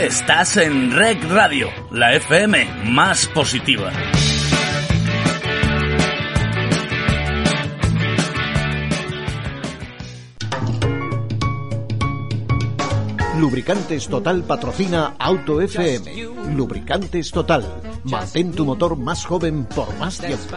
Estás en Rec Radio, la FM más positiva. Lubricantes Total patrocina Auto FM. Lubricantes Total. Mantén tu motor más joven por más tiempo.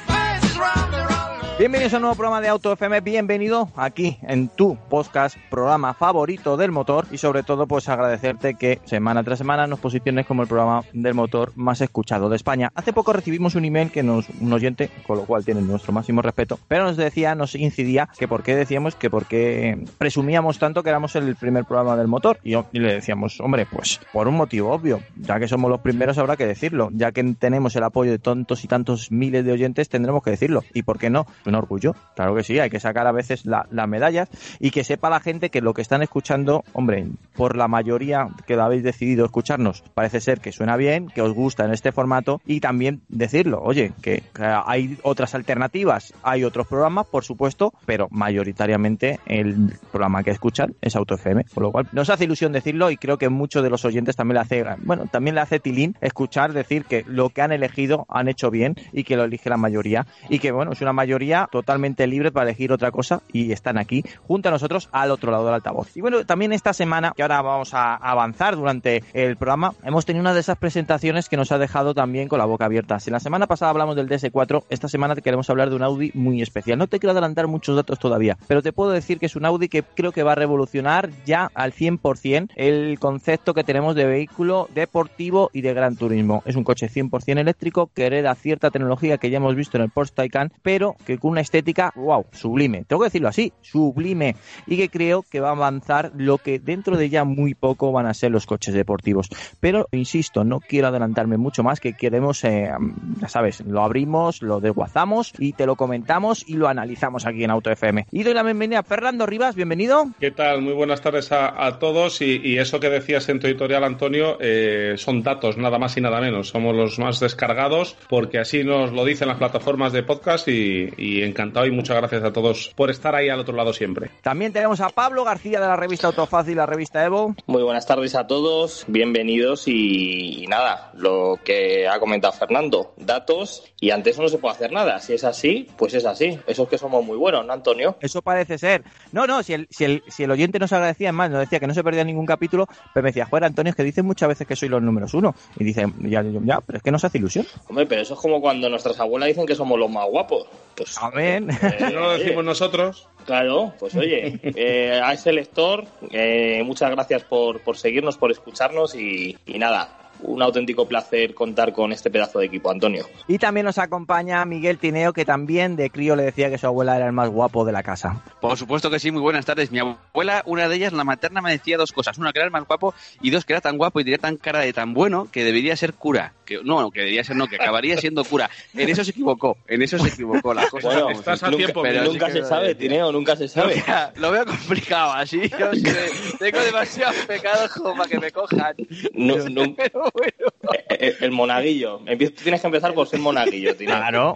Bienvenidos a un nuevo programa de Auto FM, bienvenido aquí en tu podcast, programa favorito del motor y sobre todo pues agradecerte que semana tras semana nos posiciones como el programa del motor más escuchado de España. Hace poco recibimos un email que nos, un oyente, con lo cual tiene nuestro máximo respeto, pero nos decía, nos incidía que por qué decíamos que por qué presumíamos tanto que éramos el primer programa del motor. Y le decíamos, hombre, pues por un motivo obvio, ya que somos los primeros habrá que decirlo, ya que tenemos el apoyo de tantos y tantos miles de oyentes tendremos que decirlo. Y por qué no un orgullo. Claro que sí, hay que sacar a veces las medallas y que sepa la gente que lo que están escuchando, hombre, por la mayoría que lo habéis decidido escucharnos, parece ser que suena bien, que os gusta en este formato y también decirlo, oye, que, hay otras alternativas, hay otros programas, por supuesto, pero mayoritariamente el programa que escuchan es Auto FM, con lo cual nos hace ilusión decirlo y creo que muchos de los oyentes también le hace, bueno, también le hace tilín escuchar decir que lo que han elegido han hecho bien y que lo elige la mayoría y que bueno, es una mayoría totalmente libre para elegir otra cosa y están aquí junto a nosotros al otro lado del altavoz. Y bueno, también esta semana, que ahora vamos a avanzar durante el programa, hemos tenido una de esas presentaciones que nos ha dejado también con la boca abierta. Si la semana pasada hablamos del DS4, esta semana queremos hablar de un Audi muy especial. No te quiero adelantar muchos datos todavía, pero te puedo decir que es un Audi que creo que va a revolucionar ya al 100% el concepto que tenemos de vehículo deportivo y de gran turismo. Es un coche 100% eléctrico que hereda cierta tecnología que ya hemos visto en el Porsche Taycan, pero que con una estética, wow, sublime. Tengo que decirlo así, sublime. Y que creo que va a avanzar lo que dentro de ya muy poco van a ser los coches deportivos. Pero, insisto, no quiero adelantarme mucho más, que queremos, eh, ya sabes, lo abrimos, lo desguazamos y te lo comentamos y lo analizamos aquí en Auto FM. Y doy la bienvenida a Fernando Rivas, bienvenido. ¿Qué tal? Muy buenas tardes a, todos. Y, eso que decías en tu editorial, Antonio, eh, son datos, nada más y nada menos. Somos los más descargados porque así nos lo dicen las plataformas de podcast y encantado y muchas gracias a todos por estar ahí al otro lado siempre. También tenemos a Pablo García de la revista Autofácil, la revista Evo. Muy buenas tardes a todos, bienvenidos y, y, nada, lo que ha comentado Fernando, datos y ante eso no se puede hacer nada. Si es así, pues es así. Eso es que somos muy buenos, ¿no, Antonio? Eso parece ser. No, no, si el, si el, si el oyente nos agradecía más, nos decía que no se perdía ningún capítulo, pero me decía, joder, Antonio, es que dicen muchas veces que soy los números uno. Y dice, ya, ya, pero es que nos hace ilusión. Hombre, pero eso es como cuando nuestras abuelas dicen que somos los más guapos. Pues, Amén. Eh, no lo decimos nosotros. Claro, pues oye, eh, a ese lector, eh, muchas gracias por, por seguirnos, por escucharnos y, y nada, un auténtico placer contar con este pedazo de equipo, Antonio. Y también nos acompaña Miguel Tineo, que también de crío le decía que su abuela era el más guapo de la casa. Por supuesto que sí, muy buenas tardes. Mi abuela, una de ellas, la materna, me decía dos cosas. Una, que era el más guapo, y dos, que era tan guapo y tenía tan cara de tan bueno que debería ser cura. Que, no, que debería ser no, que acabaría siendo cura. En eso se equivocó, en eso se equivocó. La cosa bueno, estás a nunca, tiempo, pero nunca se sabe, Tineo, nunca se sabe. Lo veo complicado, así. Yo sé, tengo demasiados pecados como para que me cojan. No, no, pero bueno el monaguillo. Tienes que empezar por ser monaguillo, tío. Claro.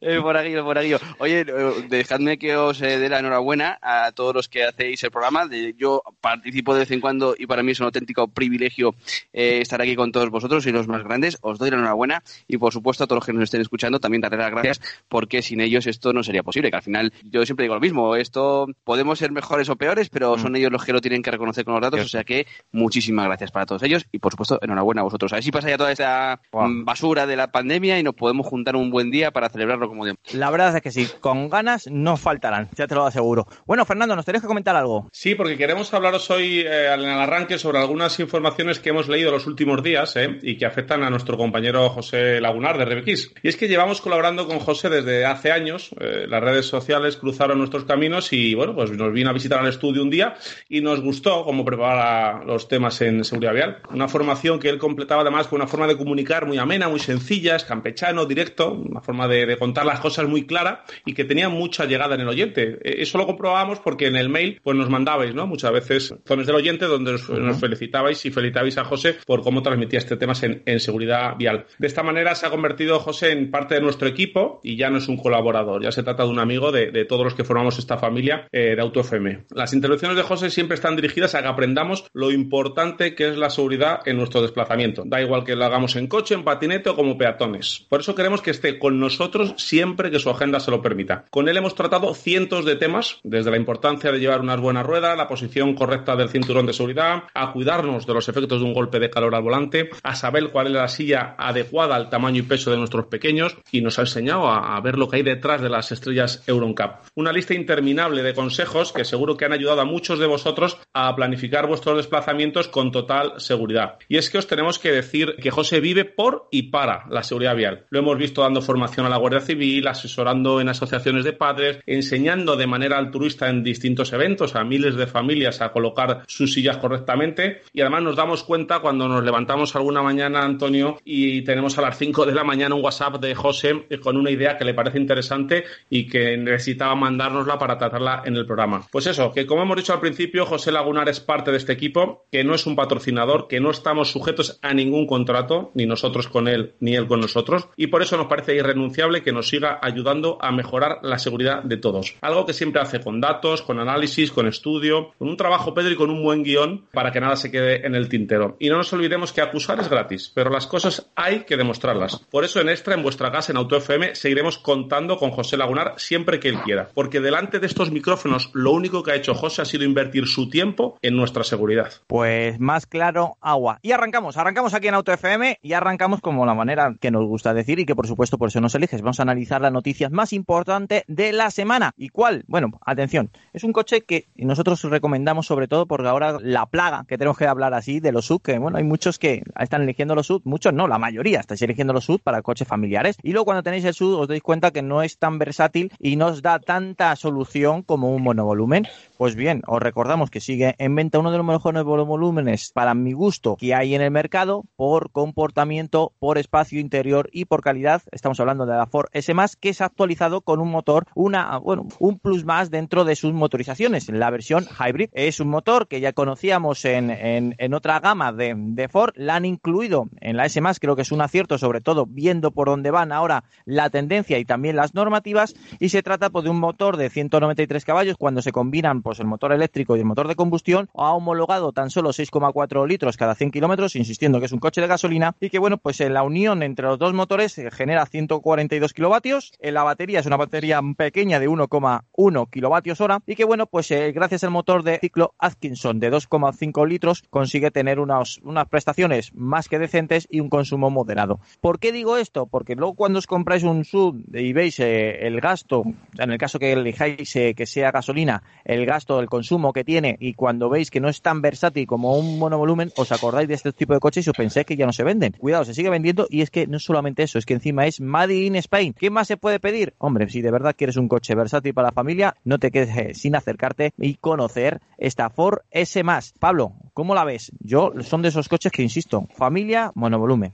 el monaguillo, el monaguillo. Oye, dejadme que os dé la enhorabuena a todos los que hacéis el programa. Yo participo de vez en cuando y para mí es un auténtico privilegio eh, estar aquí con todos vosotros y los más grandes. Os doy la enhorabuena y, por supuesto, a todos los que nos estén escuchando también daré las gracias porque sin ellos esto no sería posible. Que al final yo siempre digo lo mismo. Esto podemos ser mejores o peores, pero son ellos los que lo tienen que reconocer con los datos. O sea que muchísimas gracias para todos ellos y, por supuesto, enhorabuena a vosotros. A ver si pasa ya toda esta wow. basura de la pandemia y nos podemos juntar un buen día para celebrarlo como Dios. La verdad es que sí, con ganas no faltarán, ya te lo aseguro. Bueno, Fernando, ¿nos tenéis que comentar algo? Sí, porque queremos hablaros hoy eh, en el arranque sobre algunas informaciones que hemos leído los últimos días eh, y que afectan a nuestro compañero José Lagunar de Rebequís. Y es que llevamos colaborando con José desde hace años, eh, las redes sociales cruzaron nuestros caminos y bueno, pues nos vino a visitar al estudio un día y nos gustó cómo prepara los temas en seguridad vial. Una formación que él completaba además con una forma de comunicar muy amena, muy sencilla, es campechano, directo, una forma de, contar las cosas muy clara y que tenía mucha llegada en el oyente. E, eso lo comprobábamos porque en el mail pues nos mandabais, ¿no? Muchas veces zonas del oyente donde nos, felicitabais y felicitabais a José por cómo transmitía este tema en, seguridad vial. De esta manera se ha convertido José en parte de nuestro equipo y ya no es un colaborador, ya se trata de un amigo de, todos los que formamos esta familia eh, de AutoFM. Las intervenciones de José siempre están dirigidas a que aprendamos lo importante que es la seguridad en nuestro desplazamiento. Da igual que lo hagamos en coche, en patinete o como peatones. Por eso queremos que esté con nosotros siempre que su agenda se lo permita. Con él hemos tratado cientos de temas, desde la importancia de llevar unas buenas ruedas, la posición correcta del cinturón de seguridad, a cuidarnos de los efectos de un golpe de calor al volante, a saber cuál es la silla adecuada al tamaño y peso de nuestros pequeños y nos ha enseñado a, ver lo que hay detrás de las estrellas Euroncap. Una lista interminable de consejos que seguro que han ayudado a muchos de vosotros a planificar vuestros desplazamientos con total seguridad. Y es que os tenemos que decir que José vive por y para la seguridad vial. Lo hemos visto dando formación a la Guardia Civil, asesorando en asociaciones de padres, enseñando de manera altruista en distintos eventos a miles de familias a colocar sus sillas correctamente y además nos damos cuenta cuando nos levantamos alguna mañana, Antonio, y tenemos a las 5 de la mañana un WhatsApp de José con una idea que le parece interesante y que necesitaba mandárnosla para tratarla en el programa. Pues eso, que como hemos dicho al principio, José Lagunar es parte de este equipo, que no es un patrocinador, que no estamos sujetos a ningún contrato, ni nosotros con él, ni él con nosotros, y por eso nos parece irrenunciable que nos siga ayudando a mejorar la seguridad de todos. Algo que siempre hace con datos, con análisis, con estudio, con un trabajo, Pedro, y con un buen guion para que nada se quede en el tintero. Y no nos olvidemos que acusar es gratis, pero las cosas hay que demostrarlas. Por eso en Extra, en vuestra casa, en Auto FM, seguiremos contando con José Lagunar siempre que él quiera. Porque delante de estos micrófonos, lo único que ha hecho José ha sido invertir su tiempo en nuestra seguridad. Pues más claro, agua. Y arrancamos, arrancamos aquí en Auto FM y arrancamos como la manera que nos gusta decir y que por supuesto por eso nos eliges. Vamos a analizar las noticias más importantes de la semana. ¿Y cuál? Bueno, atención, es un coche que nosotros recomendamos sobre todo porque ahora la plaga que tenemos que hablar así de los sub, que bueno, hay muchos que están eligiendo los sub, muchos no, la mayoría estáis eligiendo los sub para coches familiares. Y luego cuando tenéis el sub os dais cuenta que no es tan versátil y no os da tanta solución como un monovolumen. Pues bien, os recordamos que sigue en venta uno de los mejores volúmenes para mi gusto que hay en el mercado por comportamiento, por espacio interior y por calidad. Estamos hablando de la Ford S que es actualizado con un motor, una, bueno, un plus más dentro de sus motorizaciones. La versión hybrid es un motor que ya conocíamos en, en, otra gama de, de, Ford. La han incluido en la S creo que es un acierto, sobre todo viendo por dónde van ahora la tendencia y también las normativas. Y se trata pues, de un motor de 193 caballos cuando se combinan pues el motor eléctrico y el motor de combustión, ha homologado tan solo 6,4 litros cada 100 kilómetros, insistiendo que es un coche de gasolina y que bueno, pues en la unión entre los dos motores genera 142 kilovatios, en la batería es una batería pequeña de 1,1 kilovatios hora y que bueno, pues eh, gracias al motor de ciclo Atkinson de 2,5 litros consigue tener unas, unas prestaciones más que decentes y un consumo moderado. ¿Por qué digo esto? Porque luego cuando os compráis un sub y veis eh, el gasto, en el caso que elijáis eh, que sea gasolina, el gasto, el consumo que tiene y cuando veis que no es tan versátil como un monovolumen, os acordáis de este tipo de coches y os pensáis que ya no se venden. Cuidado, se sigue vendiendo y es que no solamente eso, es que encima es Made in Spain. ¿Qué más se puede pedir? Hombre, si de verdad quieres un coche versátil para la familia, no te quedes eh, sin acercarte y conocer esta Ford S+. Pablo, ¿cómo la ves? Yo son de esos coches que insisto, familia, monovolumen.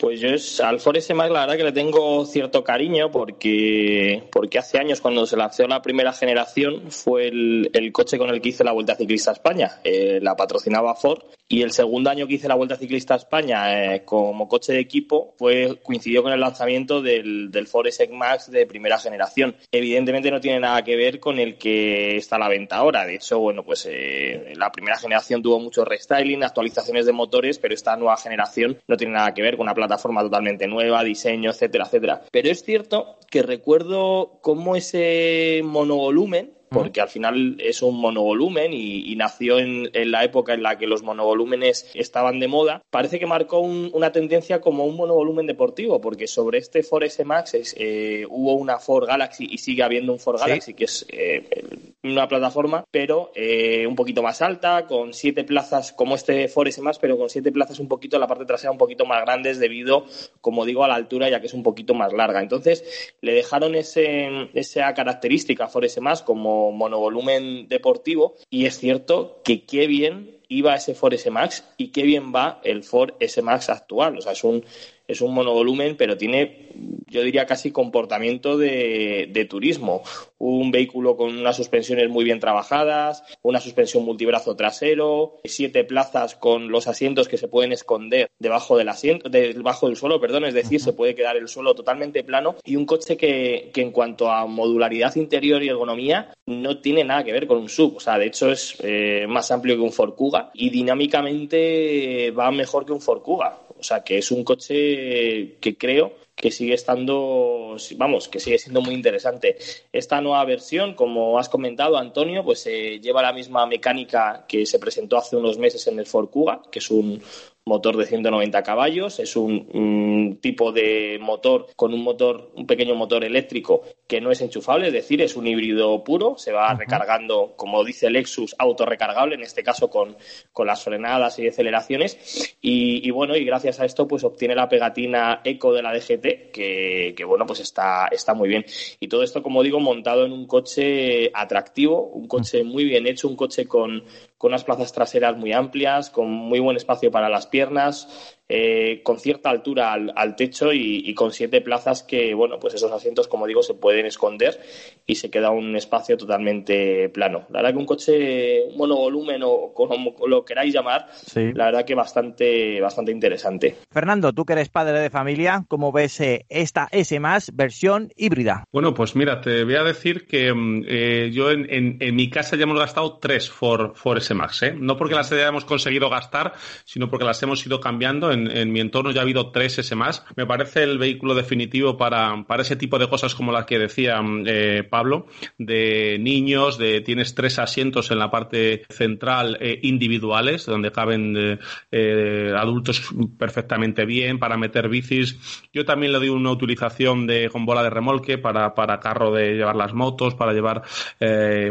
Pues yo es, al Ford S Max la verdad que le tengo cierto cariño porque, porque hace años cuando se lanzó la primera generación fue el, coche con el que hice la Vuelta Ciclista a España. Eh, la patrocinaba Ford y el segundo año que hice la Vuelta Ciclista a España eh, como coche de equipo fue coincidió con el lanzamiento del, del Ford S Max de primera generación. Evidentemente no tiene nada que ver con el que está a la venta ahora. De hecho, bueno, pues eh, la primera generación tuvo mucho restyling, actualizaciones de motores, pero esta nueva generación no tiene nada que ver con una plataforma plataforma totalmente nueva, diseño, etcétera, etcétera. Pero es cierto que recuerdo cómo ese monovolumen porque al final es un monovolumen y, nació en, la época en la que los monovolúmenes estaban de moda. Parece que marcó una tendencia como un monovolumen deportivo, porque sobre este Ford S Max eh, hubo una Ford Galaxy y sigue habiendo un Ford Galaxy, que es eh, una plataforma, pero eh, un poquito más alta, con siete plazas como este Ford S Max, pero con siete plazas un poquito en la parte trasera un poquito más grandes debido, como digo, a la altura, ya que es un poquito más larga. Entonces, le dejaron ese, esa característica a Ford S Max como monovolumen deportivo y es cierto que qué bien iba ese Ford S Max y qué bien va el Ford S Max actual. O sea, es un, es un monovolumen, pero tiene, yo diría, casi comportamiento de, de, turismo. Un vehículo con unas suspensiones muy bien trabajadas, una suspensión multibrazo trasero, siete plazas con los asientos que se pueden esconder debajo del asiento, debajo del suelo, perdón, es decir, se puede quedar el suelo totalmente plano y un coche que, que, en cuanto a modularidad interior y ergonomía no tiene nada que ver con un sub. O sea, de hecho es eh, más amplio que un Ford Kuga y dinámicamente va mejor que un Ford Kuga. O sea, que es un coche que creo que sigue estando, vamos, que sigue siendo muy interesante. Esta nueva versión, como has comentado, Antonio, pues eh, lleva la misma mecánica que se presentó hace unos meses en el Ford Kuga, que es un, motor de 190 caballos, es un, tipo de motor con un motor, un pequeño motor eléctrico que no es enchufable, es decir, es un híbrido puro, se va recargando, como dice Lexus, autorrecargable, en este caso con, con las frenadas y aceleraciones, y, bueno, y gracias a esto pues obtiene la pegatina Eco de la DGT, que, que bueno, pues está, está muy bien. Y todo esto, como digo, montado en un coche atractivo, un coche muy bien hecho, un coche con, con unas plazas traseras muy amplias, con muy buen espacio para las piernas, eh, con cierta altura al, techo y, con siete plazas que, bueno, pues esos asientos, como digo, se pueden esconder y se queda un espacio totalmente plano. La verdad que un coche un monovolumen o como lo queráis llamar, la verdad que bastante, bastante interesante. Fernando, tú que eres padre de familia, ¿cómo ves eh, esta S más versión híbrida? Bueno, pues mira, te voy a decir que mm, eh, yo en, mi casa ya hemos gastado tres Ford, Max, no porque las hayamos conseguido gastar, sino porque las hemos ido cambiando en mi entorno ya ha habido tres S más. Me parece el vehículo definitivo para, para ese tipo de cosas como las que decía eh, Pablo, de niños, de tienes tres asientos en la parte central eh, individuales, donde caben eh, adultos perfectamente bien para meter bicis. Yo también le doy una utilización de con bola de remolque para, para carro de llevar las motos, para llevar,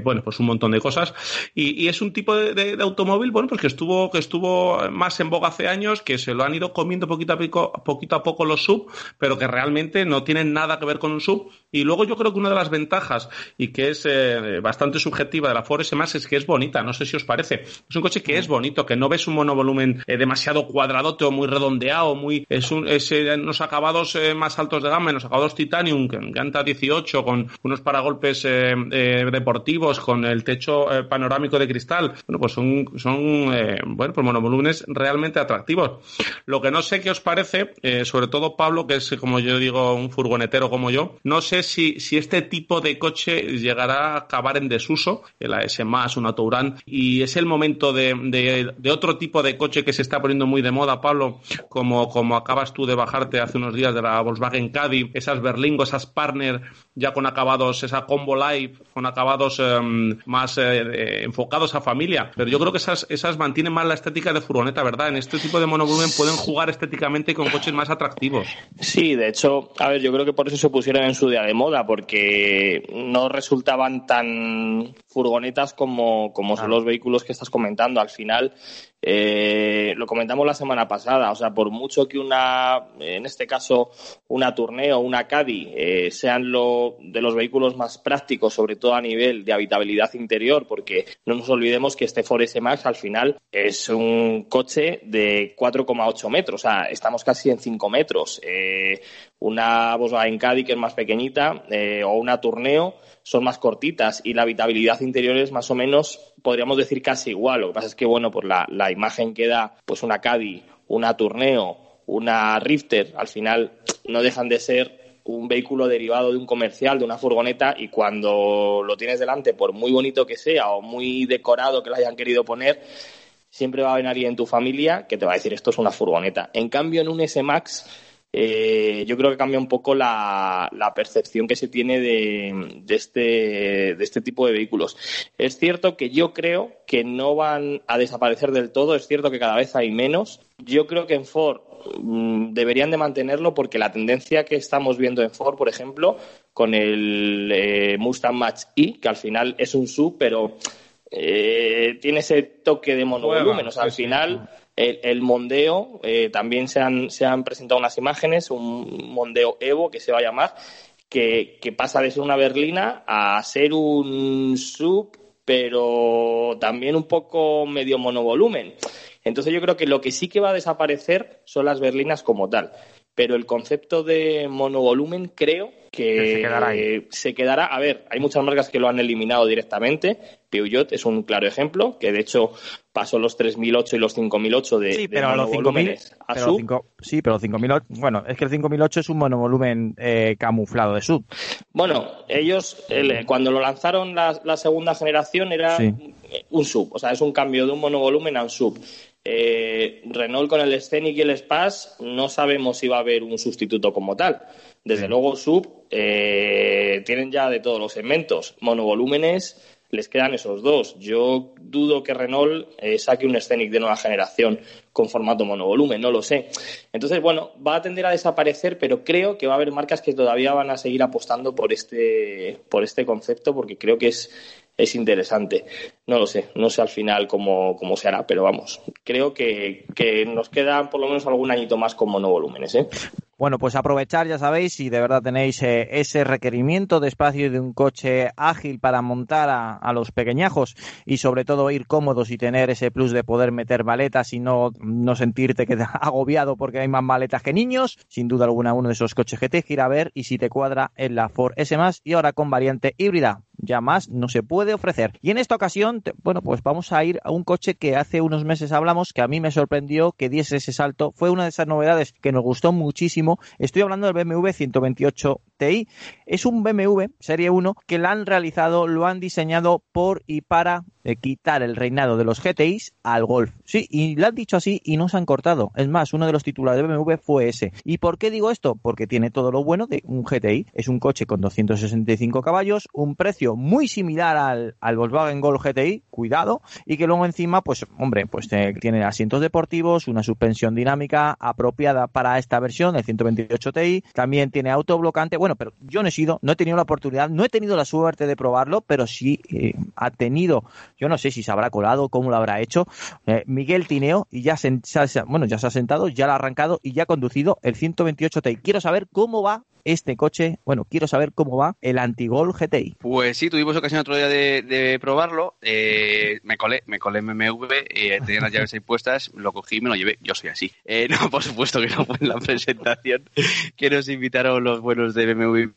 bueno, pues un montón de cosas. Y, es un tipo de, de, automóvil, bueno, pues que estuvo, que estuvo más en boga hace años, que se lo han ido comiendo poquito a poco, poquito a poco los sub, pero que realmente no tienen nada que ver con un sub. Y luego yo creo que una de las ventajas, y que es eh, bastante subjetiva de la Ford S Max, es que es bonita, no sé si os parece. Es un coche que es bonito, que no ves un monovolumen eh, demasiado cuadradote o muy redondeado, muy, es, un, es eh, unos acabados más altos de gama, unos acabados Titanium, que encanta 18, con unos paragolpes deportivos, con el techo panorámico de cristal. Pues son, son bueno, pues monovolúmenes realmente atractivos. Lo que no sé qué os parece, eh, sobre todo Pablo, que es como yo digo, un furgonetero como yo, no sé si, si este tipo de coche llegará a acabar en desuso, el AS más, un Touran, y es el momento de, de, otro tipo de coche que se está poniendo muy de moda, Pablo, como, como acabas tú de bajarte hace unos días de la Volkswagen Caddy, esas Berlingo, esas Partner, ya con acabados, esa Combo Live, con acabados em, más eh, enfocados a familia. Pero yo creo que esas, esas mantienen más la estética de furgoneta, ¿verdad? En este tipo de monovolumen pueden jugar estéticamente con coches más atractivos. Sí, de hecho, a ver, yo creo que por eso se pusieron en su día de moda, porque no resultaban tan furgonetas como, como son los vehículos que estás comentando. Al final, eh, lo comentamos la semana pasada, o sea, por mucho que una, en este caso, una Tourneo o una Caddy eh, sean lo, de los vehículos más prácticos, sobre todo a nivel de habitabilidad interior, porque no nos olvidemos que este Ford S Max al final es un coche de 4,8 metros, o sea, estamos casi en 5 metros. Eh, una Volkswagen Caddy que es más pequeñita o una Tourneo son más cortitas y la habitabilidad interior es más o menos, podríamos decir, casi igual. Lo que pasa es que, bueno, por la, la imagen que da pues una Caddy, una Tourneo, una Rifter, al final no dejan de ser un vehículo derivado de un comercial, de una furgoneta, y cuando lo tienes delante, por muy bonito que sea o muy decorado que lo hayan querido poner, siempre va a haber alguien en tu familia que te va a decir esto es una furgoneta. En cambio, en un S-Max eh, yo creo que cambia un poco la, percepción que se tiene de, este, de este tipo de vehículos. Es cierto que yo creo que no van a desaparecer del todo, es cierto que cada vez hay menos. Yo creo que en Ford mm, deberían de mantenerlo porque la tendencia que estamos viendo en Ford, por ejemplo, con el eh, Mustang Match E, que al final es un sub, pero eh, tiene ese toque de monovolumen. O sea, al final el, Mondeo, eh, también se han, se han presentado unas imágenes, un Mondeo Evo que se va a llamar, que, pasa de ser una berlina a ser un sub pero también un poco medio monovolumen. Entonces yo creo que lo que sí que va a desaparecer son las berlinas como tal. Pero el concepto de monovolumen creo que, se, quedará A ver, hay muchas marcas que lo han eliminado directamente. Peugeot es un claro ejemplo, que de hecho pasó los 3008 y los 5008 de, sí, pero los 5000 a sub. sí, pero los 5008, bueno, es que el 5008 es un monovolumen eh, camuflado de sub. Bueno, ellos cuando lo lanzaron la, segunda generación era un sub, o sea, es un cambio de un monovolumen a un sub. Eh, Renault con el Scenic y el Spass no sabemos si va a haber un sustituto como tal. Desde luego, sub eh, tienen ya de todos los segmentos. Monovolúmenes les quedan esos dos. Yo dudo que Renault eh, saque un Scenic de nueva generación con formato monovolumen, no lo sé. Entonces, bueno, va a tender a desaparecer, pero creo que va a haber marcas que todavía van a seguir apostando por este, por este concepto porque creo que es es interesante. No lo sé, no sé al final cómo, cómo se hará, pero vamos, creo que, que nos queda por lo menos algún añito más con monovolúmenes. ¿eh? Bueno, pues aprovechar, ya sabéis, si de verdad tenéis eh, ese requerimiento de espacio de un coche ágil para montar a, los pequeñajos y sobre todo ir cómodos y tener ese plus de poder meter maletas y no, no sentirte que agobiado porque hay más maletas que niños, sin duda alguna uno de esos coches GT gira a ver y si te cuadra en la Ford S y ahora con variante híbrida ya más no se puede ofrecer. Y en esta ocasión, bueno, pues vamos a ir a un coche que hace unos meses hablamos, que a mí me sorprendió que diese ese salto. Fue una de esas novedades que nos gustó muchísimo Estoy hablando del BMW 128 Ti. Es un BMW Serie 1 que lo han realizado, lo han diseñado por y para eh, quitar el reinado de los GTIs al Golf. Sí, y lo han dicho así y no se han cortado. Es más, uno de los titulares de BMW fue ese. ¿Y por qué digo esto? Porque tiene todo lo bueno de un GTI. Es un coche con 265 caballos, un precio muy similar al, al Volkswagen Golf GTI, cuidado, y que luego encima, pues, hombre, pues eh, tiene asientos deportivos, una suspensión dinámica apropiada para esta versión, el 128 Ti, también tiene autoblocante, bueno, pero yo no he sido, no he tenido la oportunidad, no he tenido la suerte de probarlo, pero sí eh, ha tenido, yo no sé si se habrá colado, cómo lo habrá hecho, eh, Miguel Tineo, y ya se, bueno, ya se ha sentado, ya lo ha arrancado y ya ha conducido el 128 Ti. Quiero saber cómo va este coche. Bueno, quiero saber cómo va el Antigol GTI. Pues sí, tuvimos ocasión otro día de, probarlo. Eh, me colé, me colé en BMW, eh, tenía las llaves ahí puestas, lo cogí y me lo llevé. Yo soy así. Eh, no, por supuesto que no fue en la presentación que nos invitaron los buenos de BMW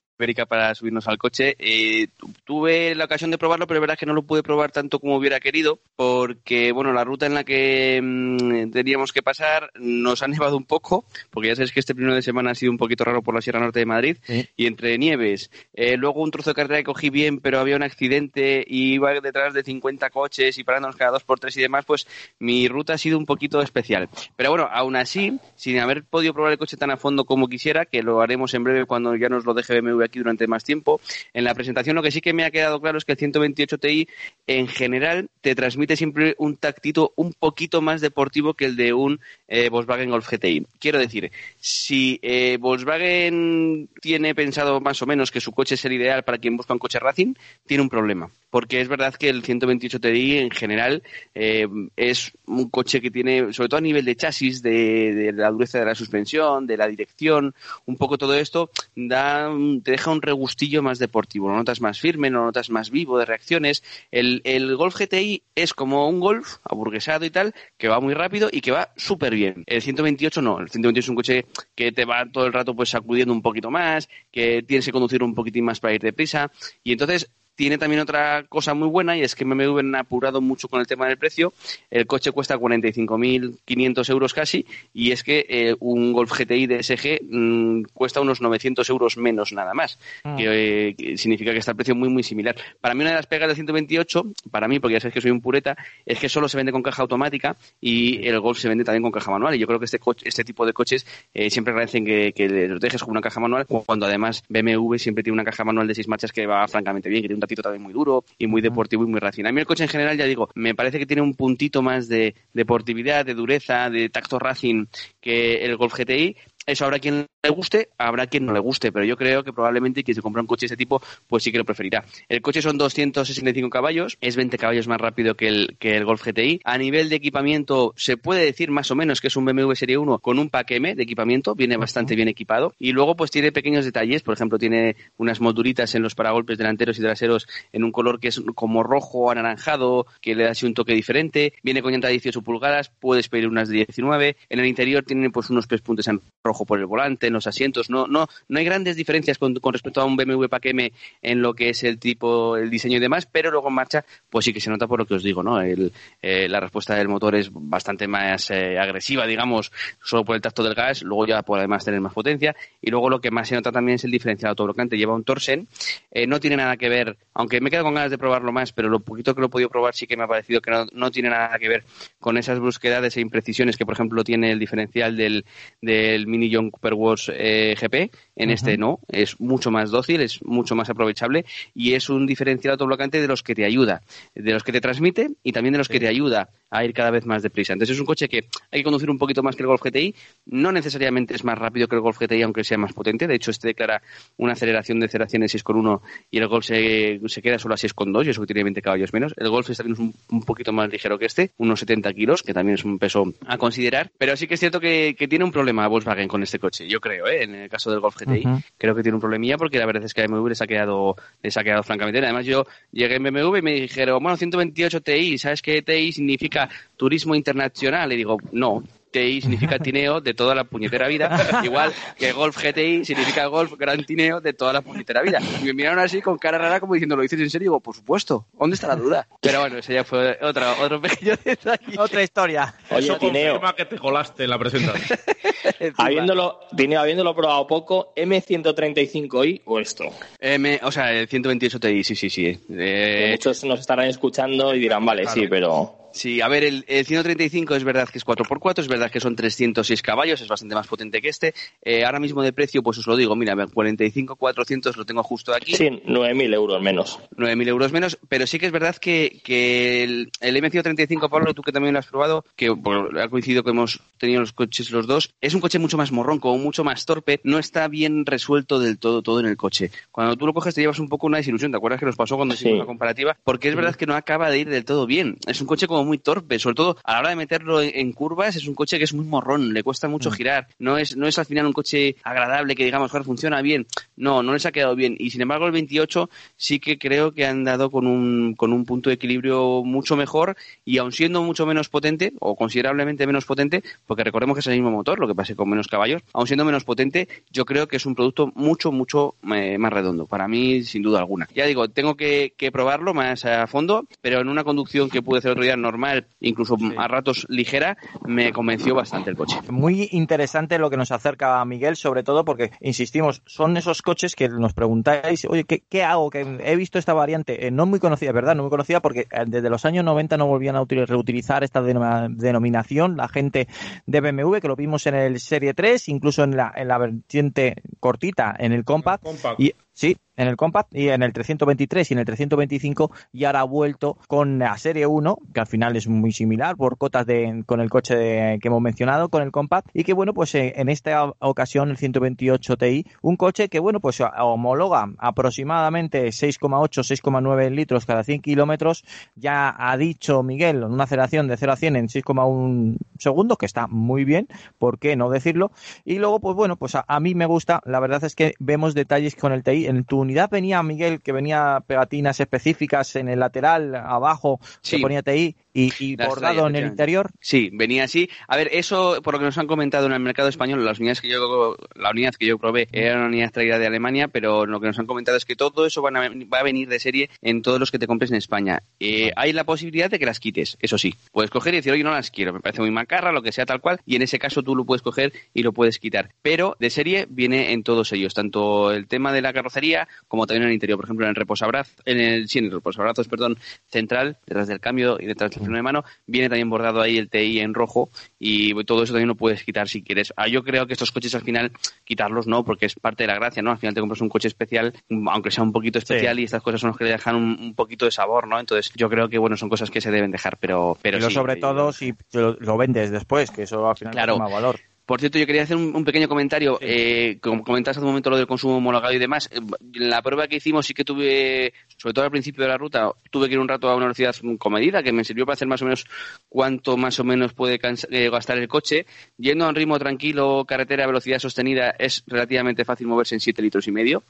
para subirnos al coche. Eh, tuve la ocasión de probarlo, pero es verdad que no lo pude probar tanto como hubiera querido, porque bueno, la ruta en la que mm, teníamos que pasar nos ha nevado un poco, porque ya sabes que este primero de semana ha sido un poquito raro por la Sierra Norte de Madrid, y entre nieves, eh, luego un trozo de carretera que cogí bien, pero había un accidente y iba detrás de 50 coches y parándonos cada dos por tres y demás, pues mi ruta ha sido un poquito especial. Pero bueno, aún así, sin haber podido probar el coche tan a fondo como quisiera, que lo haremos en breve cuando ya nos lo deje BMW aquí durante más tiempo. En la presentación lo que sí que me ha quedado claro es que el 128 Ti en general te transmite siempre un tactito un poquito más deportivo que el de un eh, Volkswagen Golf GTI. Quiero decir, si eh, Volkswagen tiene pensado más o menos que su coche es el ideal para quien busca un coche racing, tiene un problema. Porque es verdad que el 128 Ti en general eh, es un coche que tiene, sobre todo a nivel de chasis, de, la dureza de la suspensión, de la dirección, un poco todo esto, da, te deja un regustillo más deportivo, lo notas más firme, lo notas más vivo de reacciones. El, el Golf GTI es como un Golf aburguesado y tal, que va muy rápido y que va súper bien. El 128 no, el 128 es un coche que te va todo el rato pues sacudiendo un poquito más, que tienes que conducir un poquitín más para ir deprisa y entonces tiene también otra cosa muy buena y es que me han apurado mucho con el tema del precio. El coche cuesta 45.500 euros casi y es que eh, un Golf GTI DSG mm, cuesta unos 900 euros menos nada más, ah. eh, que, significa que está el precio muy muy similar. Para mí una de las pegas del 128, para mí, porque ya sabes que soy un pureta, es que solo se vende con caja automática y el Golf se vende también con caja manual y yo creo que este, este tipo de coches eh, siempre agradecen que, que los dejes con una caja manual cuando además BMW siempre tiene una caja manual de seis marchas que va francamente bien, que tiene un tatito también muy duro y muy deportivo y muy racional. A mí el coche en general, ya digo, me parece que tiene un puntito más de deportividad, de dureza, de tacto racing que el Golf GTI eso habrá quien le guste, habrá quien no le guste, pero yo creo que probablemente quien se compra un coche de ese tipo, pues sí que lo preferirá. El coche son 265 caballos, es 20 caballos más rápido que el, que el Golf GTI. A nivel de equipamiento, se puede decir más o menos que es un BMW Serie 1 con un pack M de equipamiento, viene bastante bien equipado. Y luego, pues tiene pequeños detalles, por ejemplo, tiene unas molduritas en los paragolpes delanteros y traseros en un color que es como rojo anaranjado, que le da así un toque diferente. Viene con llanta de 18 pulgadas, puedes pedir unas de 19. En el interior tiene pues unos pespuntes en rojo por el volante, en los asientos. No, no, no hay grandes diferencias con, respecto a un BMW Pack M en lo que es el tipo, el diseño y demás, pero luego en marcha, pues sí que se nota por lo que os digo, ¿no? El, eh, la respuesta del motor es bastante más eh, agresiva, digamos, solo por el tacto del gas, luego ya puede además tener más potencia, y luego lo que más se nota también es el diferencial autoblocante. Lleva un Torsen, eh, no tiene nada que ver, aunque me quedo con ganas de probarlo más, pero lo poquito que lo he podido probar sí que me ha parecido que no, no tiene nada que ver con esas brusquedades e imprecisiones que, por ejemplo, tiene el diferencial del, del Mini John Cooper Wars eh, GP. En este no, es mucho más dócil, es mucho más aprovechable y es un diferencial autoblocante de los que te ayuda, de los que te transmite y también de los que te ayuda a ir cada vez más deprisa. Entonces es un coche que hay que conducir un poquito más que el Golf GTI. No necesariamente es más rápido que el Golf GTI, aunque sea más potente. De hecho, este declara una aceleración de aceleración de 6,1 y el Golf se, se, queda solo a 6,2 y eso que tiene 20 caballos menos. El Golf está un, un poquito más ligero que este, unos 70 kilos, que también es un peso a considerar. Pero sí que es cierto que, que tiene un problema Volkswagen con este coche, yo creo, ¿eh? en el caso del Golf GTI. Creo que tiene un problemilla porque la verdad es que a BMW les ha quedado, les ha quedado francamente. Además, yo llegué en BMW y me dijeron, bueno, 128 Ti, ¿sabes qué Ti significa turismo internacional? Y digo, no, TI significa tineo de toda la puñetera vida, igual que Golf GTI significa Golf Gran Tineo de toda la puñetera vida. Y me miraron así con cara rara como diciendo, ¿lo dices en serio? Y digo, por supuesto, ¿dónde está la duda? Pero bueno, ese ya fue otra, otro pequeño detalle. Otra historia. Oye, Eso Tineo. que te colaste en la presentación. habiéndolo, Tineo, habiéndolo probado poco, M135i o esto. M, o sea, el 128 Ti, sí, sí, sí. Eh... Muchos nos estarán escuchando y dirán, vale, sí, pero... Sí, a ver, el, 135 es verdad que es 4x4, es verdad que son 306 caballos, es bastante más potente que este. Eh, ahora mismo de precio, pues os lo digo, mira, 45, 400 lo tengo justo aquí. Sí, 9.000 euros menos. 9.000 euros menos, pero sí que es verdad que, que el, el M135, Pablo, tú que también lo has probado, que ha coincidido que hemos tenido los coches los dos, es un coche mucho más morrón, como mucho más torpe, no está bien resuelto del todo todo en el coche. Cuando tú lo coges te llevas un poco una desilusión, ¿te acuerdas que nos pasó cuando hicimos la comparativa? Porque es verdad que no acaba de ir del todo bien. Es un coche como muy torpe, sobre todo a la hora de meterlo en, curvas, es un coche que es muy morrón, le cuesta mucho mm. girar, no es, no es al final un coche agradable que digamos, ahora funciona bien, no, no les ha quedado bien. Y sin embargo el 28 sí que creo que han dado con un, con un punto de equilibrio mucho mejor y aun siendo mucho menos potente, o considerablemente menos potente, porque recordemos que es el mismo motor, lo que pasa con menos caballos, aun siendo menos potente, yo creo que es un producto mucho, mucho eh, más redondo, para mí sin duda alguna. Ya digo, tengo que, que probarlo más a fondo, pero en una conducción que pude hacer otro día normal incluso a ratos ligera, me convenció bastante el coche. Muy interesante lo que nos acerca a Miguel, sobre todo porque, insistimos, son esos coches que nos preguntáis, oye, ¿qué, hago? Que he visto esta variante, eh, no muy conocida, ¿verdad? No muy conocida porque eh, desde los años 90 no volvían a reutilizar esta denominación, la gente de BMW, que lo vimos en el Serie 3, incluso en la, en la vertiente cortita, en el Compact. Y, sí, en el Compact y en el 323 y en el 325 y ahora ha vuelto con la serie 1 que al final es muy similar por cotas de con el coche que hemos mencionado con el Compact y que bueno pues eh, en esta ocasión el 128 Ti un coche que bueno pues homologa aproximadamente 6,8 6,9 litros cada 100 kilómetros. Ya ha dicho Miguel una aceleración de 0 a 100 en 6,1 segundos que está muy bien por qué no decirlo y luego pues bueno pues a, mí me gusta la verdad es que vemos detalles con el Ti en tu unidad venía, Miguel, que venía pegatinas específicas en el lateral, abajo, que ponía TI y, bordado en el interior. Sí, venía así. A ver, eso, por lo que nos han comentado en el mercado español, las unidades que yo, la unidad que yo probé era una unidad traída de Alemania, pero lo que nos han comentado es que todo eso van a, va a venir de serie en todos los que te compres en España. Eh, hay la posibilidad de que las quites, eso sí. Puedes coger y decir, oye, no las quiero, me parece muy macarra, lo que sea tal cual, y en ese caso tú lo puedes coger y lo puedes quitar. Pero de serie viene en todos ellos, tanto el tema de la carrocería como también en el interior. Por ejemplo, en el reposabrazos, en el, sí, en el reposabrazos, perdón, central, detrás del cambio y detrás del freno de mano, viene también bordado ahí el TI en rojo y todo eso también lo puedes quitar si quieres. Ah, yo creo que estos coches al final quitarlos no, porque es parte de la gracia, ¿no? Al final te compras un coche especial, aunque sea un poquito especial y estas cosas son las que le dejan un, poquito de sabor, ¿no? Entonces yo creo que, bueno, son cosas que se deben dejar, pero... pero sobre todo si lo, vendes después, que eso al final claro. valor Por cierto, yo quería hacer un, pequeño comentario. Eh, como comentaste hace un momento lo del consumo homologado y demás, eh, la prueba que hicimos sí que tuve, sobre todo al principio de la ruta, tuve que ir un rato a una velocidad comedida que me sirvió para hacer más o menos cuánto más o menos puede eh, gastar el coche. Yendo a un ritmo tranquilo, carretera a velocidad sostenida, es relativamente fácil moverse en 7 litros y medio.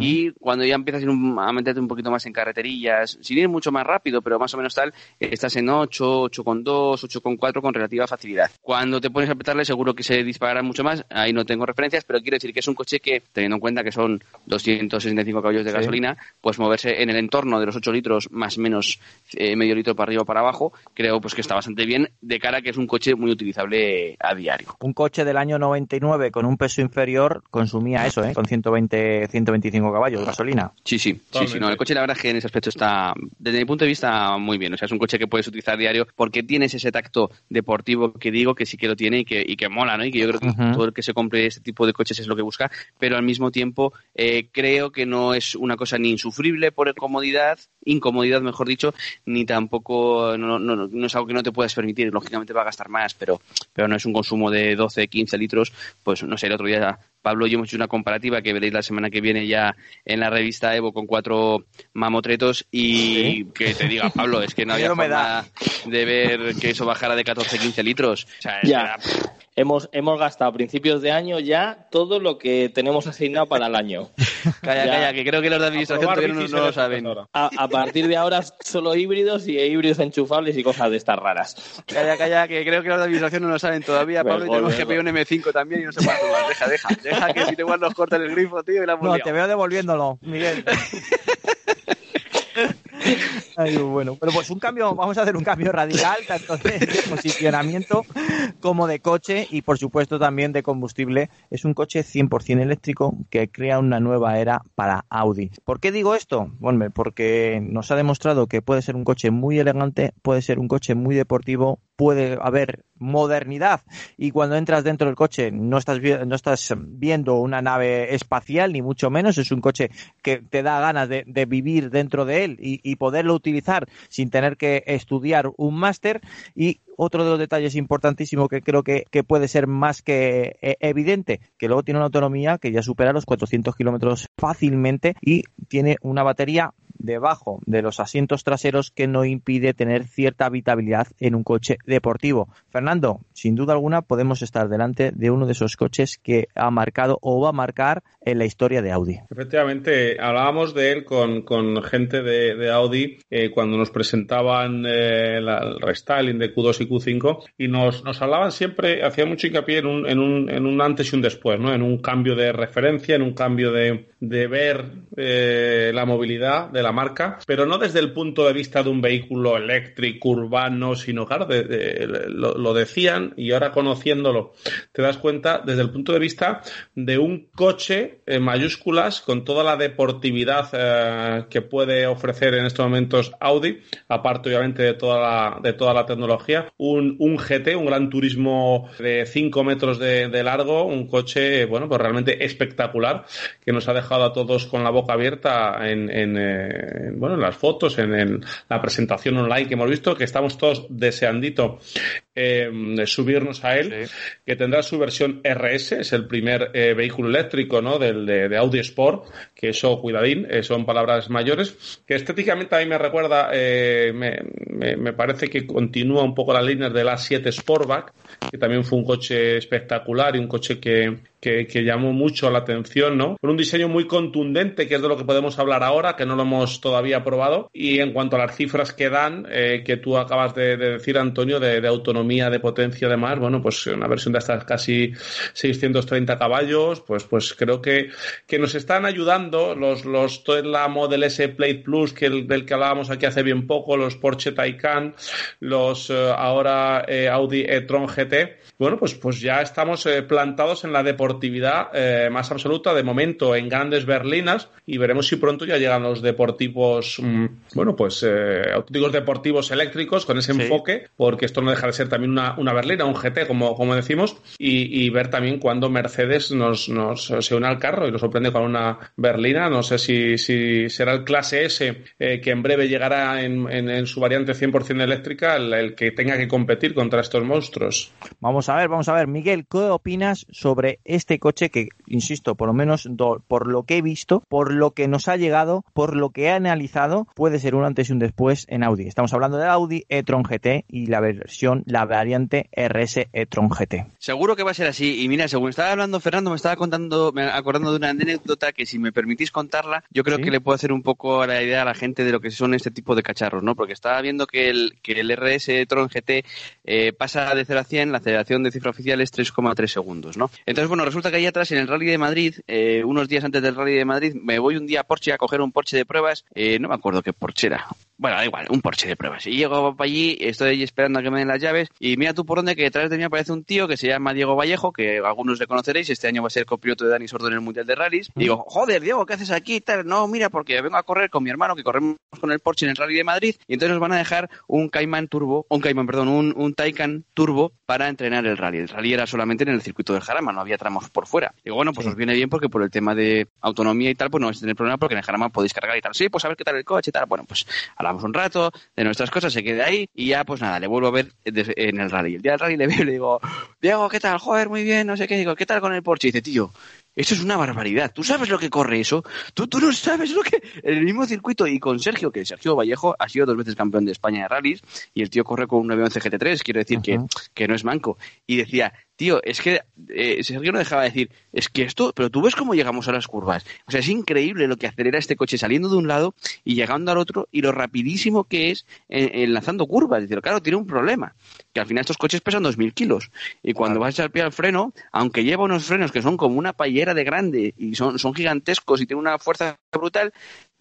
Y cuando ya empiezas a, ir a meterte un poquito más en carreterillas, sin ir mucho más rápido, pero más o menos tal, estás en 8, 8,2, 8,4 con relativa facilidad. Cuando te pones a apretarle, seguro que se disparará mucho más. Ahí no tengo referencias, pero quiero decir que es un coche que, teniendo en cuenta que son 265 caballos de gasolina, pues moverse en el entorno de los 8 litros más o menos eh, medio litro para arriba o para abajo, creo pues que está bastante bien de cara a que es un coche muy utilizable a diario. Un coche del año 99 con un peso inferior consumía eso, ¿eh? con 120, 125 caballos de gasolina. Sí, sí, sí, sí, no, el coche la verdad es que en ese aspecto está, desde mi punto de vista, muy bien. O sea, es un coche que puedes utilizar a diario porque tienes ese tacto deportivo que digo que sí que lo tiene y que, y que mola, ¿no? Y que yo creo que todo el que se compre este tipo de coches es lo que busca, pero al mismo tiempo eh, creo que no es una cosa ni insufrible por comodidad, incomodidad mejor dicho, ni tampoco, no, no, no es algo que no te puedas permitir, lógicamente va a gastar más, pero, pero no es un consumo de 12, 15 litros, pues no sé, el otro día Pablo y yo hemos hecho una comparativa que veréis la semana que viene ya en la revista Evo con cuatro mamotretos y que te diga, Pablo, es que no había forma de ver que eso bajara de 14, 15 litros. O sea, ya. hemos, hemos gastado a principios de año ya todo lo que tenemos asignado para el año. calla, calla, que creo que los de administración todavía no, lo saben. A, partir de ahora solo híbridos y híbridos enchufables y cosas de estas raras. Calla, calla, que creo que los de administración no lo saben todavía, Pablo, y tenemos que pedir un M5 también y no se puede más. Deja, deja, deja que si te igual nos cortan el grifo, tío, y la No, te veo devolviéndolo, Miguel. bueno, pero pues un cambio, vamos a hacer un cambio radical, tanto de, posicionamiento como de coche y por supuesto también de combustible. Es un coche 100% eléctrico que crea una nueva era para Audi. ¿Por qué digo esto? Bueno, porque nos ha demostrado que puede ser un coche muy elegante, puede ser un coche muy deportivo, puede haber modernidad. Y cuando entras dentro del coche no estás, no estás viendo una nave espacial ni mucho menos, es un coche que te da ganas de, vivir dentro de él y, poderlo utilizar sin tener que estudiar un máster. Y otro de los detalles importantísimos que creo que, puede ser más que eh, evidente, que luego tiene una autonomía que ya supera los 400 kilómetros fácilmente y tiene una batería debajo de los asientos traseros que no impide tener cierta habitabilidad en un coche deportivo. Fernando, sin duda alguna podemos estar delante de uno de esos coches que ha marcado o va a marcar en la historia de Audi. Efectivamente, hablábamos de él con, gente de, Audi eh, cuando nos presentaban eh, el restyling de Q2 y Q5 y nos, nos hablaban siempre, hacía mucho hincapié en un, en, un, en un antes y un después, ¿no? en un cambio de referencia, en un cambio de, de ver eh, la movilidad de la marca, pero no desde el punto de vista de un vehículo eléctrico, urbano, sino, claro, lo, decían y ahora conociéndolo te das cuenta desde el punto de vista de un coche en mayúsculas con toda la deportividad eh, que puede ofrecer en estos momentos Audi, aparte obviamente de toda la, de toda la tecnología, un, un GT, un gran turismo de 5 metros de, de largo, un coche, bueno, pues realmente espectacular que nos ha dejado a todos con la boca abierta en, bueno, en las fotos, en, la presentación online que hemos visto, que estamos todos deseandito eh, de subirnos a él, que tendrá su versión RS, es el primer eh, vehículo eléctrico ¿no? Del, de, Audi Sport, que eso, cuidadín, son palabras mayores, que estéticamente a mí me recuerda, me, me, parece que continúa un poco la línea del A7 Sportback, que también fue un coche espectacular y un coche que, que, llamó mucho la atención, ¿no? Con un diseño muy contundente, que es de lo que podemos hablar ahora, que no lo hemos todavía probado. Y en cuanto a las cifras que dan, eh, que tú acabas de, decir, Antonio, de, autonomía, de potencia, además, bueno, pues una versión de hasta casi 630 caballos, pues, pues creo que, que nos están ayudando los, los, toda la Model S Plate Plus, que del que hablábamos aquí hace bien poco, los Porsche Taycan, los eh, ahora eh, Audi e-tron GT, bueno, pues, pues ya estamos plantados en la deportividad eh, más absoluta de momento en grandes berlinas y veremos si pronto ya llegan los deportivos, mm, bueno, pues eh, auténticos deportivos eléctricos con ese enfoque, porque esto no deja de ser también una, berlina, un GT, como, como decimos, y, ver también cuando Mercedes nos, se une al carro y nos sorprende con una berlina. No sé si, si será el clase S eh, que en breve llegará en, en, su variante 100% eléctrica el, que tenga que competir contra estos monstruos. Vamos a ver, vamos a ver. Miguel, ¿qué opinas sobre este coche que, insisto, por lo menos por lo que he visto, por lo que nos ha llegado, por lo que he analizado, puede ser un antes y un después en Audi? Estamos hablando del Audi e-tron GT y la versión, la variante RS e-tron GT. Seguro que va a ser así. Y mira, según estaba hablando Fernando, me estaba contando, me acordando de una anécdota que si me permitís contarla, yo creo que le puedo hacer un poco la idea a la gente de lo que son este tipo de cacharros, ¿no? Porque estaba viendo que el, que el RS Tron GT eh, pasa de 0 a 100, la aceleración de cifra oficial es 3,3 segundos, ¿no? Entonces, bueno, resulta que ahí atrás en el Rally de Madrid, eh, unos días antes del Rally de Madrid, me voy un día a Porsche a coger un Porsche de pruebas, eh, no me acuerdo qué Porsche era, bueno, da igual, un Porsche de pruebas. Y llego para allí, estoy allí esperando a que me den las llaves y mira tú por dónde que detrás de mí aparece un tío que se llama Diego Vallejo, que algunos le conoceréis, este año va a ser copiloto de Dani Sordo en el Mundial de Rallys. Y digo, joder, Diego, ¿qué haces aquí? Tal, no, mira, porque vengo a correr con mi hermano, que corremos con el Porsche en el Rally de Madrid, y entonces nos van a dejar un Cayman Turbo, un Cayman, perdón, un, un Taycan Turbo para entrenar el rally. El rally era solamente en el circuito del Jarama, no había tramos por fuera. Digo, bueno, pues os viene bien porque por el tema de autonomía y tal, pues no vais a tener problema porque en el Jarama podéis cargar y tal. Sí, pues a ver qué tal el coche y tal. Bueno, pues hablamos un rato, de nuestras cosas, se quede ahí y ya pues nada, le vuelvo a ver en el rally. El día del rally le veo y le digo, Diego, ¿qué tal? Joder, muy bien, no sé qué. Digo, ¿qué tal con el Porsche? Y dice, tío, eso es una barbaridad. ¿Tú sabes lo que corre eso? ¿Tú, tú no sabes lo que... En el mismo circuito y con Sergio, que Sergio Vallejo ha sido dos veces campeón de España de rallies y el tío corre con un 911 GT3, quiero decir que, que no es manco. Y decía, tío, es que eh, Sergio no dejaba de decir, es que esto, pero tú ves cómo llegamos a las curvas. O sea, es increíble lo que acelera este coche saliendo de un lado y llegando al otro y lo rapidísimo que es enlazando curvas. Es decir, claro, tiene un problema, que al final estos coches pesan 2.000 kilos y cuando vas a echar pie al freno, aunque lleva unos frenos que son como una payera de grande y son, son gigantescos y tiene una fuerza brutal,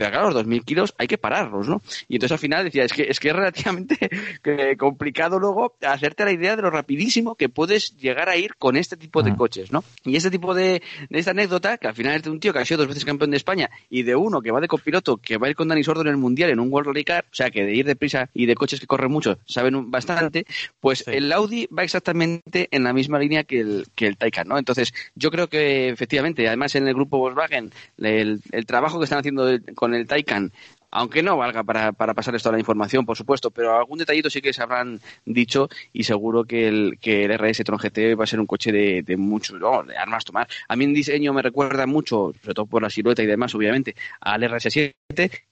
pero claro, los 2.000 kilos hay que pararlos, ¿no? Y entonces al final decía, es que es, que es relativamente complicado luego hacerte la idea de lo rapidísimo que puedes llegar a ir con este tipo de coches, ¿no? Y este tipo de, de, esta anécdota, que al final es de un tío que ha sido dos veces campeón de España y de uno que va de copiloto, que va a ir con Dani Sordo en el Mundial en un World Rally Car, o sea, que de ir deprisa y de coches que corren mucho saben bastante, pues el Audi va exactamente en la misma línea que el, que el Taycan, ¿no? Entonces, yo creo que efectivamente, además en el grupo Volkswagen, el, el trabajo que están haciendo con el Taycan aunque no valga para, para pasarles toda la información, por supuesto, pero algún detallito sí que se habrán dicho y seguro que el, que el RS Tron GT va a ser un coche de, de mucho, de armas tomar. A mí en diseño me recuerda mucho, sobre todo por la silueta y demás, obviamente, al RS7,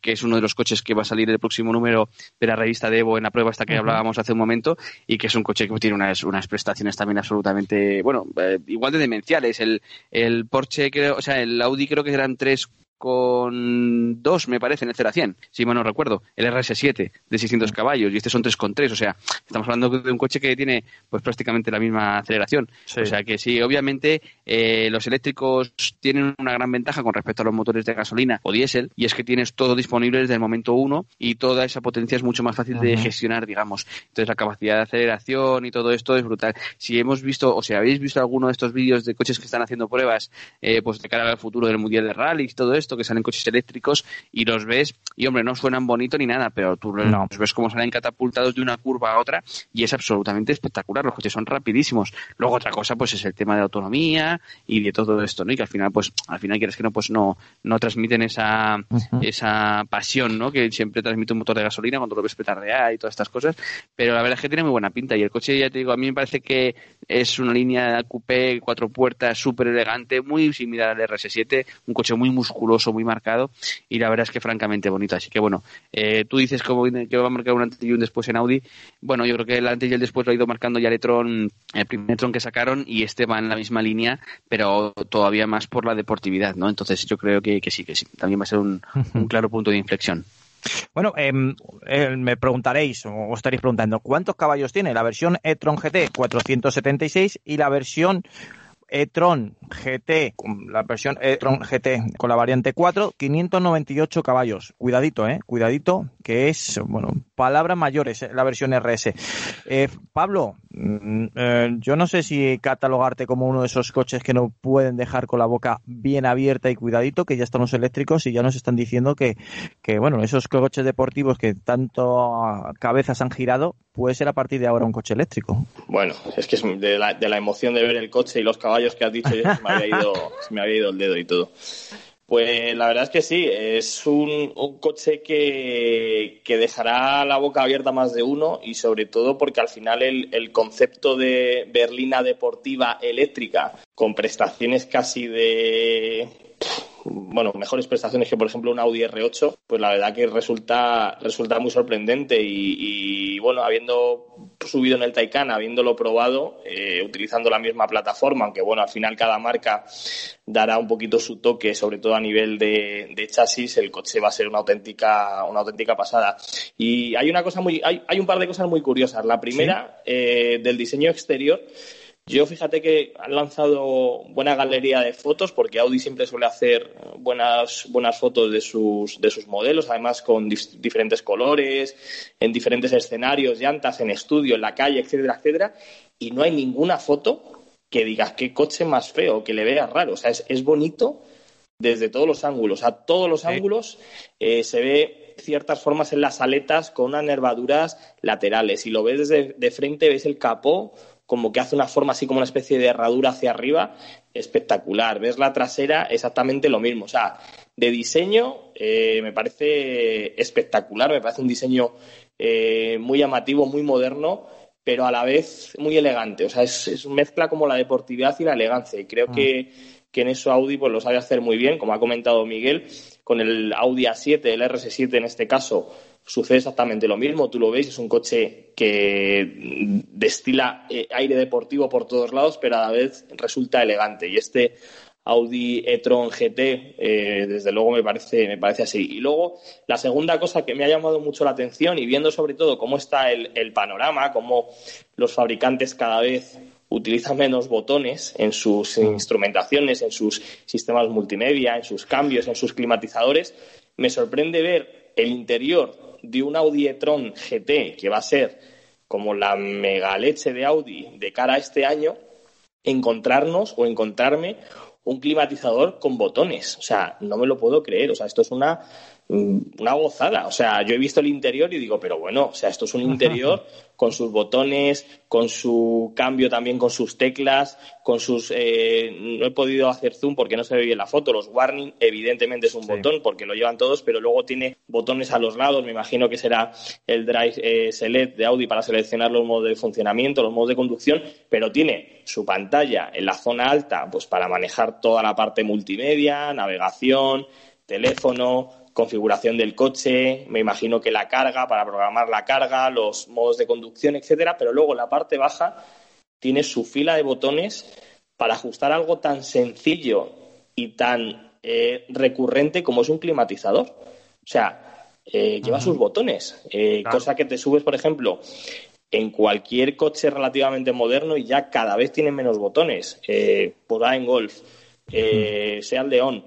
que es uno de los coches que va a salir el próximo número de la revista de Evo en la prueba hasta que hablábamos hace un momento y que es un coche que tiene unas, unas prestaciones también absolutamente, bueno, eh, igual de demenciales. El, el Porsche, creo, o sea, el Audi creo que eran tres con 2, me parece, en el 0 a 100, si mal no recuerdo, el RS7 de 600 caballos y este son 3,3, o sea, estamos hablando de un coche que tiene pues prácticamente la misma aceleración. O sea que sí, obviamente eh, los eléctricos tienen una gran ventaja con respecto a los motores de gasolina o diésel y es que tienes todo disponible desde el momento 1 y toda esa potencia es mucho más fácil de gestionar, digamos. Entonces la capacidad de aceleración y todo esto es brutal. Si hemos visto, o si habéis visto alguno de estos vídeos de coches que están haciendo pruebas eh, pues de cara al futuro del Mundial de Rally y todo esto, que salen coches eléctricos y los ves y hombre, no suenan bonito ni nada, pero tú los ves como salen catapultados de una curva a otra y es absolutamente espectacular, los coches son rapidísimos. Luego otra cosa pues es el tema de autonomía y de todo esto, ¿no? Y que al final pues al final quieres que no pues no no transmiten esa esa pasión, ¿no? Que siempre transmite un motor de gasolina cuando lo ves petardear y todas estas cosas, pero la verdad es que tiene muy buena pinta y el coche ya te digo, a mí me parece que es una línea coupé, cuatro puertas, súper elegante, muy similar al RS7, un coche muy musculoso muy marcado y la verdad es que francamente bonito. Así que bueno, eh, tú dices que, que va a marcar un antes y un después en Audi. Bueno, yo creo que el antes y el después lo ha ido marcando ya el Tron, el primer Tron que sacaron y este va en la misma línea, pero todavía más por la deportividad, ¿no? Entonces yo creo que, sí, que sí. También va a ser un, claro punto de inflexión. Bueno, em, eh, me preguntaréis, o os estaréis preguntando, ¿cuántos caballos tiene la versión e-tron GT 476 y la versión e-tron GT, la versión e-tron GT con la variante 4, 598 caballos. Cuidadito, eh, cuidadito, que es, bueno, palabras mayores, eh, la versión RS. Eh, Pablo, mm, eh, yo no sé si catalogarte como uno de esos coches que no pueden dejar con la boca bien abierta y cuidadito, que ya están los eléctricos y ya nos están diciendo que, que bueno, esos coches deportivos que tanto cabezas han girado, puede ser a partir de ahora un coche eléctrico. Bueno, es que es de la, de la emoción de ver el coche y los caballos que has dicho, ya se me había ido, me había ido el dedo y todo. Pues la verdad es que sí, es un, un coche que, que, dejará la boca abierta más de uno y sobre todo porque al final el, el, concepto de berlina deportiva eléctrica con prestaciones casi de bueno, mejores prestaciones que, por ejemplo, un Audi R8, pues la verdad que resulta, resulta muy sorprendente y, y bueno, habiendo subido en el Taycan, habiéndolo probado, eh, utilizando la misma plataforma, aunque bueno, al final cada marca dará un poquito su toque, sobre todo a nivel de, de chasis, el coche va a ser una auténtica, una auténtica pasada. Y hay una cosa muy, hay, hay un par de cosas muy curiosas. La primera, ¿Sí? eh, del diseño exterior, yo fíjate que han lanzado buena galería de fotos porque Audi siempre suele hacer buenas, buenas fotos de sus, de sus modelos, además con dif diferentes colores, en diferentes escenarios, llantas, en estudio, en la calle, etcétera, etcétera. Y no hay ninguna foto que digas qué coche más feo, que le veas raro. O sea, es, es bonito desde todos los ángulos. A todos los sí. ángulos eh, se ve ciertas formas en las aletas con unas nervaduras laterales. Si lo ves desde de frente, ves el capó como que hace una forma así como una especie de herradura hacia arriba, espectacular. Ves la trasera, exactamente lo mismo. O sea, de diseño eh, me parece espectacular, me parece un diseño eh, muy llamativo, muy moderno, pero a la vez muy elegante. O sea, es, es mezcla como la deportividad y la elegancia. Y creo ah. que, que, en eso Audi pues, lo sabe hacer muy bien, como ha comentado Miguel, con el Audi A7, el RS7 en este caso, sucede exactamente lo mismo. Tú lo ves, es un coche que destila eh, aire deportivo por todos lados, pero a la vez resulta elegante. Y este Audi e-tron GT, eh, desde luego me parece, me parece así. Y luego, la segunda cosa que me ha llamado mucho la atención y viendo sobre todo cómo está el, el panorama, cómo los fabricantes cada vez utilizan menos botones en sus instrumentaciones, en sus sistemas multimedia, en sus cambios, en sus climatizadores, me sorprende ver el interior de un Audi GT, que va a ser como la mega leche de Audi de cara a este año, encontrarnos o encontrarme un climatizador con botones. O sea, no me lo puedo creer. O sea, esto es una una gozada. O sea, yo he visto el interior y digo, pero bueno, o sea, esto es un interior con sus botones, con su cambio también, con sus teclas, con sus... Eh, no he podido hacer zoom porque no se ve bien la foto. Los warning, evidentemente es un sí. botón porque lo llevan todos, pero luego tiene botones a los lados. Me imagino que será el Drive eh, Select de Audi para seleccionar los modos de funcionamiento, los modos de conducción, pero tiene su pantalla en la zona alta, pues para manejar toda la parte multimedia, navegación, teléfono, configuración del coche, me imagino que la carga, para programar la carga, los modos de conducción, etcétera, pero luego la parte baja tiene su fila de botones para ajustar algo tan sencillo y tan eh, recurrente como es un climatizador. O sea, eh, lleva uh -huh. sus botones, eh, claro. cosa que te subes, por ejemplo, en cualquier coche relativamente moderno y ya cada vez tienen menos botones. Eh, por en Golf, eh, sea el León,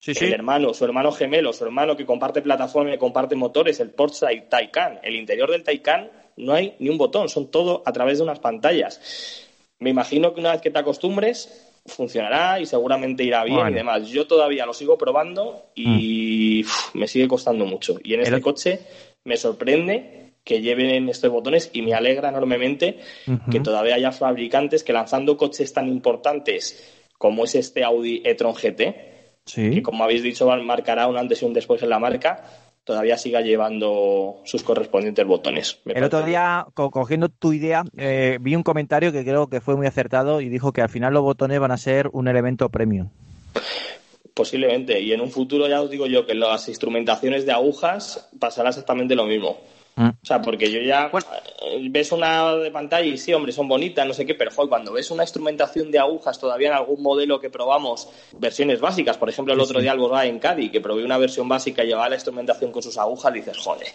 Sí, sí. El hermano, su hermano gemelo, su hermano que comparte plataforma y comparte motores, el Porsche Taycan. El interior del Taycan no hay ni un botón, son todo a través de unas pantallas. Me imagino que una vez que te acostumbres, funcionará y seguramente irá bien bueno. y demás. Yo todavía lo sigo probando y mm. uf, me sigue costando mucho. Y en este el... coche me sorprende que lleven estos botones y me alegra enormemente uh -huh. que todavía haya fabricantes que lanzando coches tan importantes como es este Audi e-tron GT, sí. que como habéis dicho marcará un antes y un después en la marca, todavía siga llevando sus correspondientes botones. El otro día, co cogiendo tu idea, eh, vi un comentario que creo que fue muy acertado y dijo que al final los botones van a ser un elemento premium. Posiblemente, y en un futuro ya os digo yo que las instrumentaciones de agujas pasará exactamente lo mismo. O sea, porque yo ya bueno. ves una de pantalla y sí, hombre, son bonitas, no sé qué, pero joder, cuando ves una instrumentación de agujas todavía en algún modelo que probamos, versiones básicas, por ejemplo, el otro sí. día al Volkswagen Caddy, que probé una versión básica y llevaba la instrumentación con sus agujas, dices, joder,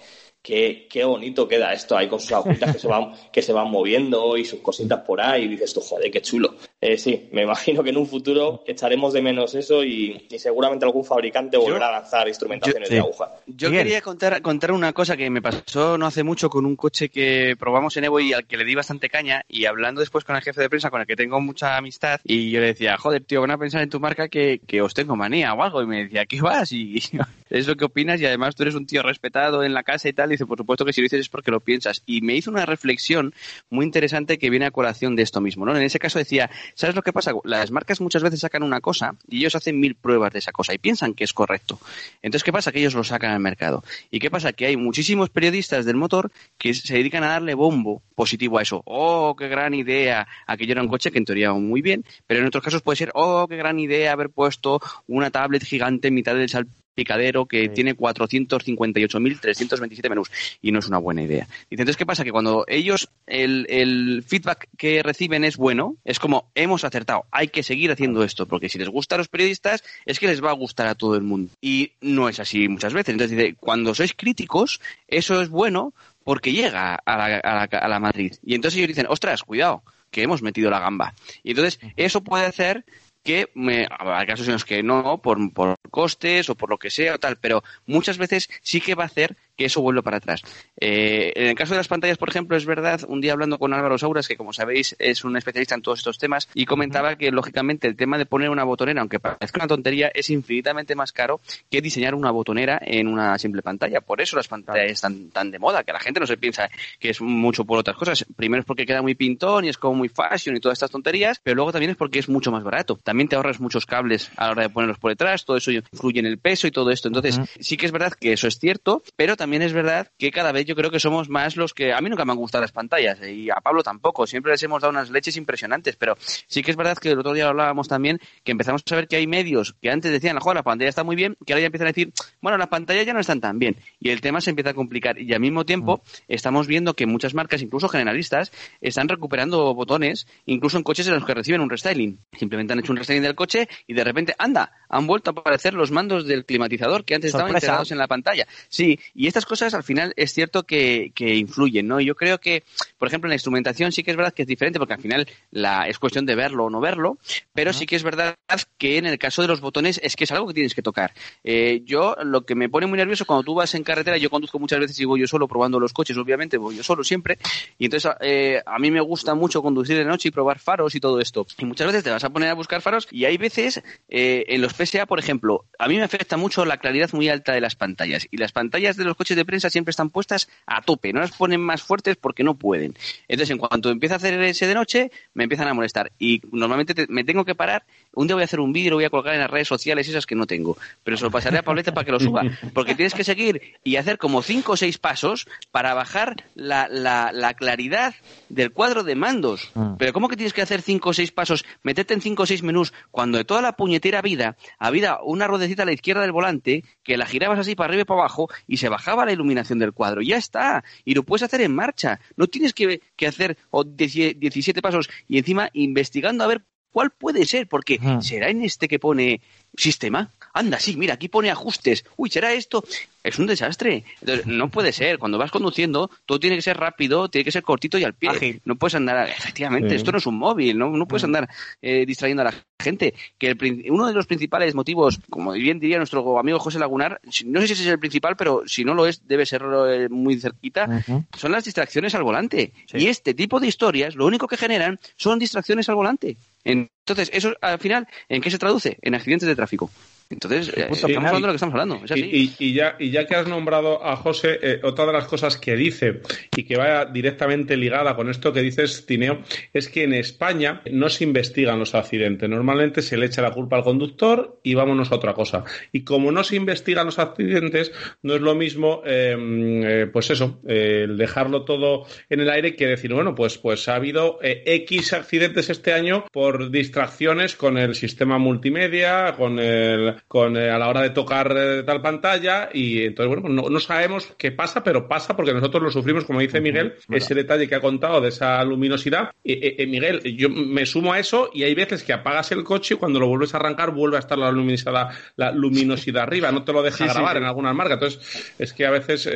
qué, qué bonito queda esto ahí con sus agujitas que se van que se van moviendo y sus cositas por ahí y dices tú, joder, qué chulo. Eh, sí, me imagino que en un futuro echaremos de menos eso y, seguramente algún fabricante volverá a lanzar instrumentaciones de aguja. Yo quería contar, contar una cosa que me pasó no hace mucho con un coche que probamos en Evo y al que le di bastante caña y hablando después con el jefe de prensa con el que tengo mucha amistad y yo le decía, joder, tío, van a pensar en tu marca que, que os tengo manía o algo y me decía, ¿qué vas? Y, es lo que opinas y además tú eres un tío respetado en la casa y tal. Y dice, por supuesto que si lo dices es porque lo piensas. Y me hizo una reflexión muy interesante que viene a colación de esto mismo, ¿no? En ese caso decía, ¿sabes lo que pasa? Las marcas muchas veces sacan una cosa y ellos hacen mil pruebas de esa cosa y piensan que es correcto. Entonces, ¿qué pasa? Que ellos lo sacan al mercado. ¿Y qué pasa? Que hay muchísimos periodistas del motor que se dedican a darle bombo positivo a eso. Oh, qué gran idea. Aquello era un coche que en teoría muy bien, pero en otros casos puede ser, oh, qué gran idea haber puesto una tablet gigante en mitad del salpicadero que tiene 458.327 menús y no es una buena idea. Dice, entonces, ¿qué pasa? Que cuando ellos, el, el, feedback que reciben es bueno, es como, hemos acertado, hay que seguir haciendo esto, porque si les gusta a los periodistas, es que les va a gustar a todo el mundo. Y no es así muchas veces. Entonces dice, cuando sois críticos, eso es bueno porque llega a la, a la, a la Madrid. Y entonces ellos dicen, ostras, cuidado, que hemos metido la gamba. Y entonces eso puede hacer que me, hay casos en los que no, por, por costes o por lo que sea o tal, pero muchas veces sí que va a hacer que eso vuelva para atrás. Eh, en el caso de las pantallas, por ejemplo, es verdad, un día hablando con Álvaro Sauras, que como sabéis es un especialista en todos estos temas, y comentaba que lógicamente el tema de poner una botonera, aunque parezca una tontería, es infinitamente más caro que diseñar una botonera en una simple pantalla. Por eso las pantallas están tan de moda, que la gente no se piensa que es mucho por otras cosas. Primero es porque queda muy pintón y es como muy fashion y todas estas tonterías, pero luego también es porque es mucho más barato. También te ahorras muchos cables a la hora de ponerlos por detrás, todo eso influye en el peso y todo esto. Entonces, sí que es verdad que eso es cierto, pero también es verdad que cada vez yo creo que somos más los que... A mí nunca me han gustado las pantallas eh, y a Pablo tampoco. Siempre les hemos dado unas leches impresionantes, pero sí que es verdad que el otro día hablábamos también que empezamos a ver que hay medios que antes decían, la pantalla está muy bien, que ahora ya empiezan a decir, bueno, las pantallas ya no están tan bien. Y el tema se empieza a complicar. Y al mismo tiempo estamos viendo que muchas marcas, incluso generalistas, están recuperando botones, incluso en coches en los que reciben un restyling. Simplemente han hecho un restyling del coche y de repente, anda, han vuelto a aparecer los mandos del climatizador que antes estaban integrados en la pantalla. Sí, y estas cosas al final es cierto que, que influyen, ¿no? Yo creo que, por ejemplo, en la instrumentación sí que es verdad que es diferente porque al final la, es cuestión de verlo o no verlo, pero sí que es verdad que en el caso de los botones es que es algo que tienes que tocar. Eh, yo lo que me pone muy nervioso cuando tú vas en carretera, yo conduzco muchas veces y voy yo solo probando los coches, obviamente voy yo solo siempre, y entonces eh, a mí me gusta mucho conducir de noche y probar faros y todo esto. Y muchas veces te vas a poner a buscar faros y hay veces eh, en los PSA, por ejemplo, a mí me afecta mucho la claridad muy alta de las pantallas y las pantallas de los coches de prensa siempre están puestas a tope, no las ponen más fuertes porque no pueden. Entonces, en cuanto empieza a hacer ese de noche, me empiezan a molestar y normalmente me tengo que parar. Un día voy a hacer un vídeo, lo voy a colgar en las redes sociales, esas que no tengo, pero se lo pasaré a Pablete para que lo suba, porque tienes que seguir y hacer como cinco o seis pasos para bajar la, la, la claridad del cuadro de mandos. Pero ¿cómo que tienes que hacer cinco o seis pasos, meterte en cinco o seis menús, cuando de toda la puñetera vida había una ruedecita a la izquierda del volante que la girabas así para arriba y para abajo y se bajaba la iluminación del cuadro? Ya está. Y lo puedes hacer en marcha. No tienes que, que hacer 17 pasos y encima investigando a ver cuál puede ser, porque será en este que pone sistema. Anda, sí, mira, aquí pone ajustes. Uy, ¿será esto? Es un desastre. Entonces, no puede ser. Cuando vas conduciendo, todo tiene que ser rápido, tiene que ser cortito y al pie. No puedes andar, efectivamente, esto no es un móvil, no, no puedes andar eh, distrayendo a la gente. Que el, uno de los principales motivos, como bien diría nuestro amigo José Lagunar, no sé si ese es el principal, pero si no lo es, debe ser eh, muy cerquita, son las distracciones al volante. Y este tipo de historias, lo único que generan son distracciones al volante. Entonces, eso al final, ¿en qué se traduce? En accidentes de tráfico. Entonces, eh, estamos hablando de lo que estamos hablando. Y, ya, y ya que has nombrado a José, eh, otra de las cosas que dice y que va directamente ligada con esto que dices, Tineo, es que en España no se investigan los accidentes. Normalmente se le echa la culpa al conductor y vámonos a otra cosa. Y como no se investigan los accidentes, no es lo mismo, em, eh, pues eso, el dejarlo todo en el aire que decir, bueno, pues, pues ha habido X accidentes este año por distracciones con el sistema multimedia, con el con a la hora de tocar tal pantalla y entonces, bueno, pues no, no, sabemos qué pasa, pero pasa porque nosotros lo sufrimos, como dice Miguel, ese detalle que ha contado de esa luminosidad. Miguel, yo me sumo a eso y hay veces que apagas el coche y cuando lo vuelves a arrancar vuelve a estar la luminosidad, la luminosidad arriba, no te lo deja grabar en algunas marcas. Entonces, es que a veces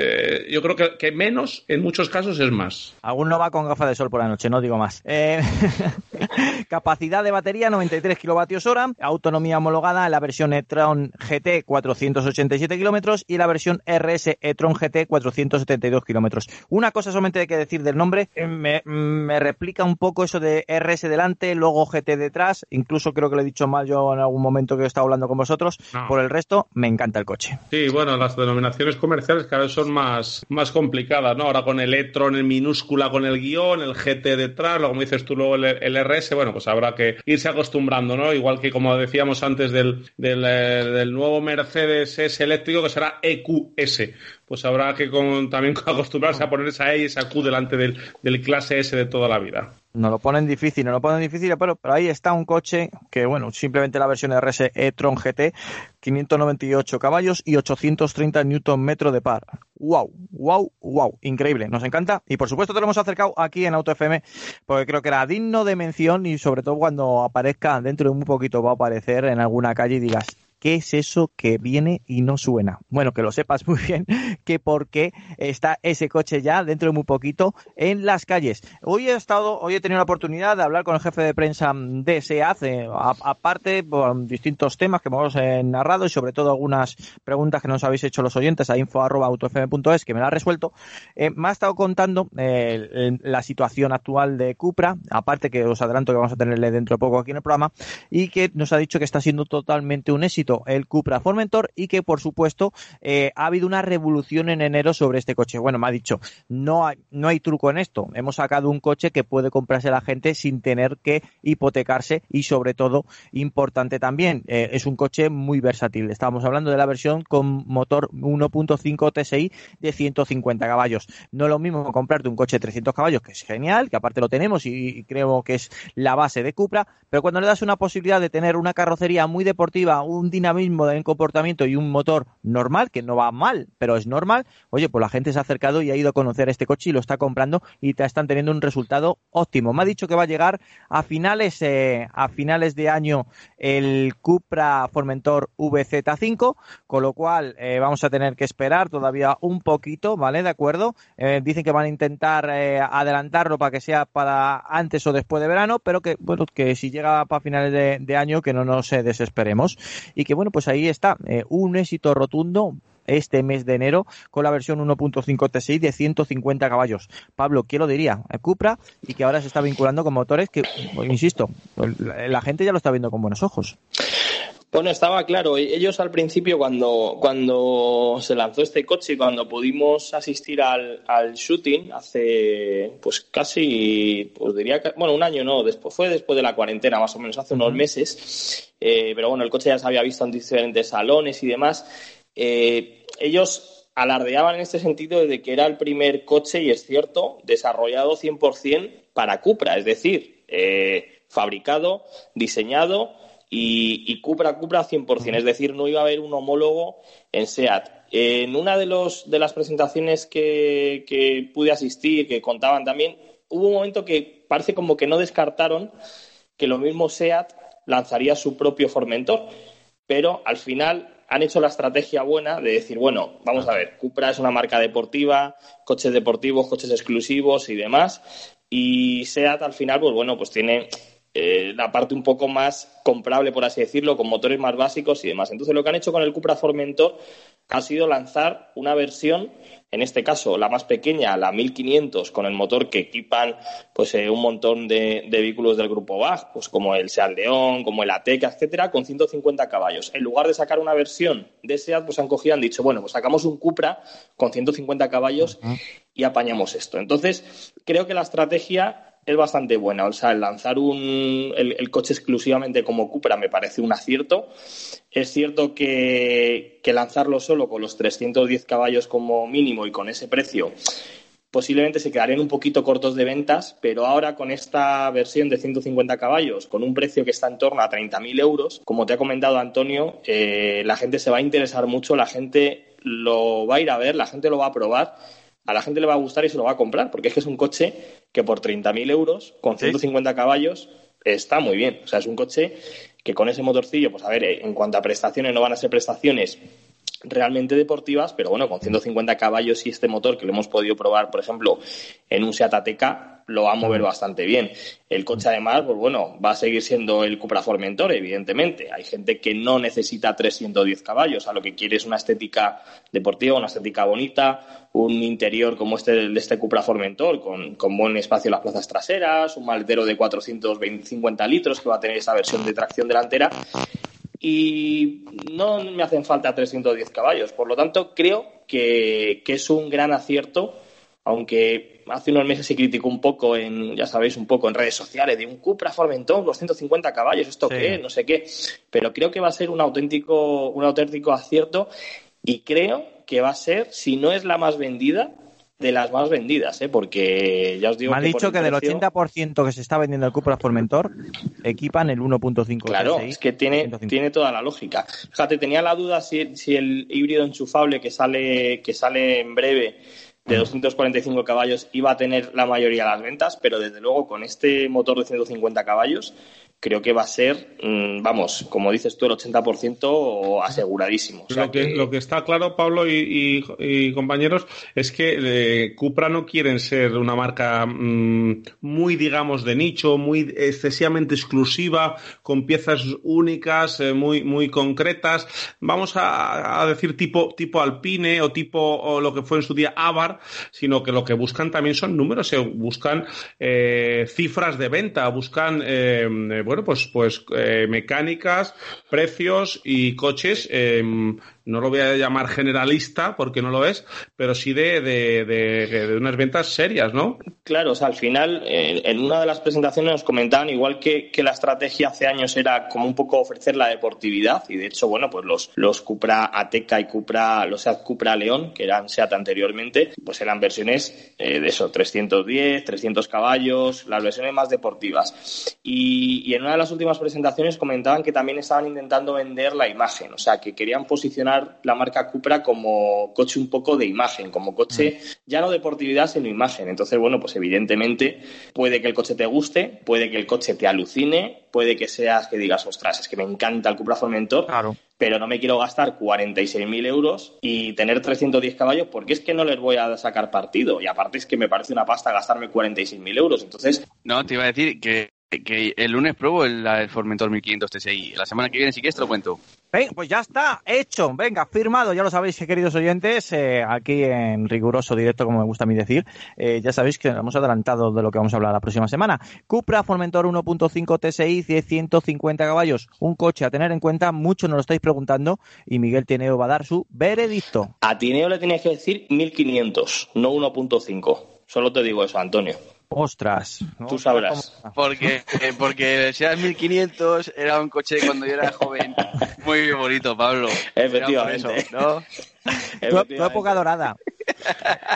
yo creo que, que menos en muchos casos es más. Aún no va con gafas de sol por la noche, no digo más. Capacidad de batería 93 kilovatios hora, autonomía homologada en la versión e-tron GT 487 kilómetros y la versión RS e-tron GT 472 kilómetros. Una cosa solamente hay que decir del nombre, eh, me, replica un poco eso de RS delante, luego GT detrás, incluso creo que lo he dicho mal yo en algún momento que he estado hablando con vosotros. Por el resto, me encanta el coche. Sí, bueno, las denominaciones comerciales cada vez son más, más complicadas, ¿no? Ahora con el e-tron en minúscula con el guion, el GT detrás, luego como dices tú luego el, RS, bueno, pues habrá que irse acostumbrando, ¿no? Igual que como decíamos antes del, del, eh, del nuevo Mercedes S eléctrico que será EQS pues habrá que también acostumbrarse a poner esa E y esa Q delante del, del clase S de toda la vida. No lo ponen difícil, no lo ponen difícil, pero, pero ahí está un coche que, bueno, simplemente la versión RS e-tron GT, 598 caballos y 830 newton metro de par. ¡Wow! ¡Wow! ¡Wow! Increíble, nos encanta. Y por supuesto te lo hemos acercado aquí en Auto FM porque creo que era digno de mención y sobre todo cuando aparezca dentro de un poquito va a aparecer en alguna calle y digas, ¿Qué es eso que viene y no suena? Bueno, que lo sepas muy bien, que por qué está ese coche ya dentro de muy poquito en las calles. Hoy he estado, hoy he tenido la oportunidad de hablar con el jefe de prensa de SEAT, eh, aparte por distintos temas que hemos eh, narrado y sobre todo algunas preguntas que nos habéis hecho los oyentes a info.autofm.es que me la ha resuelto. Eh, me ha estado contando la situación actual de Cupra, aparte que os adelanto que vamos a tenerle dentro de poco aquí en el programa, y que nos ha dicho que está siendo totalmente un éxito el Cupra Formentor y que por supuesto eh, ha habido una revolución en enero sobre este coche. Bueno, me ha dicho, no hay, no hay truco en esto. Hemos sacado un coche que puede comprarse la gente sin tener que hipotecarse y sobre todo, importante también, eh, es un coche muy versátil. Estábamos hablando de la versión con motor 1.5 TSI de 150 caballos. No es lo mismo comprarte un coche de 300 caballos, que es genial, que aparte lo tenemos y, creo que es la base de Cupra, pero cuando le das una posibilidad de tener una carrocería muy deportiva, un dinamismo del comportamiento y un motor normal, que no va mal, pero es normal, oye, pues la gente se ha acercado y ha ido a conocer este coche y lo está comprando y te están teniendo un resultado óptimo. Me ha dicho que va a llegar a finales, eh, a finales de año el Cupra Formentor VZ5, con lo cual eh, vamos a tener que esperar todavía un poquito, ¿vale? De acuerdo. Eh, dicen que van a intentar adelantarlo para que sea para antes o después de verano, pero que, bueno, que si llega para finales de, de año, que no nos desesperemos. Y que bueno, pues ahí está, eh, un éxito rotundo este mes de enero con la versión 1.5 TSI de 150 caballos. Pablo, ¿qué lo diría? Cupra y que ahora se está vinculando con motores que, pues, insisto, la gente ya lo está viendo con buenos ojos. Bueno, estaba claro. Ellos al principio, cuando, cuando se lanzó este coche y cuando pudimos asistir al, al shooting hace, pues casi, pues diría bueno, un año no, después, fue después de la cuarentena, más o menos, hace unos meses. Eh, pero bueno, el coche ya se había visto en diferentes salones y demás. Eh, ellos alardeaban en este sentido de que era el primer coche, y es cierto, desarrollado 100% para Cupra, es decir, eh, fabricado, diseñado y, Cupra Cupra 100%, es decir, no iba a haber un homólogo en SEAT. En una de, los, de las presentaciones que, que pude asistir, que contaban también, hubo un momento que parece como que no descartaron que lo mismo SEAT lanzaría su propio Formentor, pero al final han hecho la estrategia buena de decir, bueno, vamos a ver, Cupra es una marca deportiva, coches deportivos, coches exclusivos y demás, y SEAT al final, pues bueno, pues tiene eh, la parte un poco más comprable, por así decirlo, con motores más básicos y demás. Entonces, lo que han hecho con el Cupra Formentor ha sido lanzar una versión, en este caso la más pequeña, la 1500, con el motor que equipan pues eh, un montón de, vehículos del grupo BAG, pues como el Seat León, como el Ateca, etcétera, con 150 caballos. En lugar de sacar una versión de Seat, pues han cogido han dicho, bueno, pues sacamos un Cupra con 150 caballos y apañamos esto. Entonces, creo que la estrategia es bastante buena. O sea, el lanzar un, el, coche exclusivamente como Cupra me parece un acierto. Es cierto que, lanzarlo solo con los 310 caballos como mínimo y con ese precio, posiblemente se quedarían un poquito cortos de ventas, pero ahora con esta versión de 150 caballos, con un precio que está en torno a 30.000 euros, como te ha comentado Antonio, eh, la gente se va a interesar mucho, la gente lo va a ir a ver, la gente lo va a probar, a la gente le va a gustar y se lo va a comprar, porque es que es un coche que por 30.000 euros, con 150 caballos, está muy bien. O sea, es un coche que con ese motorcillo, pues a ver, en cuanto a prestaciones, no van a ser prestaciones realmente deportivas, pero bueno, con 150 caballos y este motor que lo hemos podido probar, por ejemplo, en un Seat Ateca, lo va a mover bastante bien. El coche además, pues bueno, va a seguir siendo el Cupra Formentor, evidentemente. Hay gente que no necesita 310 caballos, a lo que quiere es una estética deportiva, una estética bonita, un interior como este de este Cupra Formentor, con, con buen espacio en las plazas traseras, un maletero de 450 litros que va a tener esa versión de tracción delantera y no me hacen falta 310 caballos. Por lo tanto, creo que, es un gran acierto, aunque hace unos meses se criticó un poco en, ya sabéis, un poco en redes sociales de un Cupra Formentor, 250 caballos, ¿esto qué? No sé qué. Pero creo que va a ser un auténtico, un auténtico acierto y creo que va a ser, si no es la más vendida, de las más vendidas, ¿eh? porque ya os digo. Me han dicho que del 80% que se está vendiendo el Cupra Formentor, equipan el 1.5. Claro, es que tiene, tiene toda la lógica. Fíjate, tenía la duda si, si el híbrido enchufable que sale, que sale en breve de 245 caballos iba a tener la mayoría de las ventas, pero desde luego con este motor de 150 caballos creo que va a ser, mm, vamos, como dices tú, el 80% aseguradísimo. lo, que, lo que está claro, Pablo y, compañeros, es que eh, Cupra no quieren ser una marca mm, muy, digamos, de nicho, muy excesivamente exclusiva, con piezas únicas, eh, muy, muy concretas. Vamos a, decir tipo, tipo Alpine o tipo o lo que fue en su día Avar, sino que lo que buscan también son números, buscan eh, cifras de venta, buscan bueno, pues, pues eh, mecánicas, precios y coches em, no lo voy a llamar generalista porque no lo es, pero sí de, de, unas ventas serias, ¿no? Claro, o sea, al final, en una de las presentaciones nos comentaban, igual que, la estrategia hace años era como un poco ofrecer la deportividad, y de hecho, bueno, pues los, los Cupra Ateca y Cupra, los Seat Cupra León, que eran Seat anteriormente, pues eran versiones eh, de eso, 310, 300 caballos, las versiones más deportivas. Y, y en una de las últimas presentaciones comentaban que también estaban intentando vender la imagen, o sea, que querían posicionar la marca Cupra como coche un poco de imagen, como coche mm. ya no deportividad, sino imagen. Entonces, bueno, pues evidentemente puede que el coche te guste, puede que el coche te alucine, puede que seas que digas, ostras, es que me encanta el Cupra Formentor, pero no me quiero gastar 46.000 euros y tener 310 caballos porque es que no les voy a sacar partido. Y aparte es que me parece una pasta gastarme 46.000 euros. Entonces... No, te iba a decir que que el lunes pruebo el, Formentor 1500 TSI. La semana que viene, si quieres, te lo cuento. Venga, pues ya está, hecho. Venga, firmado. Ya lo sabéis, queridos oyentes, eh, aquí en riguroso directo, como me gusta a mí decir. Eh, ya sabéis que hemos adelantado de lo que vamos a hablar la próxima semana. Cupra Formentor 1.5 TSI, 150 caballos. Un coche a tener en cuenta, mucho nos lo estáis preguntando. Y Miguel Tineo va a dar su veredicto. A Tineo le tenías que decir 1500, no 1.5. Solo te digo eso, Antonio. Ostras. Tú sabrás. Porque, eh, porque el Seat 1500 era un coche cuando yo era joven muy bonito, Pablo. Efectivamente. ¿no? Tu, época dorada.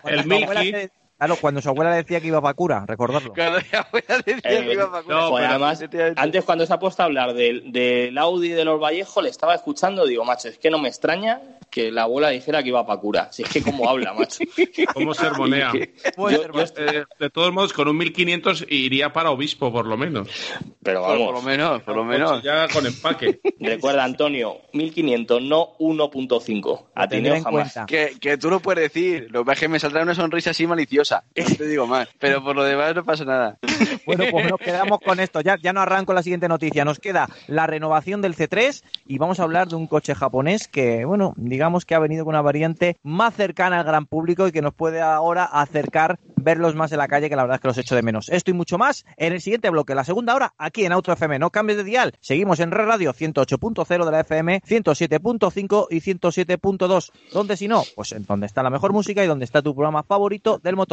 el Milky. Claro, cuando su abuela decía que iba para cura, recordarlo. Cuando su abuela decía que iba para cura. No, pues además, antes cuando se ha puesto a hablar del, del Audi de los Vallejos, le estaba escuchando, digo, macho, es que no me extraña que la abuela dijera que iba para cura. Si es que cómo habla, macho. ¿Cómo sermonea? Eh, de todos modos, con un 1500 iría para obispo, por lo menos. Pero vamos. Por lo menos, por lo menos. Ya con empaque. Recuerda, Antonio, 1500, no 1.5. A ti no jamás. Que, que tú lo puedes decir. Lo que me saldrá una sonrisa así maliciosa. No te digo más. Pero por lo demás no pasa nada. Bueno, pues nos quedamos con esto. Ya, ya no arranco la siguiente noticia. Nos queda la renovación del C3 y vamos a hablar de un coche japonés que, bueno, digamos digamos que ha venido con una variante más cercana al gran público y que nos puede ahora acercar verlos más en la calle, que la verdad es que los echo de menos. Esto y mucho más en el siguiente bloque, la segunda hora, aquí en Auto FM. No cambies de dial. Seguimos en Red Radio 108.0 de la FM, 107.5 y 107.2. ¿Dónde si no? Pues en donde está la mejor música y donde está tu programa favorito del motor.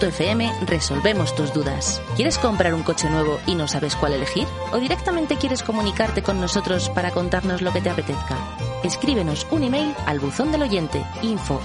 Auto FM resolvemos tus dudas. ¿Quieres comprar un coche nuevo y no sabes cuál elegir? ¿O directamente quieres comunicarte con nosotros para contarnos lo que te apetezca? Escríbenos un email al buzón del oyente info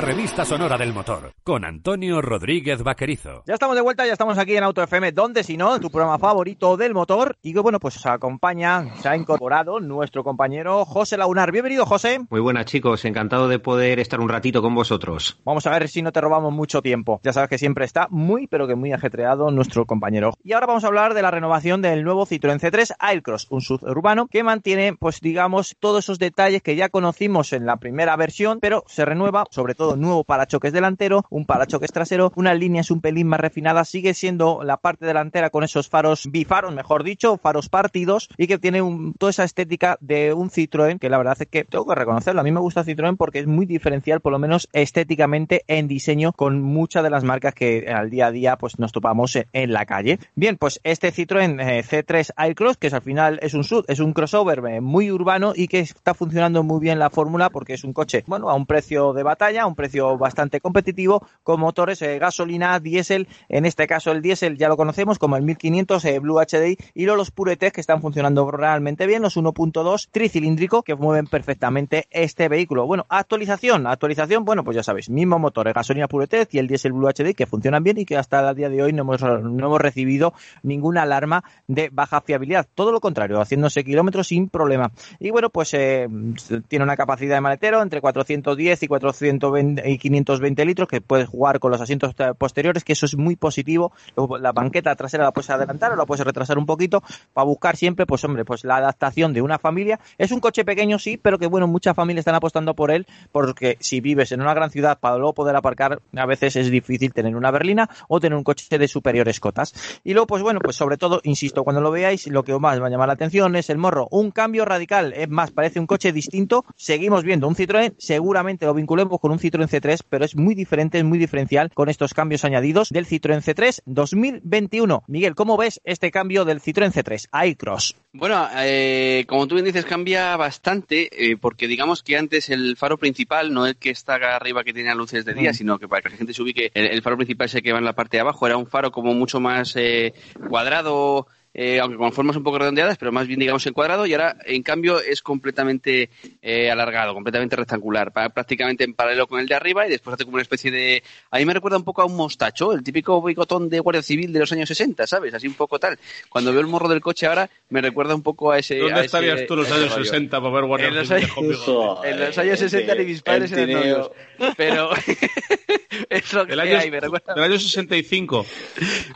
revista sonora del motor, con Antonio Rodríguez Vaquerizo. Ya estamos de vuelta, ya estamos aquí en Auto FM, donde si no, tu programa favorito del motor. Y que bueno, pues os acompaña, se ha incorporado nuestro compañero José Launar. Bienvenido, José. Muy buenas, chicos. Encantado de poder estar un ratito con vosotros. Vamos a ver si no te robamos mucho tiempo. Ya sabes que siempre está muy, pero que muy ajetreado nuestro compañero. Y ahora vamos a hablar de la renovación del nuevo Citroën C3 Aircross, un suburbano que mantiene, pues digamos, todos esos detalles que ya conocimos en la primera versión, pero se renueva, sobre todo nuevo parachoques delantero, un parachoques trasero, unas líneas un pelín más refinadas, sigue siendo la parte delantera con esos faros bifaros, mejor dicho, faros partidos, y que tiene un- toda esa estética de un Citroën, que la verdad es que tengo que reconocerlo, a mí me gusta Citroën porque es muy diferencial, por lo menos estéticamente en diseño, con muchas de las marcas que al día a día pues nos topamos en, la calle. Bien, pues este Citroën eh, C3 Aircross, que es al final es un sub, es un crossover eh, muy urbano y que está funcionando muy bien la fórmula porque es un coche, bueno, a un precio de batalla, precio bastante competitivo, con motores eh, gasolina, diésel, en este caso el diésel ya lo conocemos como el 1500 eh, Blue HDI y los Puretech que están funcionando realmente bien, los 1.2 tricilíndrico que mueven perfectamente este vehículo. Bueno, actualización, actualización, bueno, pues ya sabéis, mismo motor, eh, gasolina Puretech y el diésel Blue HDI que funcionan bien y que hasta el día de hoy no hemos, no hemos recibido ninguna alarma de baja fiabilidad. Todo lo contrario, haciéndose kilómetros sin problema. Y bueno, pues tiene una capacidad de maletero entre 410 y 420 y 520 litros que puedes jugar con los asientos posteriores, que eso es muy positivo. La banqueta trasera la puedes adelantar o la puedes retrasar un poquito para buscar siempre, pues hombre, pues la adaptación de una familia. Es un coche pequeño, sí, pero que bueno, muchas familias están apostando por él porque si vives en una gran ciudad para luego poder aparcar, a veces es difícil tener una berlina o tener un coche de superiores cotas. Y luego, pues bueno, pues sobre todo, insisto, cuando lo veáis, lo que más va a llamar la atención es el morro. Un cambio radical, es más, parece un coche distinto. Seguimos viendo un Citroën, seguramente lo vinculemos con un Citroën C3, pero es muy diferente, es muy diferencial con estos cambios añadidos del Citroën C3 2021. Miguel, ¿cómo ves este cambio del Citroën C3 iCross? Bueno, eh, como tú bien dices, cambia bastante, eh, porque digamos que antes el faro principal, no el que está acá arriba que tenía luces de día, Mm. sino que para que la gente se ubique, el, el faro principal es el que va en la parte de abajo, era un faro como mucho más eh, cuadrado, eh, aunque con formas un poco redondeadas, pero más bien digamos en cuadrado, y ahora en cambio es completamente eh, alargado, completamente rectangular, pa- prácticamente en paralelo con el de arriba, y después hace como una especie de... A mí me recuerda un poco a un mostacho, el típico bigotón de Guardia Civil de los años 60, ¿sabes? Así un poco tal. Cuando veo el morro del coche ahora, me recuerda un poco a ese... a ¿Dónde ese- estarías tú en los ese años rollo. 60 para ver Guardia En los Civil años-? En los años 60 ni mis padres el eran novios. Pero es lo que Del año, hay, me recuerda. del año 65.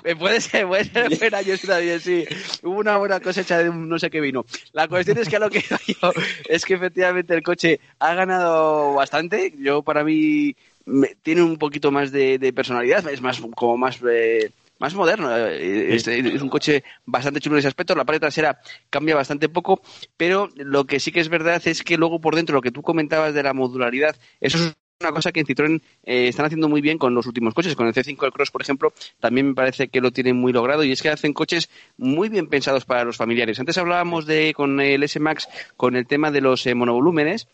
Eh, Puede ser, puede ser buen año también, sí. Hubo una buena cosecha de un no sé qué vino. La cuestión es que a lo que yo es que efectivamente el coche ha ganado bastante. Yo, para mí, me- tiene un poquito más de, de personalidad, es más como más... eh, más moderno, eh, es, es un coche bastante chulo en ese aspecto, la parte trasera cambia bastante poco, pero lo que sí que es verdad es que luego por dentro lo que tú comentabas de la modularidad, eso es una cosa que en Citroën eh, están haciendo muy bien con los últimos coches. Con el C5 el Cross, por ejemplo, también me parece que lo tienen muy logrado y es que hacen coches muy bien pensados para los familiares. Antes hablábamos de con el S-Max con el tema de los eh, monovolúmenes.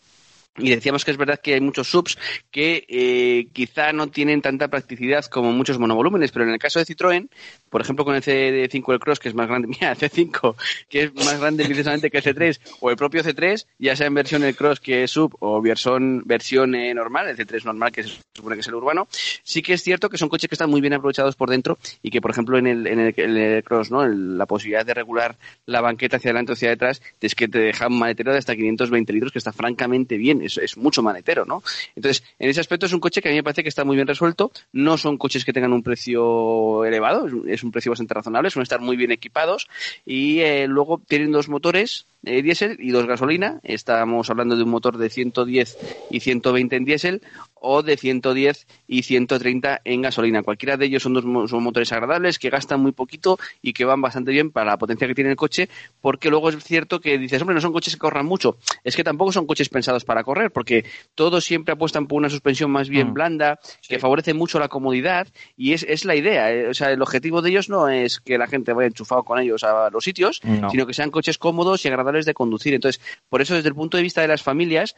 Y decíamos que es verdad que hay muchos subs que eh, quizá no tienen tanta practicidad como muchos monovolúmenes, pero en el caso de Citroën, por ejemplo con el C5 el Cross, que es más grande, mira, el C5, que es más grande precisamente que el C3, o el propio C3, ya sea en versión el Cross que es sub o versión, versión eh, normal, el C3 normal que se supone que es el urbano, sí que es cierto que son coches que están muy bien aprovechados por dentro y que, por ejemplo, en el, en el, Cross, ¿no? La posibilidad de regular la banqueta hacia adelante o hacia detrás es que te deja un maletero de hasta 520 litros que está francamente bien, es, mucho maletero, ¿no? Entonces, en ese aspecto es un coche que a mí me parece que está muy bien resuelto, no son coches que tengan un precio elevado, es un- es un precio bastante razonable, suelen estar muy bien equipados y eh, luego tienen dos motores eh, diésel y dos gasolina. Estamos hablando de un motor de 110 y 120 en diésel o de 110 y 130 en gasolina. Cualquiera de ellos son dos son motores agradables que gastan muy poquito y que van bastante bien para la potencia que tiene el coche, porque luego es cierto que dices, hombre, no son coches que corran mucho. Es que tampoco son coches pensados para correr, porque todos siempre apuestan por una suspensión más bien blanda, que favorece mucho la comodidad y es, es la idea. eh, O sea, el objetivo de ellos no es que la gente vaya enchufado con ellos a los sitios, No. sino que sean coches cómodos y agradables de conducir. Entonces, por eso, desde el punto de vista de las familias,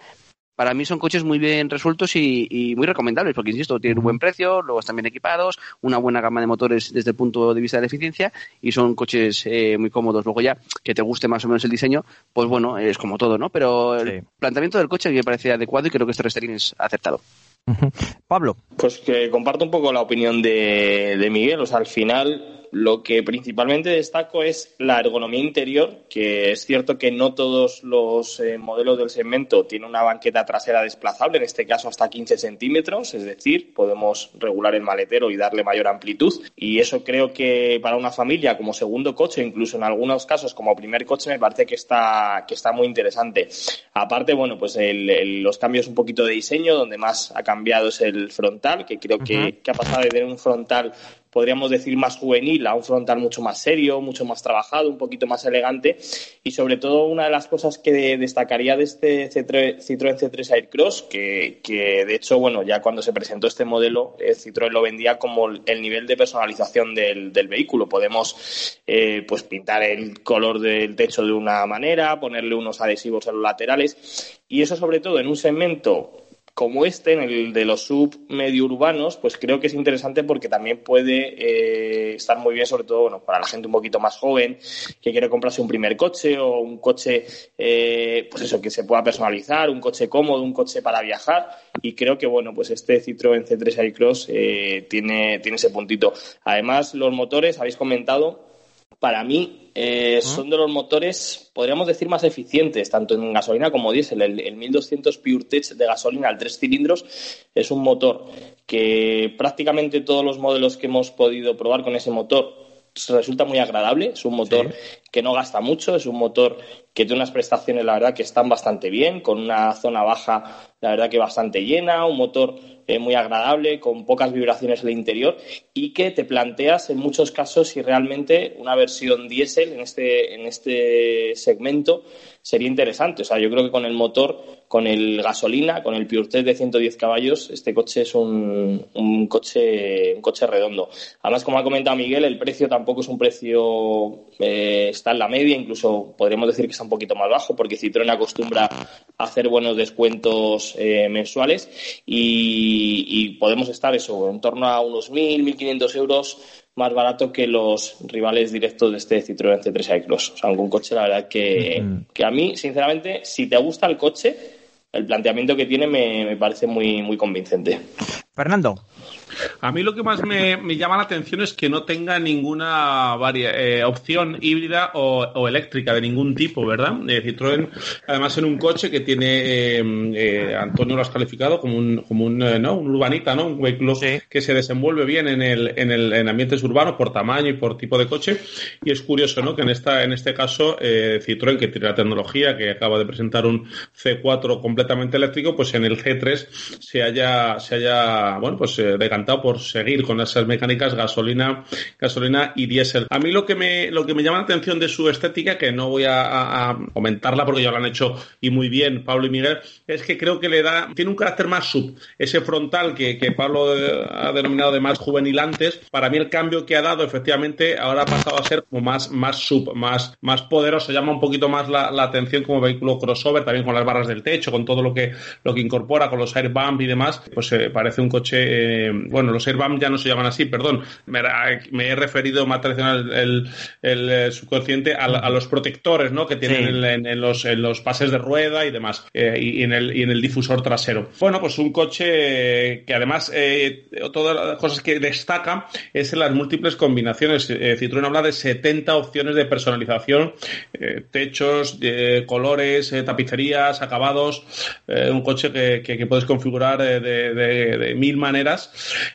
para mí son coches muy bien resueltos y, y muy recomendables, porque insisto, tienen un buen precio, luego están bien equipados, una buena gama de motores desde el punto de vista de la eficiencia y son coches eh, muy cómodos. Luego ya, que te guste más o menos el diseño, pues bueno, es como todo, ¿no? Pero el planteamiento del coche a mí me parece adecuado y creo que este restyling es acertado. Pablo. Pues que comparto un poco la opinión de, de Miguel. O sea, al final lo que principalmente destaco es la ergonomía interior, que es cierto que no todos los eh, modelos del segmento tienen una banqueta trasera desplazable, en este caso hasta 15 centímetros, es decir, podemos regular el maletero y darle mayor amplitud. Y eso creo que para una familia como segundo coche, incluso en algunos casos como primer coche, me parece que está, que está muy interesante. Aparte, bueno, pues el, el, los cambios un poquito de diseño, donde más ha cambiado es el frontal, que creo que, uh -huh. que ha pasado de tener un frontal podríamos decir, más juvenil, a un frontal mucho más serio, mucho más trabajado, un poquito más elegante. Y sobre todo, una de las cosas que destacaría de este Citroën C3 Aircross, que, que de hecho, bueno, ya cuando se presentó este modelo, eh, Citroën lo vendía como el nivel de personalización del, del vehículo. Podemos eh, pues pintar el color del techo de una manera, ponerle unos adhesivos en los laterales. Y eso, sobre todo, en un segmento como este, en el de los sub medio urbanos, pues creo que es interesante porque también puede eh, estar muy bien, sobre todo bueno, para la gente un poquito más joven que quiere comprarse un primer coche o un coche, eh, pues eso, que se pueda personalizar, un coche cómodo, un coche para viajar. Y creo que, bueno, pues este Citroën C3 Aircross eh, tiene, tiene ese puntito. Además, los motores, habéis comentado, para mí eh, son de los motores, podríamos decir, más eficientes, tanto en gasolina como diésel. El, el 1200 PureTech de gasolina al tres cilindros es un motor que prácticamente todos los modelos que hemos podido probar con ese motor resulta muy agradable. Es un motor sí. que no gasta mucho, es un motor que tiene unas prestaciones, la verdad, que están bastante bien, con una zona baja, la verdad, que bastante llena, un motor eh, muy agradable, con pocas vibraciones el interior y que te planteas en muchos casos si realmente una versión diésel en este, en este segmento sería interesante. O sea, yo creo que con el motor, con el gasolina, con el PureTech de 110 caballos, este coche es un, un, coche, un coche redondo. Además, como ha comentado Miguel, el precio tampoco es un precio, eh, está en la media, incluso podríamos decir que está un poquito más bajo, porque Citroën acostumbra a hacer buenos descuentos eh, mensuales y, y, podemos estar eso, en torno a unos 1.000, 1.500 euros más barato que los rivales directos de este Citroën C3 Aircross. O sea, un coche, la verdad, que, mm. que a mí, sinceramente, si te gusta el coche, el planteamiento que tiene me, me parece muy, muy convincente. Fernando. A mí lo que más me, me, llama la atención es que no tenga ninguna varia, eh, opción híbrida o, o, eléctrica de ningún tipo, ¿verdad? Eh, Citroën, además en un coche que tiene, eh, eh Antonio lo has calificado como un, como un, eh, ¿no? un urbanita, ¿no? Un vehículo sí. que se desenvuelve bien en, el, en, el, en ambientes urbanos por tamaño y por tipo de coche. Y es curioso, ¿no? Que en, esta, en este caso Citroën, que tiene la tecnología, que acaba de presentar un C4 completamente eléctrico, pues en el C3 se haya, se haya bueno, pues decantado por seguir con esas mecánicas gasolina, gasolina y diésel. A mí lo que me, lo que me llama la atención de su estética, que no voy a, comentarla porque ya lo han hecho y muy bien Pablo y Miguel, es que creo que le da, tiene un carácter más sub. Ese frontal que, que Pablo ha denominado de más juvenil antes, para mí el cambio que ha dado efectivamente ahora ha pasado a ser como más, más sub, más, más poderoso, llama un poquito más la, la atención como vehículo crossover, también con las barras del techo, con todo lo que, lo que incorpora, con los airbump y demás, pues eh, parece un coche, eh, bueno, los airbump ya no se llaman así, perdón, me, me he referido más tradicional el, el, el subconsciente a, a, los protectores, ¿no? Que tienen sí. en, en, en, los, en los pases de rueda y demás, eh, y, en el, y en el difusor trasero. Bueno, pues un coche que además, eh, todas las cosas que destaca es en las múltiples combinaciones. Eh, Citroën habla de 70 opciones de personalización, eh, techos, colores, eh, tapicerías, acabados, eh, un coche que, que, que puedes configurar de, de, de, mil maneras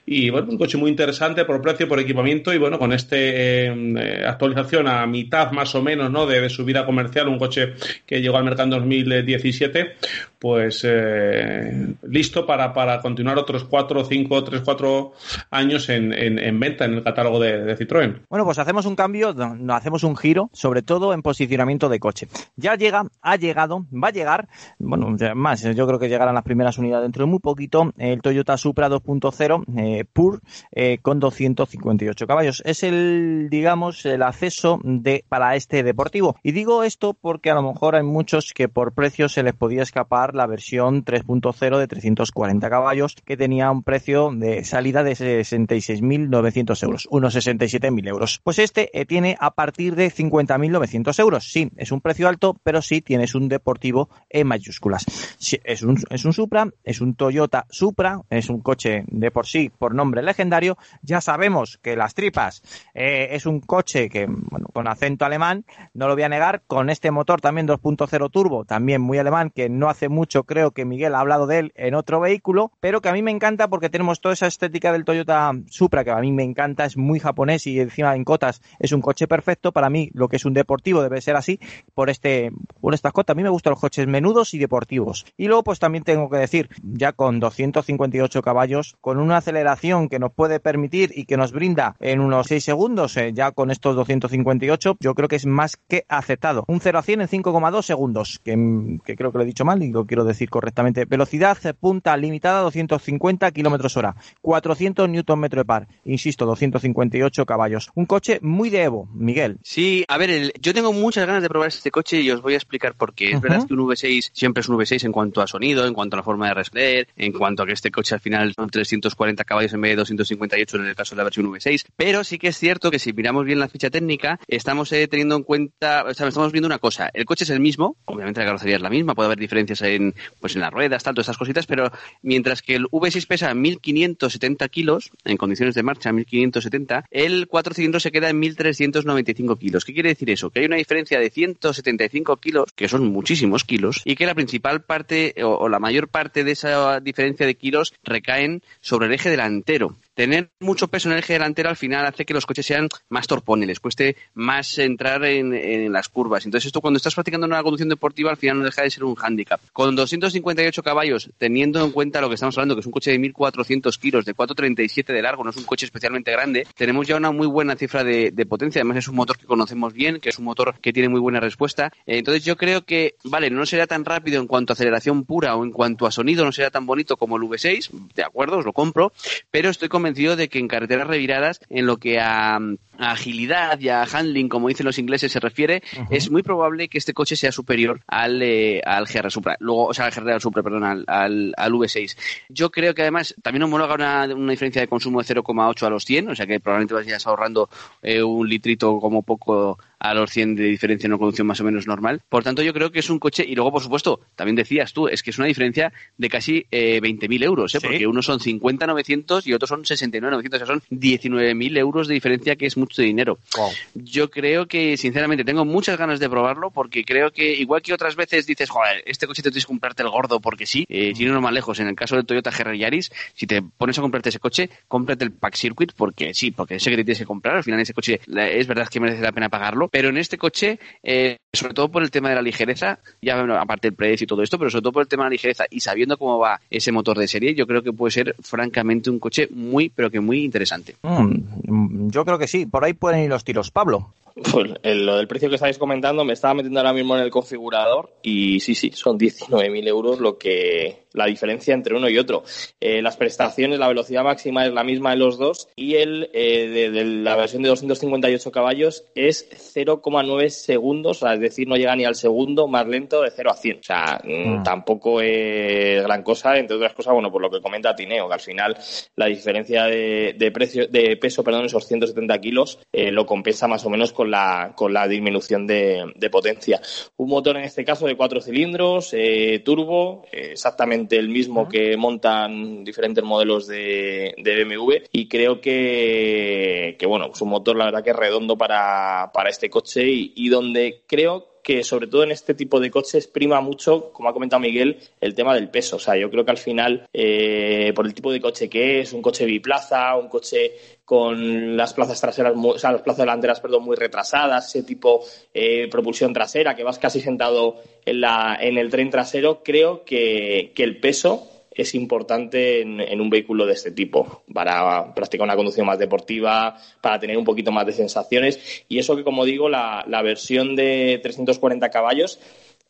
y bueno, un coche muy interesante por precio, por equipamiento y bueno, con esta eh, actualización a mitad más o menos ¿no? de, de, su vida comercial, un coche que llegó al mercado en 2017, pues eh, listo para, para continuar otros 4, 5, 3, 4 años en, en, en venta en el catálogo de, de, Citroën. Bueno, pues hacemos un cambio, no, hacemos un giro, sobre todo en posicionamiento de coche. Ya llega, ha llegado, va a llegar, bueno, más, yo creo que llegarán las primeras unidades dentro de muy poquito, el Toyota Supra 2.0 eh, Pur eh, con 258 caballos. Es el, digamos, el acceso de, para este deportivo. Y digo esto porque a lo mejor hay muchos que por precio se les podía escapar la versión 3.0 de 340 caballos que tenía un precio de salida de 66.900 euros, unos 67.000 euros. Pues este eh, tiene a partir de 50.900 euros. Sí, es un precio alto, pero sí tienes un deportivo en mayúsculas. Es, un, es un Supra, es un Toyota Supra, es un coche de por sí, por nombre legendario. Ya sabemos que las tripas eh, es un coche que, bueno, con acento alemán, no lo voy a negar, con este motor también 2.0 turbo, también muy alemán, que no hace mucho creo que Miguel ha hablado de él en otro vehículo, pero que a mí me encanta porque tenemos toda esa estética del Toyota Supra, que a mí me encanta, es muy japonés y encima en cotas es un coche perfecto. Para mí, lo que es un deportivo debe ser así, por este, por estas cotas. A mí me gustan los coches menudos y deportivos. Y luego, pues también tengo que decir, ya con 258 caballos, con una aceleración que nos puede permitir y que nos brinda en unos 6 segundos, eh, ya con estos 258, yo creo que es más que aceptado. Un 0 a 100 en 5,2 segundos, que, que, creo que lo he dicho mal y lo quiero decir correctamente. Velocidad eh, punta limitada 250 kilómetros hora, 400 newton metro de par, insisto, 258 caballos. Un coche muy de Evo, Miguel. Sí, a ver, el, yo tengo muchas ganas de probar este coche y os voy a explicar por qué. Es uh -huh. verdad que un V6 siempre es un V6 en cuanto a sonido, en cuanto a la forma de responder, en cuanto a que este coche al final son 340 caballos en vez de 258 en el caso de la versión V6, pero sí que es cierto que si miramos bien la ficha técnica, estamos eh, teniendo en cuenta, o sea, estamos viendo una cosa, el coche es el mismo, obviamente la carrocería es la misma, puede haber diferencias en, pues en las ruedas, tanto estas cositas, pero mientras que el V6 pesa 1570 kilos, en condiciones de marcha 1570, el 4 cilindros se queda en 1395 kilos. ¿Qué quiere decir eso? Que hay una diferencia de 175 kilos, que son muchísimos kilos, y que la principal parte o la mayor parte de esa diferencia de kilos recaen sobre el eje delantero tener mucho peso en el eje delantero al final hace que los coches sean más torpones, les cueste más entrar en, en, las curvas. Entonces esto cuando estás practicando una conducción deportiva al final no deja de ser un hándicap. Con 258 caballos, teniendo en cuenta lo que estamos hablando, que es un coche de 1.400 kilos, de 437 de largo, no es un coche especialmente grande, tenemos ya una muy buena cifra de, de potencia. Además es un motor que conocemos bien, que es un motor que tiene muy buena respuesta. Entonces yo creo que, vale, no será tan rápido en cuanto a aceleración pura o en cuanto a sonido, no será tan bonito como el V6, de acuerdo, os lo compro, pero estoy convencido de que en carreteras reviradas, en lo que a, a agilidad y a handling, como dicen los ingleses, se refiere, uh -huh. es muy probable que este coche sea superior al, eh, al GR Supra, luego, o sea, al GR Supra, perdón, al, al, al, V6. Yo creo que además también homologa una, una diferencia de consumo de 0,8 a los 100, o sea que probablemente vayas ahorrando eh, un litrito como poco a los 100 de diferencia en una conducción más o menos normal. Por tanto, yo creo que es un coche, y luego, por supuesto, también decías tú, es que es una diferencia de casi eh, 20.000 euros, ¿eh? ¿Sí? porque unos son 50.900 y otros son 69.900, o sea, son 19.000 euros de diferencia, que es mucho dinero. Wow. Yo creo que, sinceramente, tengo muchas ganas de probarlo, porque creo que, igual que otras veces dices, joder, este coche te tienes que comprarte el gordo porque sí, eh, sin irnos más lejos, en el caso del Toyota GR Yaris, si te pones a comprarte ese coche, cómprate el Pack Circuit, porque sí, porque sé que te tienes que comprar, al final ese coche es verdad que merece la pena pagarlo, pero en este coche, eh, sobre todo por el tema de la ligereza, ya bueno, aparte del precio y todo esto, pero sobre todo por el tema de la ligereza y sabiendo cómo va ese motor de serie, yo creo que puede ser francamente un coche muy, pero que muy interesante. Mm, yo creo que sí, por ahí pueden ir los tiros. Pablo. Pues el, lo del precio que estáis comentando me estaba metiendo ahora mismo en el configurador y sí, sí, son 19.000 euros lo que la diferencia entre uno y otro. Eh, las prestaciones, la velocidad máxima es la misma de los dos y el eh, de, de, la versión de 258 caballos es 0,9 segundos, o sea, es decir, no llega ni al segundo más lento de 0 a 100. O sea, mm. tampoco es gran cosa, entre otras cosas, bueno, por lo que comenta Tineo, que al final la diferencia de, de precio, de peso, perdón, esos 170 kilos, eh, lo compensa más o menos con la, con la disminución de, de potencia. Un motor en este caso de cuatro cilindros, eh, turbo, exactamente el mismo uh -huh. que montan diferentes modelos de, de BMW y creo que, que, bueno, es un motor la verdad que es redondo para, para este coche y, y donde creo que sobre todo en este tipo de coches prima mucho, como ha comentado Miguel, el tema del peso. O sea, yo creo que al final, eh, por el tipo de coche que es, un coche biplaza, un coche con las plazas traseras, o sea, las plazas delanteras, perdón, muy retrasadas, ese tipo eh, propulsión trasera, que vas casi sentado en, la, en el tren trasero, creo que, que el peso es importante en, en, un vehículo de este tipo para practicar una conducción más deportiva, para tener un poquito más de sensaciones. Y eso que como digo la, la versión de 340 caballos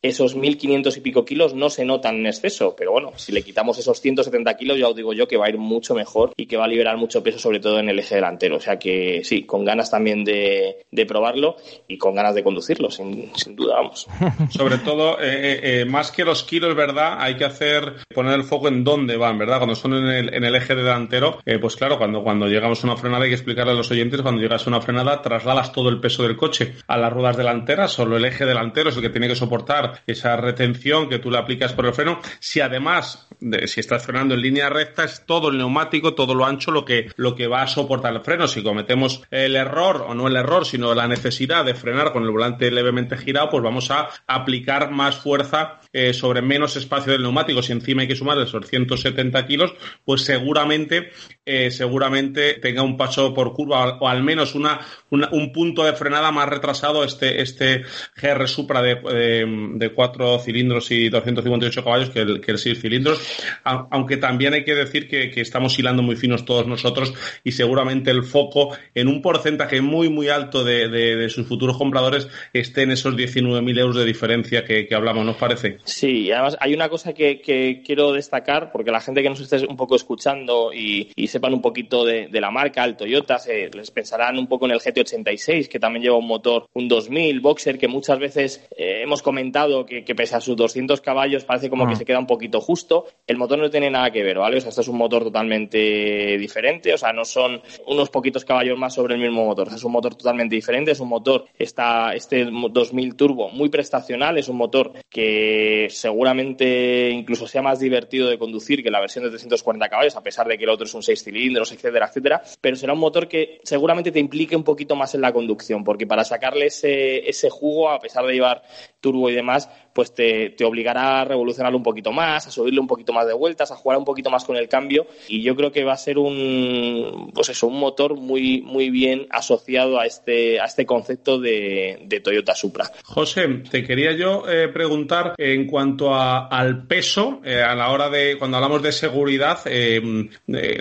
esos 1.500 y pico kilos no se notan en exceso, pero bueno, si le quitamos esos 170 kilos, ya os digo yo que va a ir mucho mejor y que va a liberar mucho peso, sobre todo en el eje delantero. O sea que sí, con ganas también de, de probarlo y con ganas de conducirlo, sin, sin duda, vamos. Sobre todo, eh, eh, más que los kilos, ¿verdad? Hay que hacer, poner el foco en dónde van, ¿verdad? Cuando son en el, en el eje delantero, eh, pues claro, cuando, cuando llegamos a una frenada hay que explicarle a los oyentes, cuando llegas a una frenada, trasladas todo el peso del coche a las ruedas delanteras, solo el eje delantero es el que tiene que soportar esa retención que tú le aplicas por el freno. Si además, de, si estás frenando en línea recta, es todo el neumático, todo lo ancho lo que, lo que va a soportar el freno. Si cometemos el error, o no el error, sino la necesidad de frenar con el volante levemente girado, pues vamos a aplicar más fuerza eh, sobre menos espacio del neumático. Si encima hay que sumar esos 170 kilos, pues seguramente, eh, seguramente tenga un paso por curva o al menos una, un punto de frenada más retrasado este, este GR Supra de, de cuatro cilindros y 258 caballos que el, que el seis cilindros. A, aunque también hay que decir que, que estamos hilando muy finos todos nosotros y seguramente el foco en un porcentaje muy, muy alto de, de, de sus futuros compradores esté en esos 19.000 euros de diferencia que, que hablamos, ¿nos parece? Sí, y además hay una cosa que, que, quiero destacar, porque la gente que nos esté un poco escuchando y, y sepan un poquito de, de, la marca, el Toyota, se, les pensarán un poco en el GT86, que también lleva un motor, un 2000, Boxer, que muchas veces eh, hemos comentado que, que, pese a sus 200 caballos parece como ah. que se queda un poquito justo. El motor no tiene nada que ver, ¿vale? O sea, esto es un motor totalmente diferente, o sea, no son unos poquitos caballos más sobre el mismo motor, o sea, es un motor totalmente diferente, es un motor, está, este 2000 turbo muy prestacional, es un motor que seguramente incluso sea más divertido de conducir que la versión de 340 caballos, a pesar de que el otro es un 6 cilindros, etcétera, etcétera, pero será un motor que seguramente te implique un poquito más en la conducción, porque para sacarle ese, ese jugo, a pesar de llevar turbo y demás, pues te, te, obligará a revolucionarlo un poquito más, a subirle un poquito más de vueltas, a jugar un poquito más con el cambio y yo creo que va a ser un pues eso, un motor muy muy bien asociado a este a este concepto de, Toyota Supra. José, te quería yo eh, preguntar en cuanto al peso eh, a la hora de cuando hablamos de seguridad eh,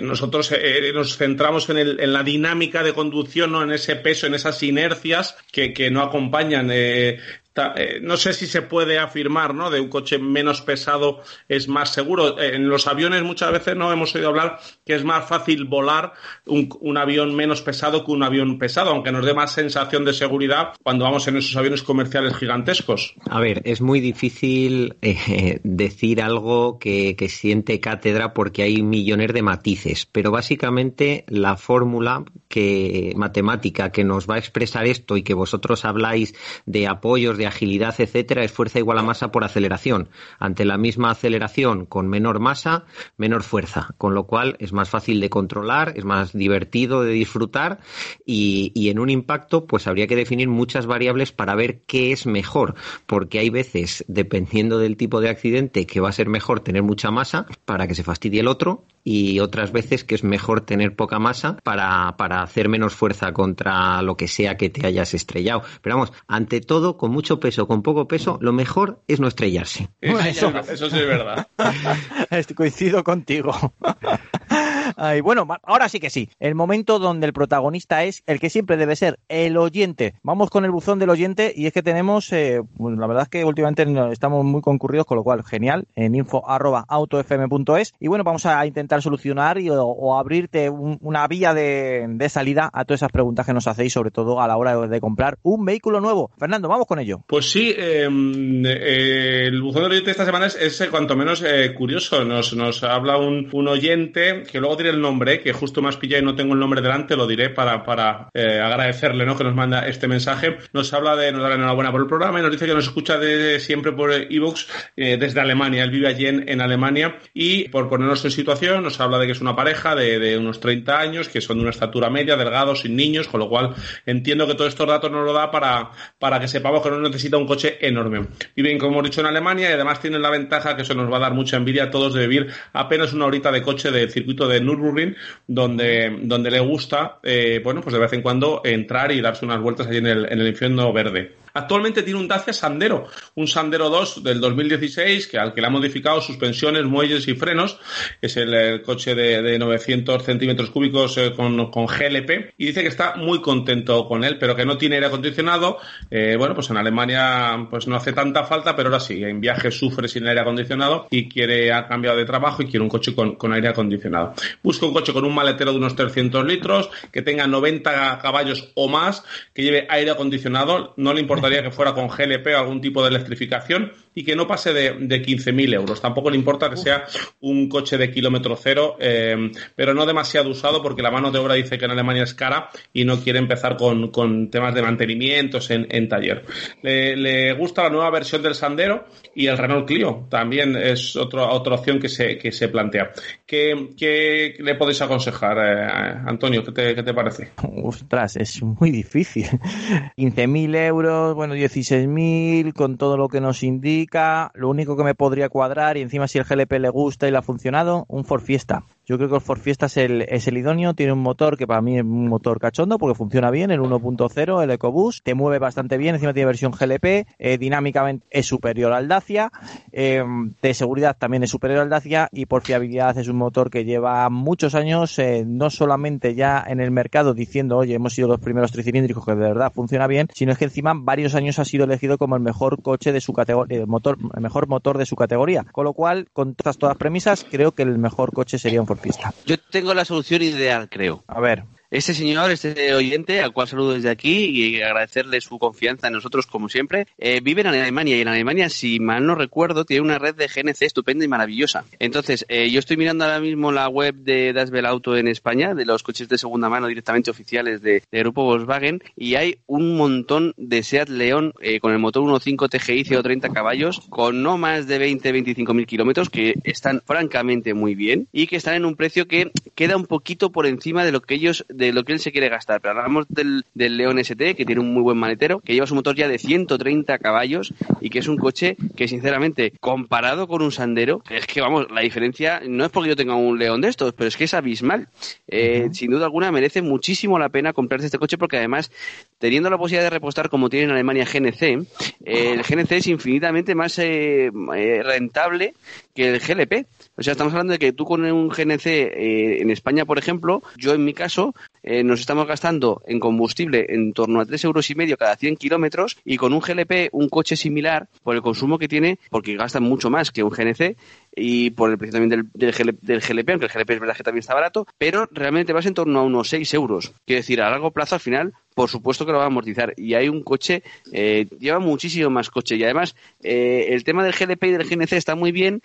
nosotros nos centramos en, en, la dinámica de conducción, ¿no? en ese peso, en esas inercias que, que no acompañan no sé si se puede afirmar, ¿no? De un coche menos pesado es más seguro. Eh, en los aviones muchas veces no hemos oído hablar que es más fácil volar un, avión menos pesado que un avión pesado, aunque nos dé más sensación de seguridad cuando vamos en esos aviones comerciales gigantescos. A ver, es muy difícil eh, decir algo que, que siente cátedra porque hay millones de matices, pero básicamente la fórmula que matemática que nos va a expresar esto y que vosotros habláis de apoyos agilidad, etcétera, es fuerza igual a masa por aceleración. Ante la misma aceleración con menor masa, menor fuerza, con lo cual es más fácil de controlar, es más divertido de disfrutar y, y en un impacto pues habría que definir muchas variables para ver qué es mejor, porque hay veces, dependiendo del tipo de accidente, que va a ser mejor tener mucha masa para que se fastidie el otro y otras veces que es mejor tener poca masa para, para hacer menos fuerza contra lo que sea que te hayas estrellado. Pero vamos, ante todo, con mucho peso, con poco peso, lo mejor es no estrellarse. Eso, eso sí es verdad. Coincido contigo. Ay, bueno, ahora sí que sí. El momento donde el protagonista es el que siempre debe ser, el oyente. Vamos con el buzón del oyente y es que tenemos, eh, la verdad es que últimamente estamos muy concurridos, con lo cual genial, en info.autofm.es. Y bueno, vamos a intentar solucionar y, o, abrirte un, una vía de, salida a todas esas preguntas que nos hacéis, sobre todo a la hora de, comprar un vehículo nuevo. Fernando, vamos con ello. Pues sí, eh, eh, el buzón del oyente esta semana es, es cuanto menos eh, curioso. Nos, nos habla un, un oyente que luego el nombre, que justo me has pillado y no tengo el nombre delante, lo diré para, para eh, agradecerle ¿no? que nos manda este mensaje. Nos habla de, nos da la enhorabuena por el programa y nos dice que nos escucha de, siempre por ebooks eh, desde Alemania. Él vive allí en, Alemania y por ponernos en situación nos habla de que es una pareja de, de, unos 30 años, que son de una estatura media, delgados, sin niños, con lo cual entiendo que todos estos datos nos lo da para, para que sepamos que no necesita un coche enorme. Viven, como hemos dicho, en Alemania y además tienen la ventaja que eso nos va a dar mucha envidia a todos de vivir apenas una horita de coche del circuito de Nürburgring, donde, donde le gusta, eh, bueno, pues de vez en cuando entrar y darse unas vueltas allí en el, en el infierno verde. Actualmente tiene un Dacia Sandero, un Sandero 2 del 2016, que al que le ha modificado suspensiones, muelles y frenos. Es el, coche de, de 900 centímetros cúbicos eh, con, con GLP. Y dice que está muy contento con él, pero que no tiene aire acondicionado. Eh, bueno, pues en Alemania pues no hace tanta falta, pero ahora sí, en viajes sufre sin aire acondicionado y quiere, ha cambiado de trabajo y quiere un coche con, con aire acondicionado. Busca un coche con un maletero de unos 300 litros, que tenga 90 caballos o más, que lleve aire acondicionado. No le importaría que fuera con GLP o algún tipo de electrificación y que no pase de, de 15.000 euros. Tampoco le importa que sea un coche de kilómetro cero, eh, pero no demasiado usado porque la mano de obra dice que en Alemania es cara y no quiere empezar con, con temas de mantenimientos en, en taller. Le, le, gusta la nueva versión del Sandero y el Renault Clio también es otro, otra opción que se, que se plantea. ¿Qué, qué le podéis aconsejar, eh, Antonio? ¿Qué te, ¿Qué te parece? Ostras, es muy difícil. 15.000 euros, bueno, 16.000 con todo lo que nos indica. Lo único que me podría cuadrar, y encima si el GLP le gusta y le ha funcionado, un Ford Fiesta. Yo creo que el Ford Fiesta es el, es el idóneo, tiene un motor que para mí es un motor cachondo porque funciona bien, el 1.0, el EcoBoost, te mueve bastante bien, encima tiene versión GLP, eh, dinámicamente es superior al Dacia, eh, de seguridad también es superior al Dacia y por fiabilidad es un motor que lleva muchos años, eh, no solamente ya en el mercado diciendo, oye, hemos sido los primeros tricilíndricos que de verdad funciona bien, sino es que encima varios años ha sido elegido como el mejor coche de su categoría, motor, el mejor motor de su categoría. Con lo cual, con todas, todas premisas, creo que el mejor coche sería un Yo tengo la solución ideal, creo. A ver. Este señor, este oyente, al cual saludo desde aquí y agradecerle su confianza en nosotros como siempre, eh, vive en Alemania y en Alemania, si mal no recuerdo, tiene una red de GNC estupenda y maravillosa. Entonces, eh, yo estoy mirando ahora mismo la web de Dasbel Auto en España, de los coches de segunda mano directamente oficiales de, Grupo Volkswagen, y hay un montón de Seat León eh, con el motor 1.5 TGI 130 caballos, con no más de 20-25 mil kilómetros, que están francamente muy bien y que están en un precio que queda un poquito por encima de lo que ellos de lo que él se quiere gastar. Pero hablamos del, del León ST, que tiene un muy buen maletero, que lleva su motor ya de 130 caballos y que es un coche que, sinceramente, comparado con un Sandero, es que, vamos, la diferencia no es porque yo tenga un León de estos, pero es que es abismal. Eh, Sin duda alguna, merece muchísimo la pena comprarse este coche porque, además, teniendo la posibilidad de repostar como tiene en Alemania GNC, eh, el GNC es infinitamente más eh, eh, rentable que el GLP. O sea, estamos hablando de que tú con un GNC eh, en España, por ejemplo, yo en mi caso, eh, nos estamos gastando en combustible en torno a tres euros y medio cada 100 kilómetros y con un GLP, un coche similar, por el consumo que tiene, porque gasta mucho más que un GNC y por el precio también del, del, GLP, del GLP, aunque el GLP es verdad que también está barato, pero realmente vas en torno a unos 6 euros. Quiero decir, a largo plazo, al final, por supuesto que lo va a amortizar. Y hay un coche, eh, lleva muchísimo más coche. Y además, eh, el tema del GLP y del GNC está muy bien,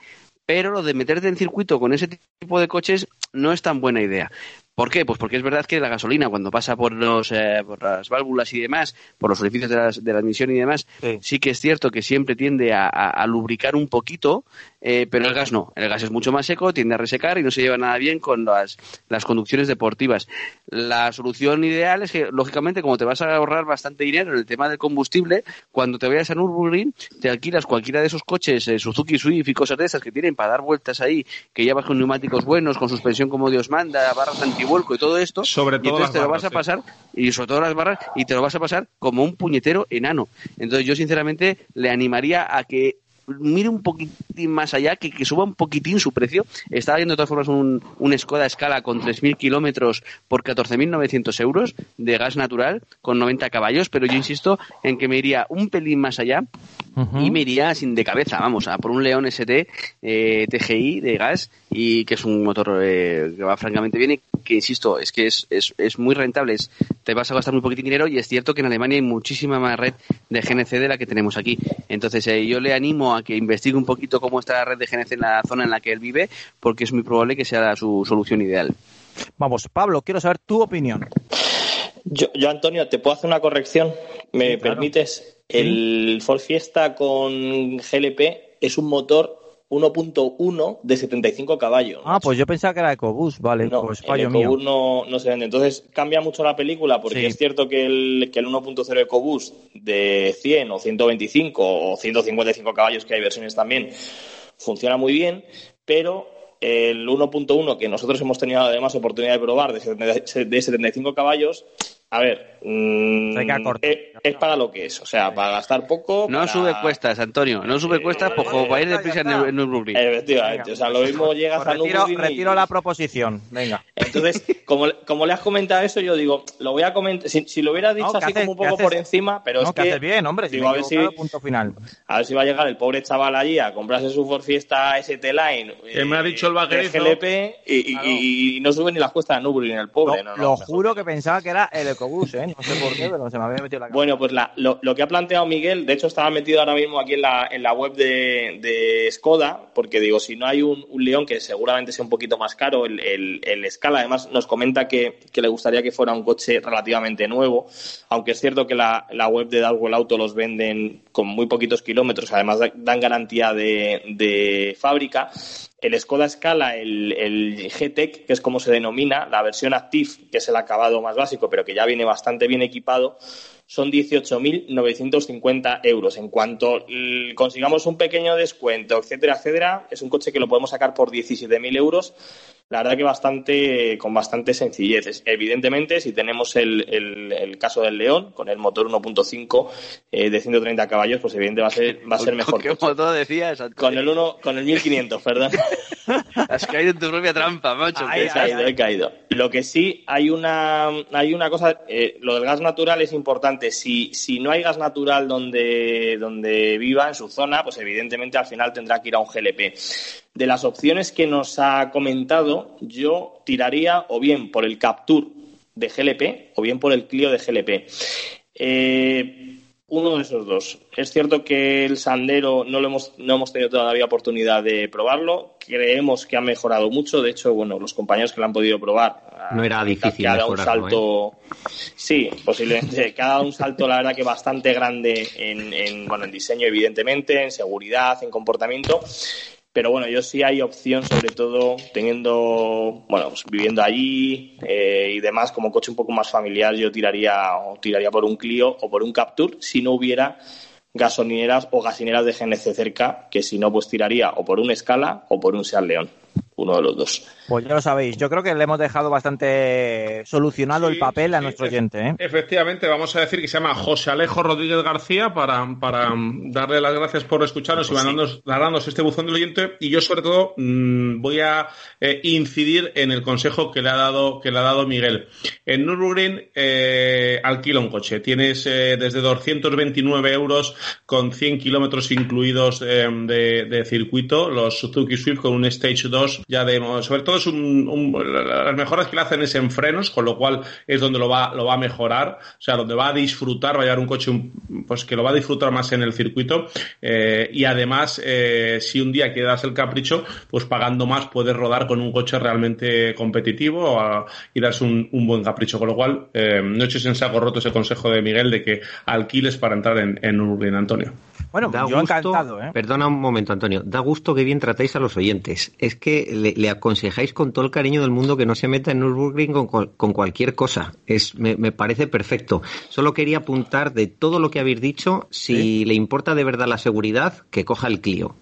pero lo de meterte en circuito con ese tipo de coches no es tan buena idea. ¿Por qué? Pues porque es verdad que la gasolina, cuando pasa por, los, eh, por las válvulas y demás, por los orificios de, las, de la admisión y demás, sí. sí. que es cierto que siempre tiende a, a, a lubricar un poquito, eh, pero el gas no. El gas es mucho más seco, tiende a resecar y no se lleva nada bien con las, las conducciones deportivas. La solución ideal es que, lógicamente, como te vas a ahorrar bastante dinero en el tema del combustible, cuando te vayas a Nürburgring, te alquilas cualquiera de esos coches, eh, Suzuki Swift y cosas de esas que tienen para dar vueltas ahí, que llevas con neumáticos buenos, con suspensión como Dios manda, barras antivuelco y todo esto. Sobre todo y entonces te lo barras, vas a pasar, sí. y sobre todo las barras, y te lo vas a pasar como un puñetero enano. Entonces yo, sinceramente, le animaría a que mire un poquitín más allá, que, que, suba un poquitín su precio. Estaba viendo de todas formas un, un Skoda Scala con 3.000 kilómetros por 14.900 euros de gas natural con 90 caballos, pero yo insisto en que me iría un pelín más allá uh -huh. y me iría sin de cabeza, vamos, a por un León ST eh, TGI de gas y que es un motor eh, que va francamente bien y que, insisto, es que es, es, es muy rentable, es, te vas a gastar muy poquitín dinero y es cierto que en Alemania hay muchísima más red de GNC de la que tenemos aquí. Entonces eh, yo le animo a que investigue un poquito cómo está la red de GNC en la zona en la que él vive, porque es muy probable que sea su solución ideal. Vamos, Pablo, quiero saber tu opinión. Yo, yo Antonio, ¿te puedo hacer una corrección? ¿Me sí, claro. permites? El Ford Fiesta con GLP es un motor 1.1 de 75 caballos. Ah, pues yo pensaba que era EcoBoost, vale, no, pues fallo el EcoBoost no, no se vende. Entonces cambia mucho la película porque sí. es cierto que el, que el 1.0 EcoBoost de 100 o 125 o 155 caballos, que hay versiones también, funciona muy bien, pero el 1.1 que nosotros hemos tenido además oportunidad de probar de 75 caballos A ver, mm, Se queda corto. es, es para lo que es. O sea, para gastar poco. No para- sube cuestas, Antonio. No sube cuestas pues, como para ir deprisa en, en Nürburgring. Efectivamente. O sea, lo mismo llegas Pues a retiro, Nürburgring y- retiro la proposición. Venga. Entonces, como, como le has comentado eso, yo digo, lo voy a comentar. Si, si lo hubiera dicho No, así haces- como un poco por encima, pero no, es que que. haces bien, hombre. Si digo, me a ver si, punto final. a ver si va a llegar el pobre chaval allí a comprarse su Ford Fiesta ST Line. Que me ha dicho el vaquerizo. GLP y, y- y no sube ni las cuestas de Nürburgring el pobre. Lo, no, no, lo juro que pensaba que era el ¿eh? No sé por qué, pero se me había metido la cabeza. Bueno, pues la- lo, lo que ha planteado Miguel, de hecho estaba metido ahora mismo aquí en la, en la web de, de Skoda, porque digo, si no hay un, un León que seguramente sea un poquito más caro, el, el, el Scala además nos comenta que, que le gustaría que fuera un coche relativamente nuevo, aunque es cierto que la, la web de Darwell Auto los venden con muy poquitos kilómetros, además da- dan garantía de, de fábrica. El Skoda Scala, el, GTEC, que es como se denomina, la versión Active, que es el acabado más básico, pero que ya viene bastante bien equipado, son 18.950 euros. En cuanto mm, consigamos un pequeño descuento, etcétera, etcétera, es un coche que lo podemos sacar por 17.000 euros. La verdad que bastante, con bastante sencillez. Evidentemente, si tenemos el, el- el caso del León, con el motor 1.5 eh, de 130 caballos, pues evidentemente va a ser, va a ser mejor. ¿Qué coche. motor decías, Antonio? Con el uno, con el 1500, perdón. Has caído en tu propia trampa, macho. He caído. Lo que sí, hay una, hay una cosa, eh, lo del gas natural es importante. Si, si no hay gas natural donde, donde viva, en su zona, pues evidentemente al final tendrá que ir a un GLP. De las opciones que nos ha comentado, yo tiraría o bien por el Capture de GLP o bien por el Clio de GLP. Eh, uno de esos dos. Es cierto que el Sandero no lo hemos, no hemos tenido todavía oportunidad de probarlo. Creemos que ha mejorado mucho. De hecho, bueno, los compañeros que lo han podido probar. No era ah, difícil que ha dado un ¿eh? salto. Sí, posiblemente. Que ha dado un salto, la verdad, que bastante grande en, en, bueno, en diseño, evidentemente, en seguridad, en comportamiento. Pero bueno, yo sí hay opción, sobre todo teniendo, bueno, pues viviendo allí eh, y demás, como coche un poco más familiar, yo tiraría, o tiraría por un Clio o por un Capture si no hubiera gasolineras o gasineras de GNC cerca, que si no, pues tiraría o por un Scala o por un Seat León, uno de los dos. Pues ya lo sabéis. Yo creo que le hemos dejado bastante solucionado el papel a nuestro oyente, ¿eh? Efectivamente, vamos a decir que se llama José Alejo Rodríguez García para, para darle las gracias por escucharnos y mandándonos, darnos este buzón del oyente. Y yo, sobre todo, mm, voy a eh, incidir en el consejo que le ha dado, que le ha dado Miguel. En Nürburgring eh, alquila un coche. Tienes eh, desde 229 euros con 100 kilómetros incluidos de, de circuito, los Suzuki Swift con un Stage 2 ya de, sobre todo es un, un- las mejoras que le hacen es en frenos, con lo cual es donde lo va, lo va a mejorar, o sea, donde va a disfrutar, va a llevar un coche un- pues que lo va a disfrutar más en el circuito. Eh, y además eh, si un día quedas el capricho, pues pagando más puedes rodar con un coche realmente competitivo y darse un, buen capricho, con lo cual eh, no eches en saco roto ese consejo de Miguel de que alquiles para entrar en, en Nürburgring, Antonio. Bueno, Da yo gusto- encantado, ¿eh? Perdona un momento, Antonio. Da gusto que bien tratáis a los oyentes. Es que le, le aconsejáis con todo el cariño del mundo que no se meta en Nürburgring con, con cualquier cosa. Es, me, me parece perfecto. Solo quería apuntar de todo lo que habéis dicho, si le importa de verdad la seguridad, que coja el Clio.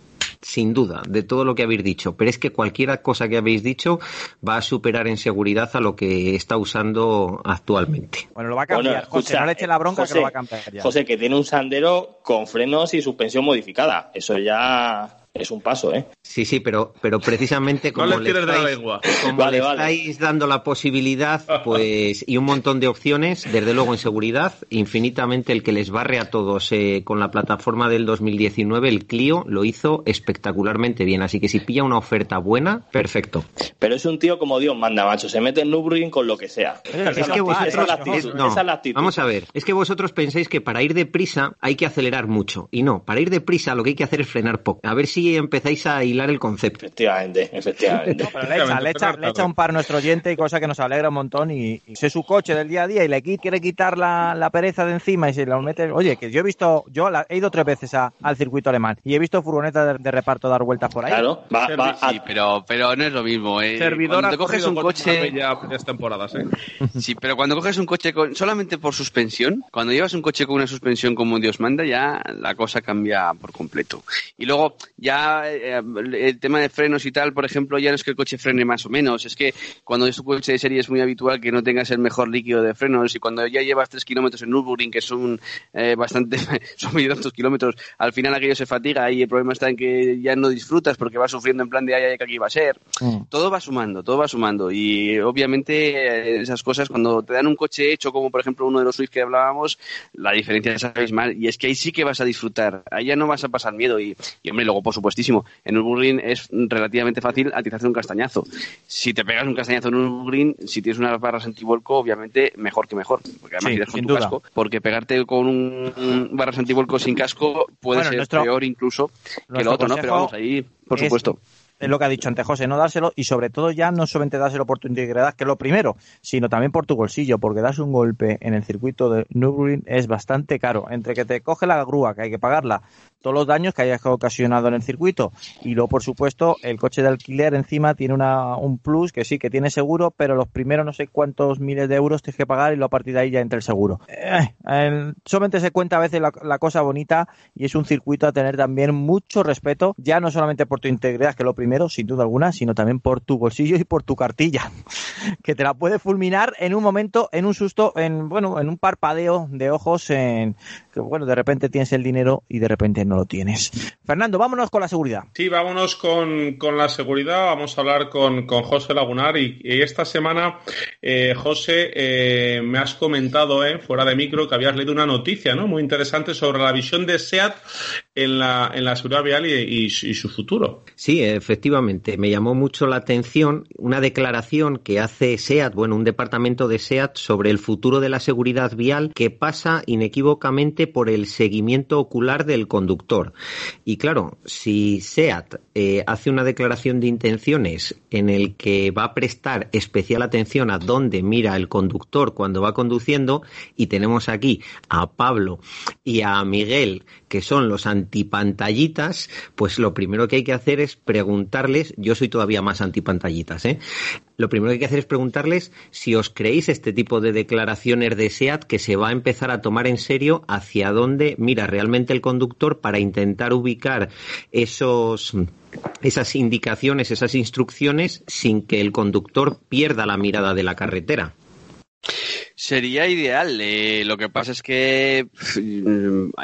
Sin duda, de todo lo que habéis dicho. Pero es que cualquier cosa que habéis dicho va a superar en seguridad a lo que está usando actualmente. Bueno, lo va a cambiar. Bueno, José, escucha, no le eche la bronca José, que lo va a cambiar ya. José, que tiene un Sandero con frenos y suspensión modificada. Eso ya es un paso, ¿eh? Sí, sí, pero, pero precisamente No como le tires de la estáis- lengua. como Vale, le vale. estáis dando la posibilidad, pues, y un montón de opciones, desde luego en seguridad, infinitamente el que les barre a todos eh, con la plataforma del 2019, el Clio, lo hizo espectacularmente bien. Así que si pilla una oferta buena, perfecto. Pero es un tío como Dios manda, macho. Se mete en Nürburgring con lo que sea. Es que actitud, vosotros, esa es la actitud, es- no, esa es la actitud. vamos a ver, es que vosotros pensáis que para ir deprisa hay que acelerar mucho. Y no, para ir deprisa lo que hay que hacer es frenar poco. A ver si empezáis a hilar el concepto. Efectivamente, efectivamente. Pero le echa, le, echa, le echa un par a nuestro oyente y cosa que nos alegra un montón. Y, y su coche del día a día y le qui- quiere quitar la, la pereza de encima y se lo mete. Oye, que yo he visto, yo la- he ido tres veces a- al circuito alemán y he visto furgonetas de, de reparto dar vueltas por ahí. Claro, va, va a- Sí, pero, pero no es lo mismo. Eh. Servidor te coges un coche, ya temporadas, ¿eh? sí, pero cuando coges un coche con, solamente por suspensión, cuando llevas un coche con una suspensión como Dios manda, ya la cosa cambia por completo. Y luego, ya ya eh, el tema de frenos y tal, por ejemplo, ya no es que el coche frene más o menos, es que cuando es un coche de serie es muy habitual que no tengas el mejor líquido de frenos y cuando ya llevas 3 kilómetros en Nürburgring, que son eh, bastante, son muy tantos kilómetros, al final aquello se fatiga y el problema está en que ya no disfrutas porque vas sufriendo en plan de ay, ay, que aquí va a ser. Mm. Todo va sumando, todo va sumando y obviamente eh, esas cosas cuando te dan un coche hecho como por ejemplo uno de los Swift que hablábamos, la diferencia es abismal y es que ahí sí que vas a disfrutar, ahí ya no vas a pasar miedo y, y hombre, luego por supuestísimo, en Nürburgring es relativamente fácil a ti te hacer un castañazo. Si te pegas un castañazo en Nürburgring, si tienes unas barras antivuelco, obviamente mejor que mejor, porque además Sí, irás con sin tu duda. casco, porque pegarte con un, un barras antivuelco sin casco puede Bueno, ser nuestro- peor incluso que lo otro, ¿no? Pero vamos, ahí, por es- supuesto. Es lo que ha dicho antes José, no dárselo y sobre todo ya no solamente dárselo por tu integridad, que es lo primero, sino también por tu bolsillo, porque darse un golpe en el circuito de Nürburgring es bastante caro. Entre que te coge la grúa, que hay que pagarla, todos los daños que hayas ocasionado en el circuito y luego, por supuesto, el coche de alquiler encima tiene una, un plus que sí, que tiene seguro, pero los primeros no sé cuántos miles de euros tienes que pagar y luego a partir de ahí ya entra el seguro. Eh, solamente se cuenta a veces la, la cosa bonita y es un circuito a tener también mucho respeto, ya no solamente por tu integridad, que es lo primero, sin duda alguna, sino también por tu bolsillo y por tu cartilla, que te la puede fulminar en un momento, en un susto, en bueno, en un parpadeo de ojos, en que bueno, de repente tienes el dinero y de repente no lo tienes. Fernando, vámonos con la seguridad. Sí, vámonos con, con la seguridad. Vamos a hablar con, con José Lagunar. Y, y esta semana, eh, José, eh, me has comentado, eh, fuera de micro, que habías leído una noticia ¿no? muy interesante sobre la visión de SEAT en la, en la seguridad vial y, y- y su futuro. Sí, efectivamente, me llamó mucho la atención una declaración que hace SEAT, bueno, un departamento de SEAT sobre el futuro de la seguridad vial que pasa inequívocamente por el seguimiento ocular del conductor. Y claro, si SEAT eh, hace una declaración de intenciones en el que va a prestar especial atención a dónde mira el conductor cuando va conduciendo, y tenemos aquí a Pablo y a Miguel, que son los antipantallitas, pues lo primero que hay que hacer es preguntarles, yo soy todavía más antipantallitas, ¿eh? Lo primero que hay que hacer es preguntarles si os creéis este tipo de declaraciones de SEAT que se va a empezar a tomar en serio hacia dónde mira realmente el conductor para intentar ubicar esos esas indicaciones, esas instrucciones sin que el conductor pierda la mirada de la carretera. Sería ideal. eh, lo que pasa es que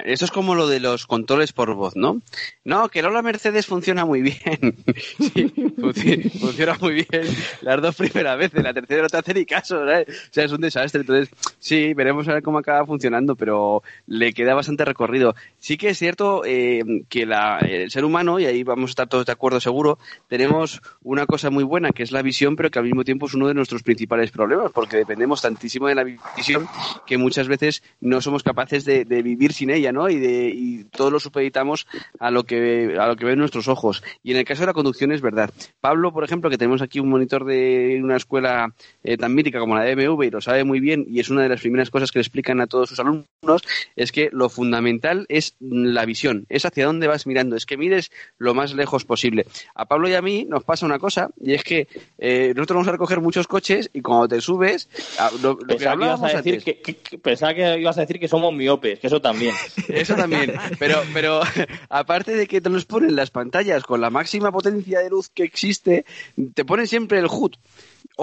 eso es como lo de los controles por voz, ¿no? No, que el Hola Mercedes funciona muy bien. Sí, funci- funciona muy bien las dos primeras veces, la tercera no te hace ni caso, ¿sabes? O sea, es un desastre. Entonces, sí, veremos a ver cómo acaba funcionando, pero le queda bastante recorrido. Sí que es cierto eh, que la- el ser humano, y ahí vamos a estar todos de acuerdo seguro, tenemos una cosa muy buena que es la visión, pero que al mismo tiempo es uno de nuestros principales problemas, porque dependemos tantísimo de la visión que muchas veces no somos capaces de, vivir sin ella, ¿no? Y, de, y todo lo supeditamos a lo que a lo que ven nuestros ojos. Y en el caso de la conducción es verdad. Pablo, por ejemplo, que tenemos aquí un monitor de una escuela eh, tan mítica como la de BMW y lo sabe muy bien y es una de las primeras cosas que le explican a todos sus alumnos, es que lo fundamental es la visión, es hacia dónde vas mirando, es que mires lo más lejos posible. A Pablo y a mí nos pasa una cosa y es que eh, nosotros vamos a recoger muchos coches y cuando te subes, lo que Pensaba que, ibas a decir antes, que, que- que- pensaba que ibas a decir que somos miopes, que eso también. Eso también, pero, pero aparte de que te los ponen las pantallas con la máxima potencia de luz que existe, te ponen siempre el HUD.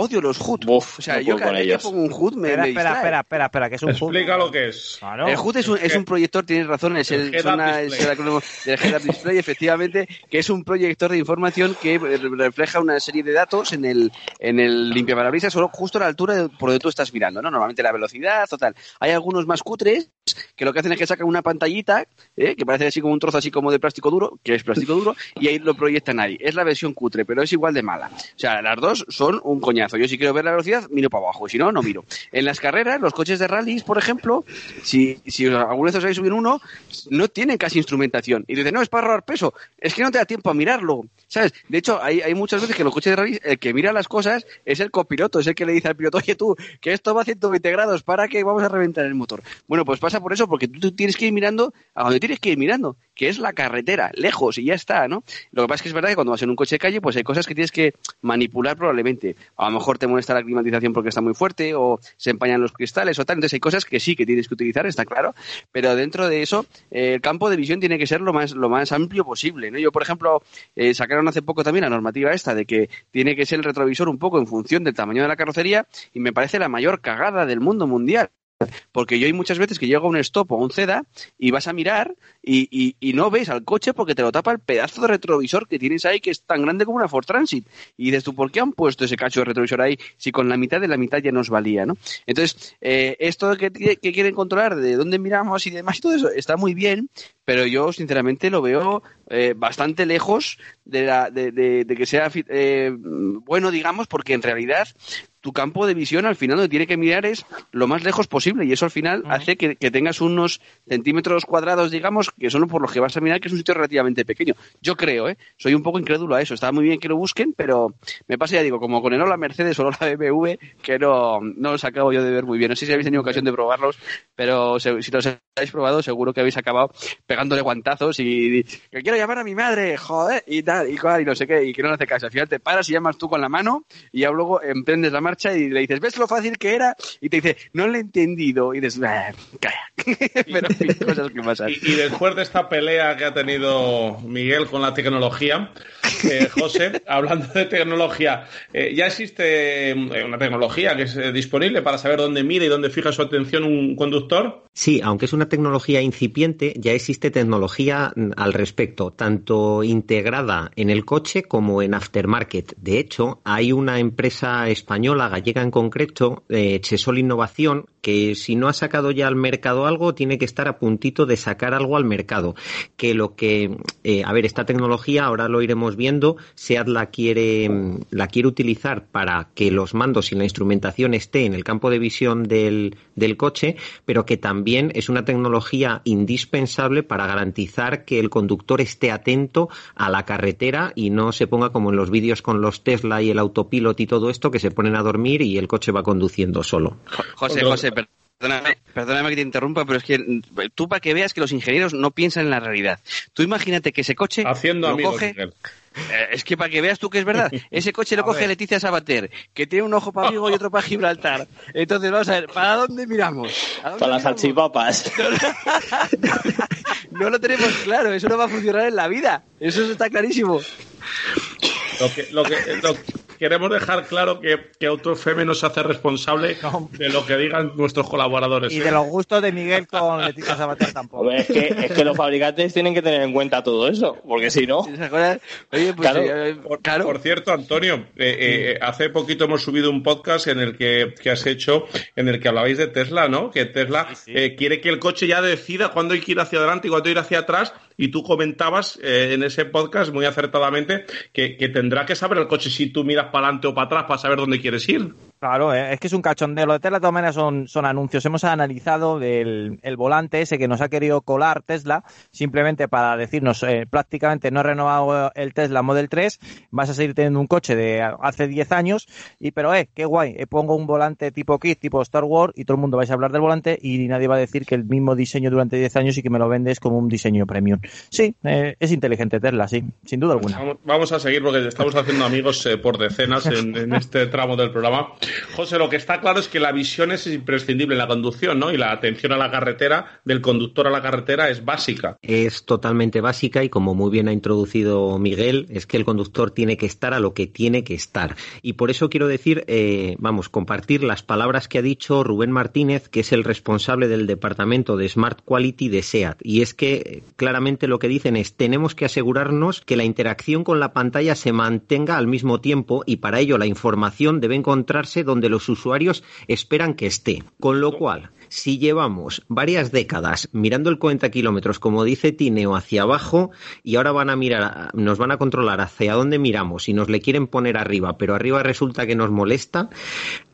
Odio los HUD. o sea, no yo cada con vez que pongo un HUD me, espera, me espera, espera, espera, espera, que es un Explica lo que es. Claro. El HUD es un, es un proyector, tienes razón, es el, El head-up zona- display. es el acrónimo del Head Up Display, efectivamente, que es un proyector de información que refleja una serie de datos en el, en el limpiaparabrisas, solo justo a la altura de por donde tú estás mirando, ¿no? Normalmente la velocidad o tal. Hay algunos más cutres que lo que hacen es que sacan una pantallita, ¿eh? que parece así como un trozo así como de plástico duro, que es plástico duro, y ahí lo proyectan ahí. Es la versión cutre, pero es igual de mala. O sea, las dos son un coñazo. Yo si quiero ver la velocidad, miro para abajo, y si no, no miro. En las carreras, los coches de rallies, por ejemplo, si, si alguna vez os habéis subido uno, no tienen casi instrumentación. Y dicen, no, es para ahorrar peso. Es que no te da tiempo a mirarlo, ¿sabes? De hecho, hay, hay muchas veces que los coches de rallies, el que mira las cosas es el copiloto, es el que le dice al piloto, oye tú, que esto va a 120 grados, para que vamos a reventar el motor. Bueno, pues pasa por eso, porque tú, tú tienes que ir mirando a donde tienes que ir mirando, que es la carretera, lejos, y ya está, ¿no? Lo que pasa es que es verdad que cuando vas en un coche de calle, pues hay cosas que tienes que manipular probablemente. A lo mejor te molesta la climatización porque está muy fuerte, o se empañan los cristales o tal. Entonces hay cosas que sí que tienes que utilizar, está claro. Pero dentro de eso, eh, el campo de visión tiene que ser lo más, lo más amplio posible, ¿no? Yo, por ejemplo, eh, sacaron hace poco también la normativa esta de que tiene que ser el retrovisor un poco en función del tamaño de la carrocería, y me parece la mayor cagada del mundo mundial. Porque yo hay muchas veces que llego a un stop o a un CEDA y vas a mirar y, no ves al coche porque te lo tapa el pedazo de retrovisor que tienes ahí que es tan grande como una Ford Transit. Y dices tú, ¿por qué han puesto ese cacho de retrovisor ahí si con la mitad de la mitad ya nos valía? ¿no? Entonces, eh, esto que, quieren controlar de dónde miramos y demás y todo eso está muy bien, pero yo sinceramente lo veo eh, bastante lejos de, la, de, que sea eh, bueno, digamos, porque en realidad tu campo de visión al final donde tiene que mirar es lo más lejos posible y eso al final hace que, que tengas unos centímetros cuadrados, digamos, que son por los que vas a mirar que es un sitio relativamente pequeño. Yo creo, ¿eh? Soy un poco incrédulo a eso. Está muy bien que lo busquen, pero me pasa, ya digo, como con el Ola Mercedes o el Ola BMW, que no, no los acabo yo de ver muy bien. No sé si habéis tenido ocasión de probarlos, pero se- si los habéis probado, seguro que habéis acabado pegándole guantazos y, que quiero llamar a mi madre, joder, y tal, y cual, y no sé qué, y que no le hace caso. Al final te paras y llamas tú con la mano y ya luego emprendes la marcha y le dices, ¿ves lo fácil que era? Y te dice, no lo he entendido. Y dices, "Ah, calla. Pero en fin, cosas que pasan. Y, y después de esta pelea que ha tenido Miguel con la tecnología, eh, José, hablando de tecnología, eh, ya existe eh, una tecnología que es disponible para saber dónde mira y dónde fija su atención un conductor. Sí, aunque es una tecnología incipiente, ya existe tecnología mm, al respecto, tanto integrada en el coche como en aftermarket. De hecho, hay una empresa española, gallega en concreto, eh, Chesol Innovación, que si no ha sacado ya al mercado algo, tiene que estar a puntito de sacar algo al mercado. Que lo que, eh, a ver, esta tecnología, ahora lo iremos viendo, SEAT la quiere, la quiere utilizar para que los mandos y la instrumentación esté en el campo de visión del, del coche, pero que también es una tecnología indispensable para garantizar que el conductor esté atento a la carretera y no se ponga como en los vídeos con los Tesla y el autopilot y todo esto, que se ponen a dormir y el coche va conduciendo solo. José, José, perdóname, perdóname que te interrumpa, pero es que tú para que veas que los ingenieros no piensan en la realidad. Tú imagínate que ese coche Haciendo lo amigos, coge... Miguel. Eh, Es que para que veas tú que es verdad, ese coche lo A coge ver. Leticia Sabater, que tiene un ojo para Vigo y otro para Gibraltar. Entonces, vamos a ver, ¿para dónde miramos? ¿A dónde Para las salchipapas. No lo tenemos claro, eso no va a funcionar en la vida. Eso está clarísimo. Lo que, lo que, lo- queremos dejar claro que, que AutoFM no se hace responsable de lo que digan nuestros colaboradores. Y ¿eh? de los gustos de Miguel con Leticia Sabater tampoco. Es que, es que los fabricantes tienen que tener en cuenta todo eso, porque si no. Oye, pues Claro. eh, Por, por cierto, Antonio, eh, eh, hace poquito hemos subido un podcast en el que, que has hecho, en el que hablabais de Tesla, ¿no? Que Tesla eh, quiere que el coche ya decida cuándo hay que ir hacia adelante y cuándo ir hacia atrás. Y tú comentabas eh, en ese podcast muy acertadamente que, que tendrá que saber el coche si tú miras para adelante o para atrás para saber dónde quieres ir. Claro, eh, es que es un cachondeo. Lo de Tesla de todas maneras son, son anuncios. Hemos analizado el, el volante ese que nos ha querido colar Tesla, simplemente para decirnos eh, prácticamente no he renovado el Tesla Model 3, vas a seguir teniendo un coche de hace 10 años, y pero eh, qué guay, eh, pongo un volante tipo kit, tipo Star Wars, y todo el mundo vais a hablar del volante y nadie va a decir que el mismo diseño durante 10 años y que me lo vendes como un diseño premium. Sí, eh, es inteligente Tesla, sí, sin duda alguna. Vamos, a seguir porque estamos haciendo amigos eh, por decenas en, en este tramo del programa. José, lo que está claro es que la visión es imprescindible en la conducción, ¿no? Y la atención a la carretera, del conductor a la carretera, es básica. Es totalmente básica y como muy bien ha introducido Miguel, es que el conductor tiene que estar a lo que tiene que estar. Y por eso quiero decir, eh, vamos, compartir las palabras que ha dicho Rubén Martínez, que es el responsable del departamento de Smart Quality de SEAT. Y es que claramente lo que dicen es, tenemos que asegurarnos que la interacción con la pantalla se mantenga al mismo tiempo y para ello la información debe encontrarse donde los usuarios esperan que esté. Con lo cual, si llevamos varias décadas mirando el 40 kilómetros, como dice Tineo, hacia abajo, y ahora van a mirar, nos van a controlar hacia dónde miramos y nos le quieren poner arriba, pero arriba resulta que nos molesta,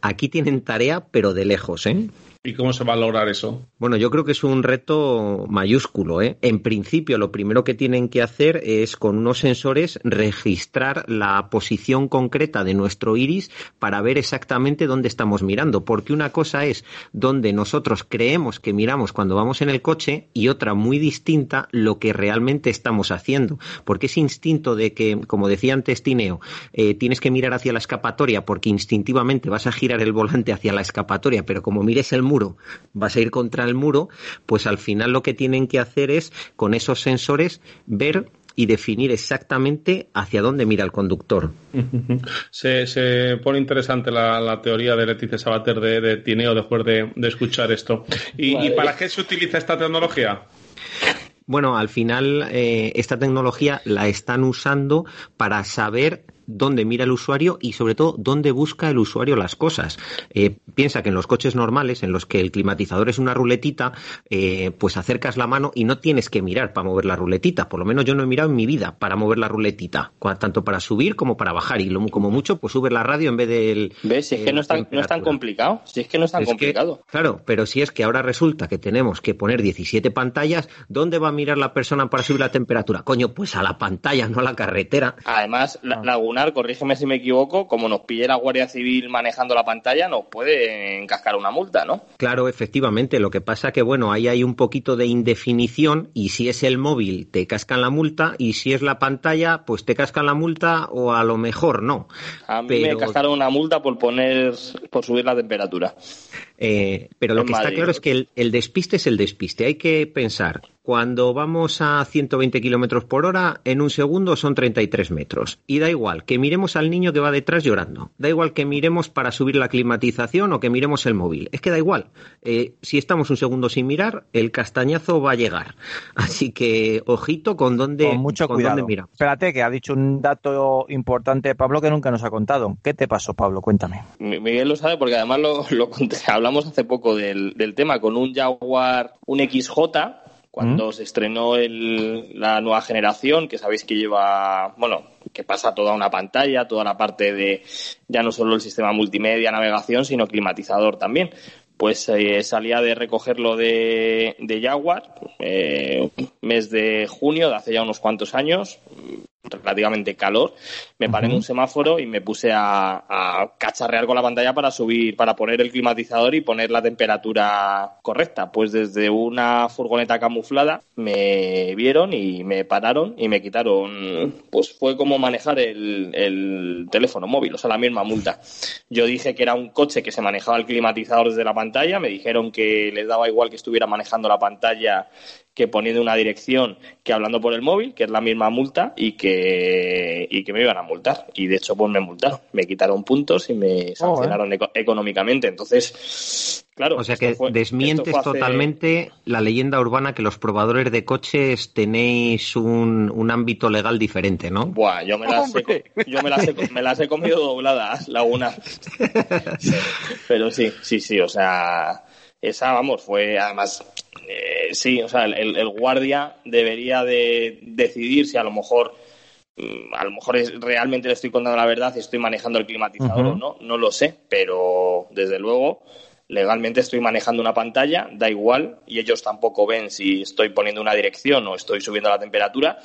aquí tienen tarea, pero de lejos, ¿eh? ¿Y cómo se va a lograr eso? Bueno, yo creo que es un reto mayúsculo. ¿eh? En principio, lo primero que tienen que hacer es con unos sensores registrar la posición concreta de nuestro iris para ver exactamente dónde estamos mirando. Porque una cosa es donde nosotros creemos que miramos cuando vamos en el coche y otra muy distinta lo que realmente estamos haciendo. Porque ese instinto de que, como decía antes Tineo, eh, tienes que mirar hacia la escapatoria porque instintivamente vas a girar el volante hacia la escapatoria, pero como mires el muro, vas a ir contra el muro, pues al final lo que tienen que hacer es, con esos sensores, ver y definir exactamente hacia dónde mira el conductor. se, se, pone interesante la, la, teoría de Leticia Sabater de, de Tineo después de, de escuchar esto. ¿Y, vale. ¿Y, para qué se utiliza esta tecnología? Bueno, al final eh, esta tecnología la están usando para saber dónde mira el usuario y sobre todo dónde busca el usuario las cosas. Eh, piensa que en los coches normales, en los que el climatizador es una ruletita, eh, pues acercas la mano y no tienes que mirar para mover la ruletita. Por lo menos yo no he mirado en mi vida para mover la ruletita, tanto para subir como para bajar. Y lo, como mucho, pues sube la radio en vez del. ¿Ves? Si es que no es, tan, no es tan complicado. Si es que no es tan es complicado. Que, claro, pero si es que ahora resulta que tenemos que poner 17 pantallas, ¿dónde va a mirar la persona para subir la temperatura? Coño, pues a la pantalla, no a la carretera. Además, la, la corrígeme si me equivoco, como nos pille la Guardia Civil manejando la pantalla, nos puede encascar una multa, ¿no? Claro, efectivamente. Lo que pasa que, bueno, ahí hay un poquito de indefinición y si es el móvil te cascan la multa y si es la pantalla, pues te cascan la multa o a lo mejor no. A mí Pero... me cascaron una multa por poner, por subir la temperatura. Eh, pero lo en que Madrid, está claro es que el, el, despiste es el despiste. Hay que pensar, cuando vamos a 120 kilómetros por hora, en un segundo son 33 metros. Y da igual que miremos al niño que va detrás llorando. Da igual que miremos para subir la climatización o que miremos el móvil. Es que da igual. Eh, si estamos un segundo sin mirar, el castañazo va a llegar. Así que, ojito con dónde, con mucho con cuidado. dónde miramos. Espérate, que ha dicho un dato importante Pablo que nunca nos ha contado. ¿Qué te pasó, Pablo? Cuéntame. Miguel lo sabe porque además lo, lo hablamos hace poco del, del, tema con un Jaguar, un XJ, cuando se estrenó el, la nueva generación, que sabéis que lleva, bueno, que pasa toda una pantalla, toda la parte de ya no solo el sistema multimedia, navegación, sino climatizador también. Pues eh, salía de recogerlo de, de Jaguar, eh, mes de junio de hace ya unos cuantos años, relativamente calor, me paré uh -huh. en un semáforo y me puse a, a, cacharrear con la pantalla para subir, para poner el climatizador y poner la temperatura correcta. Pues desde una furgoneta camuflada me vieron y me pararon y me quitaron, pues fue como manejar el, el teléfono móvil, o sea, la misma multa. Yo dije que era un coche que se manejaba el climatizador desde la pantalla, me dijeron que les daba igual que estuviera manejando la pantalla que poniendo una dirección que hablando por el móvil, que es la misma multa, y que, y que me iban a multar. Y de hecho, pues me multaron. Me quitaron puntos y me sancionaron oh, eh. económicamente. Entonces, claro. O sea que fue, desmientes hace... totalmente la leyenda urbana que los probadores de coches tenéis un, un ámbito legal diferente, ¿no? Buah, yo me las, he, yo me las, he, me las he comido dobladas, Laguna. Pero sí, sí, sí, o sea esa, vamos, fue además, eh, sí, o sea, el, el, guardia debería de decidir si a lo mejor, a lo mejor es, realmente le estoy contando la verdad y estoy manejando el climatizador uh -huh. o no, no lo sé, pero desde luego legalmente estoy manejando una pantalla, da igual, y ellos tampoco ven si estoy poniendo una dirección o estoy subiendo la temperatura,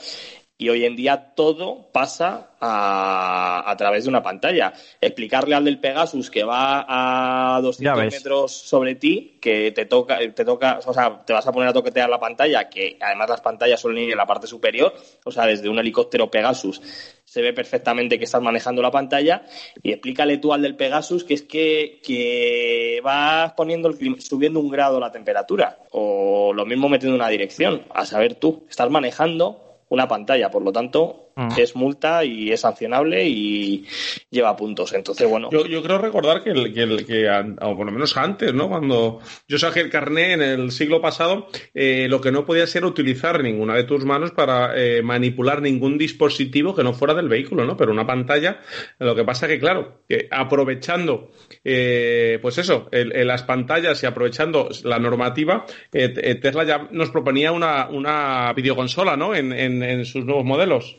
y hoy en día todo pasa a, a, través de una pantalla. Explicarle al del Pegasus que va a 200 metros sobre ti, que te toca, te toca, o sea, te vas a poner a toquetear la pantalla, que además las pantallas suelen ir en la parte superior, o sea, desde un helicóptero Pegasus. Se ve perfectamente que estás manejando la pantalla y explícale tú al del Pegasus que es que, que vas poniendo el, subiendo un grado la temperatura o lo mismo metiendo una dirección, a saber tú, estás manejando una pantalla, por lo tanto mm. es multa y es sancionable y lleva puntos. Entonces, bueno. Yo, yo creo recordar que, el, que, el, que o por lo menos antes, ¿no? Cuando yo saqué el carné en el siglo pasado, eh, lo que no podía ser utilizar ninguna de tus manos para eh, manipular ningún dispositivo que no fuera del vehículo, ¿no? Pero una pantalla, lo que pasa que, claro, que aprovechando, eh, pues eso, el, el, las pantallas y aprovechando la normativa, eh, Tesla ya nos proponía una, una videoconsola, ¿no? En, en, en sus nuevos modelos.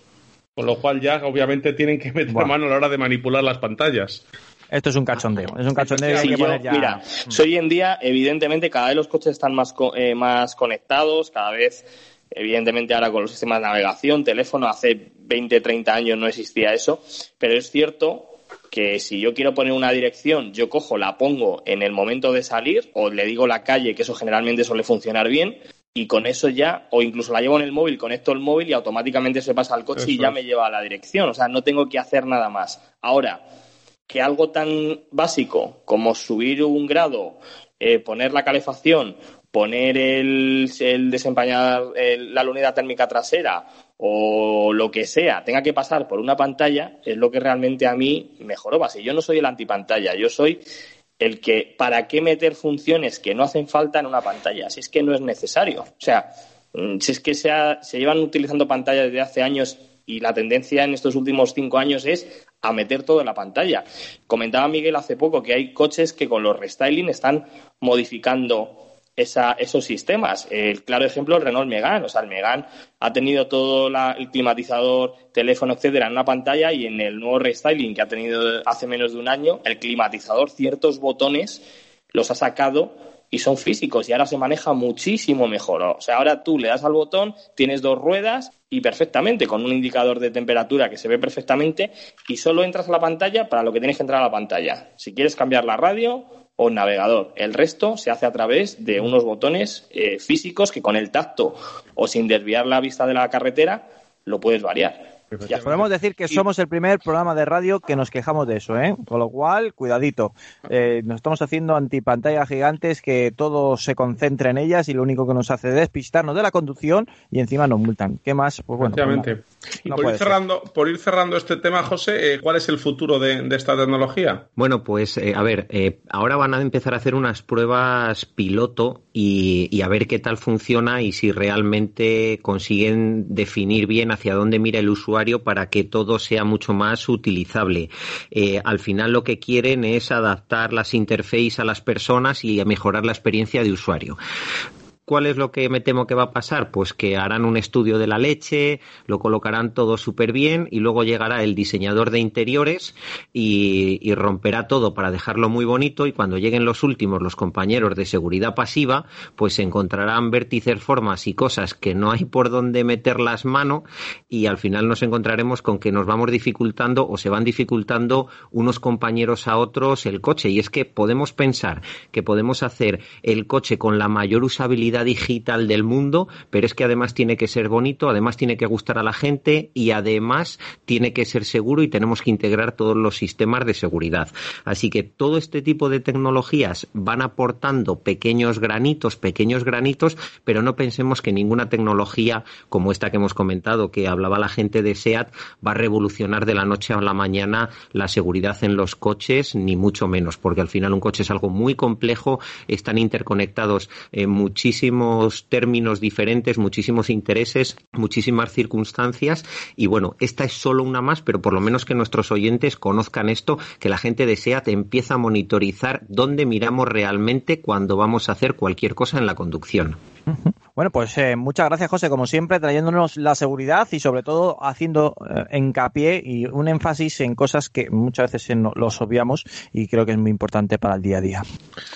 Con lo cual ya obviamente tienen que meter Buah. mano a la hora de manipular las pantallas. Esto es un cachondeo. Es un cachondeo y hay Sí, que yo- poner ya. Mira, so hoy en día, evidentemente, cada vez los coches están más, co- eh, más conectados, cada vez, evidentemente, ahora con los sistemas de navegación, teléfono, hace 20, 30 años no existía eso, pero es cierto que si yo quiero poner una dirección, yo cojo, la pongo en el momento de salir, o le digo la calle, que eso generalmente suele funcionar bien, y con eso ya, o incluso la llevo en el móvil, conecto el móvil y automáticamente se pasa al coche y ya es. me lleva a la dirección. O sea, no tengo que hacer nada más. Ahora, que algo tan básico como subir un grado, eh, poner la calefacción, poner el, el desempañar el- la luneta térmica trasera o lo que sea, tenga que pasar por una pantalla, es lo que realmente a mí me joroba. Si yo no soy el antipantalla, yo soy el que, ¿para qué meter funciones que no hacen falta en una pantalla? Si es que no es necesario. O sea, mm, si es que se, ha- se llevan utilizando pantallas desde hace años y la tendencia en estos últimos cinco años es a meter todo en la pantalla. Comentaba Miguel hace poco que hay coches que con los restyling están modificando esa- esos sistemas. El claro ejemplo el Renault Megane. O sea, el Megane ha tenido todo la- el climatizador, teléfono, etcétera, en una pantalla y en el nuevo restyling que ha tenido hace menos de un año, el climatizador, ciertos botones los ha sacado y son físicos y ahora se maneja muchísimo mejor. O sea, ahora tú le das al botón, tienes dos ruedas y perfectamente, con un indicador de temperatura que se ve perfectamente y solo entras a la pantalla para lo que tienes que entrar a la pantalla. Si quieres cambiar la radio o el navegador, el resto se hace a través de unos botones eh, físicos que con el tacto o sin desviar la vista de la carretera lo puedes variar. Ya. Podemos decir que somos el primer programa de radio que nos quejamos de eso, ¿eh? Con lo cual, cuidadito. Eh, nos estamos haciendo antipantallas gigantes que todo se concentra en ellas y lo único que nos hace es despistarnos de la conducción y encima nos multan. ¿Qué más? Pues bueno. pues no. Y por, ir cerrando, por ir cerrando este tema, José, eh, ¿cuál es el futuro de, de esta tecnología? Bueno, pues eh, a ver, eh, ahora van a empezar a hacer unas pruebas piloto y, y a ver qué tal funciona y si realmente consiguen definir bien hacia dónde mira el usuario para que todo sea mucho más utilizable. Eh, al final lo que quieren es adaptar las interfaces a las personas y a mejorar la experiencia de usuario. ¿Cuál es lo que me temo que va a pasar? Pues que harán un estudio de la leche, lo colocarán todo súper bien y luego llegará el diseñador de interiores y, romperá todo para dejarlo muy bonito y cuando lleguen los últimos, los compañeros de seguridad pasiva, pues encontrarán vértices, formas y cosas que no hay por dónde meter las manos y al final nos encontraremos con que nos vamos dificultando o se van dificultando unos compañeros a otros el coche. Y es que podemos pensar que podemos hacer el coche con la mayor usabilidad digital del mundo, pero es que además tiene que ser bonito, además tiene que gustar a la gente y además tiene que ser seguro y tenemos que integrar todos los sistemas de seguridad. Así que todo este tipo de tecnologías van aportando pequeños granitos, pequeños granitos, pero no pensemos que ninguna tecnología como esta que hemos comentado, que hablaba la gente de SEAT, va a revolucionar de la noche a la mañana la seguridad en los coches, ni mucho menos, porque al final un coche es algo muy complejo, están interconectados en muchísimos términos diferentes, muchísimos intereses, muchísimas circunstancias y bueno, esta es solo una más, pero por lo menos que nuestros oyentes conozcan esto, que la gente de SEAT empieza a monitorizar dónde miramos realmente cuando vamos a hacer cualquier cosa en la conducción. Bueno, pues eh, muchas gracias, José, como siempre, trayéndonos la seguridad y sobre todo haciendo eh, hincapié y un énfasis en cosas que muchas veces los obviamos y creo que es muy importante para el día a día.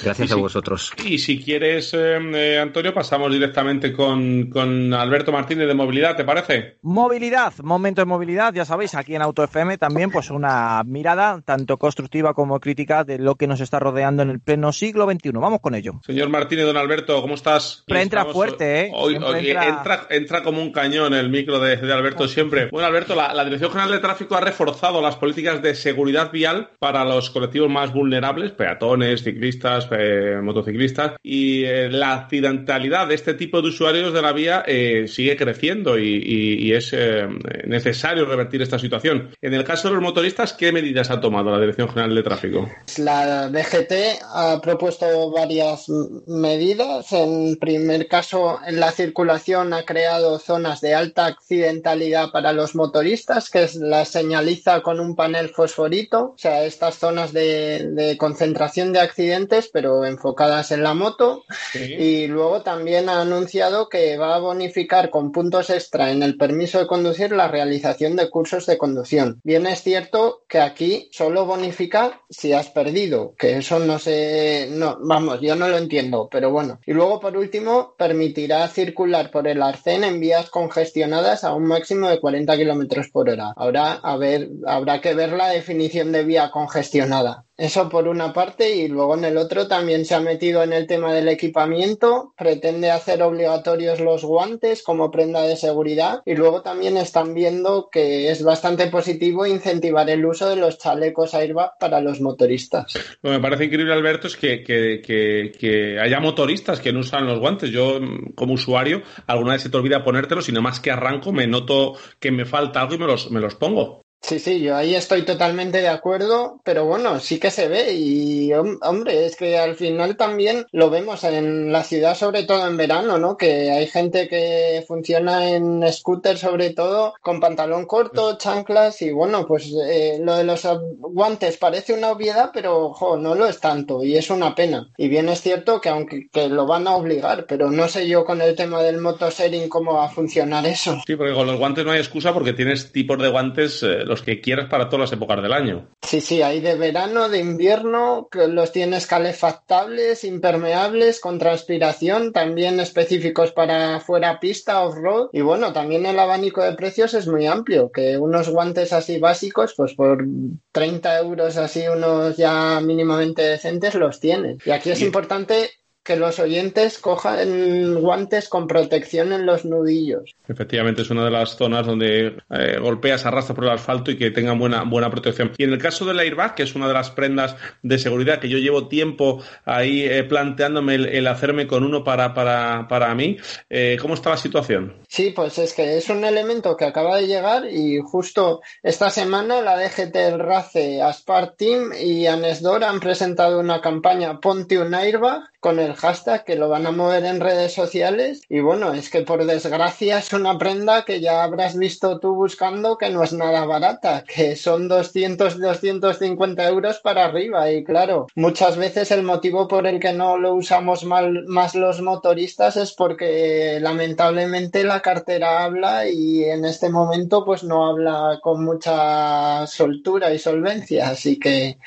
Gracias a vosotros. Y si quieres, eh, eh, Antonio, pasamos directamente con, con Alberto Martínez de Movilidad, ¿te parece? Movilidad, momento de movilidad, ya sabéis, aquí en Auto FM también pues una mirada tanto constructiva como crítica de lo que nos está rodeando en el pleno siglo XXI. Vamos con ello. Señor Martínez, don Alberto, ¿cómo estás? Entra Estamos- fuerte, ¿eh? Hoy, Siempre hoy entra- entra... entra como un cañón el micro de, de Alberto siempre. Bueno, Alberto, la, la Dirección General de Tráfico ha reforzado las políticas de seguridad vial para los colectivos más vulnerables, peatones, ciclistas, eh, motociclistas, y eh, la accidentalidad de este tipo de usuarios de la vía eh, sigue creciendo y, y- y es eh, necesario revertir esta situación. En el caso de los motoristas, ¿qué medidas ha tomado la Dirección General de Tráfico? La DGT ha propuesto varias medidas. En primer caso, en la circulación ha creado zonas de alta accidentalidad para los motoristas, que es- las señaliza con un panel fosforito, o sea, estas zonas de, de concentración de accidentes, pero enfocadas en la moto. Y luego también ha anunciado que va a bonificar con puntos extra en el permiso de conducir la realización de cursos de conducción. Bien es cierto que aquí solo bonifica si has perdido, que eso no sé, no, vamos, yo no lo entiendo, pero bueno. Y luego, por último, permitirá circular por el arcén en vías congestionadas a un máximo de 40 kilómetros por hora. Ahora, a ver, habrá que ver la definición de vía congestionada. Eso por una parte y luego en el otro también se ha metido en el tema del equipamiento, pretende hacer obligatorios los guantes como prenda de seguridad y luego también están viendo que es bastante positivo incentivar el uso de los chalecos airbag para los motoristas. Lo que me parece increíble, Alberto, es que, que- que- que haya motoristas que no usan los guantes. Yo, como usuario, alguna vez se te olvida ponértelos y nada más que arranco me noto que me falta algo y me los, me los pongo. Sí, sí, yo ahí estoy totalmente de acuerdo, pero bueno, sí que se ve y hom- hombre, es que al final también lo vemos en la ciudad, sobre todo en verano, ¿no? Que hay gente que funciona en scooter sobre todo con pantalón corto, chanclas y bueno, pues eh, lo de los guantes parece una obviedad, pero ojo, no lo es tanto y es una pena. Y bien es cierto que aunque que lo van a obligar, pero no sé yo con el tema del motosharing cómo va a funcionar eso. Sí, porque con los guantes no hay excusa porque tienes tipos de guantes eh, los que quieras para todas las épocas del año. Sí, sí, hay de verano, de invierno, que los tienes calefactables, impermeables, con transpiración, también específicos para fuera pista, off-road. Y bueno, también el abanico de precios es muy amplio, que unos guantes así básicos, pues por 30 euros así, unos ya mínimamente decentes, los tienes. Y aquí es Y- importante que los oyentes cojan guantes con protección en los nudillos. Efectivamente, es una de las zonas donde eh, golpeas, arrastras por el asfalto y que tengan buena, buena protección. Y en el caso del airbag, que es una de las prendas de seguridad que yo llevo tiempo ahí eh, planteándome el, el hacerme con uno para, para, para mí, eh, ¿cómo está la situación? Sí, pues es que es un elemento que acaba de llegar y justo esta semana la DGT, el RACE, Aspar Team y Anesdor han presentado una campaña Ponte un airbag con el hashtag que lo van a mover en redes sociales. Y bueno, es que por desgracia es una prenda que ya habrás visto tú buscando que no es nada barata, que son 200, 250 euros para arriba. Y claro, muchas veces el motivo por el que no lo usamos mal, más los motoristas es porque lamentablemente la cartera habla y en este momento pues no habla con mucha soltura y solvencia, así que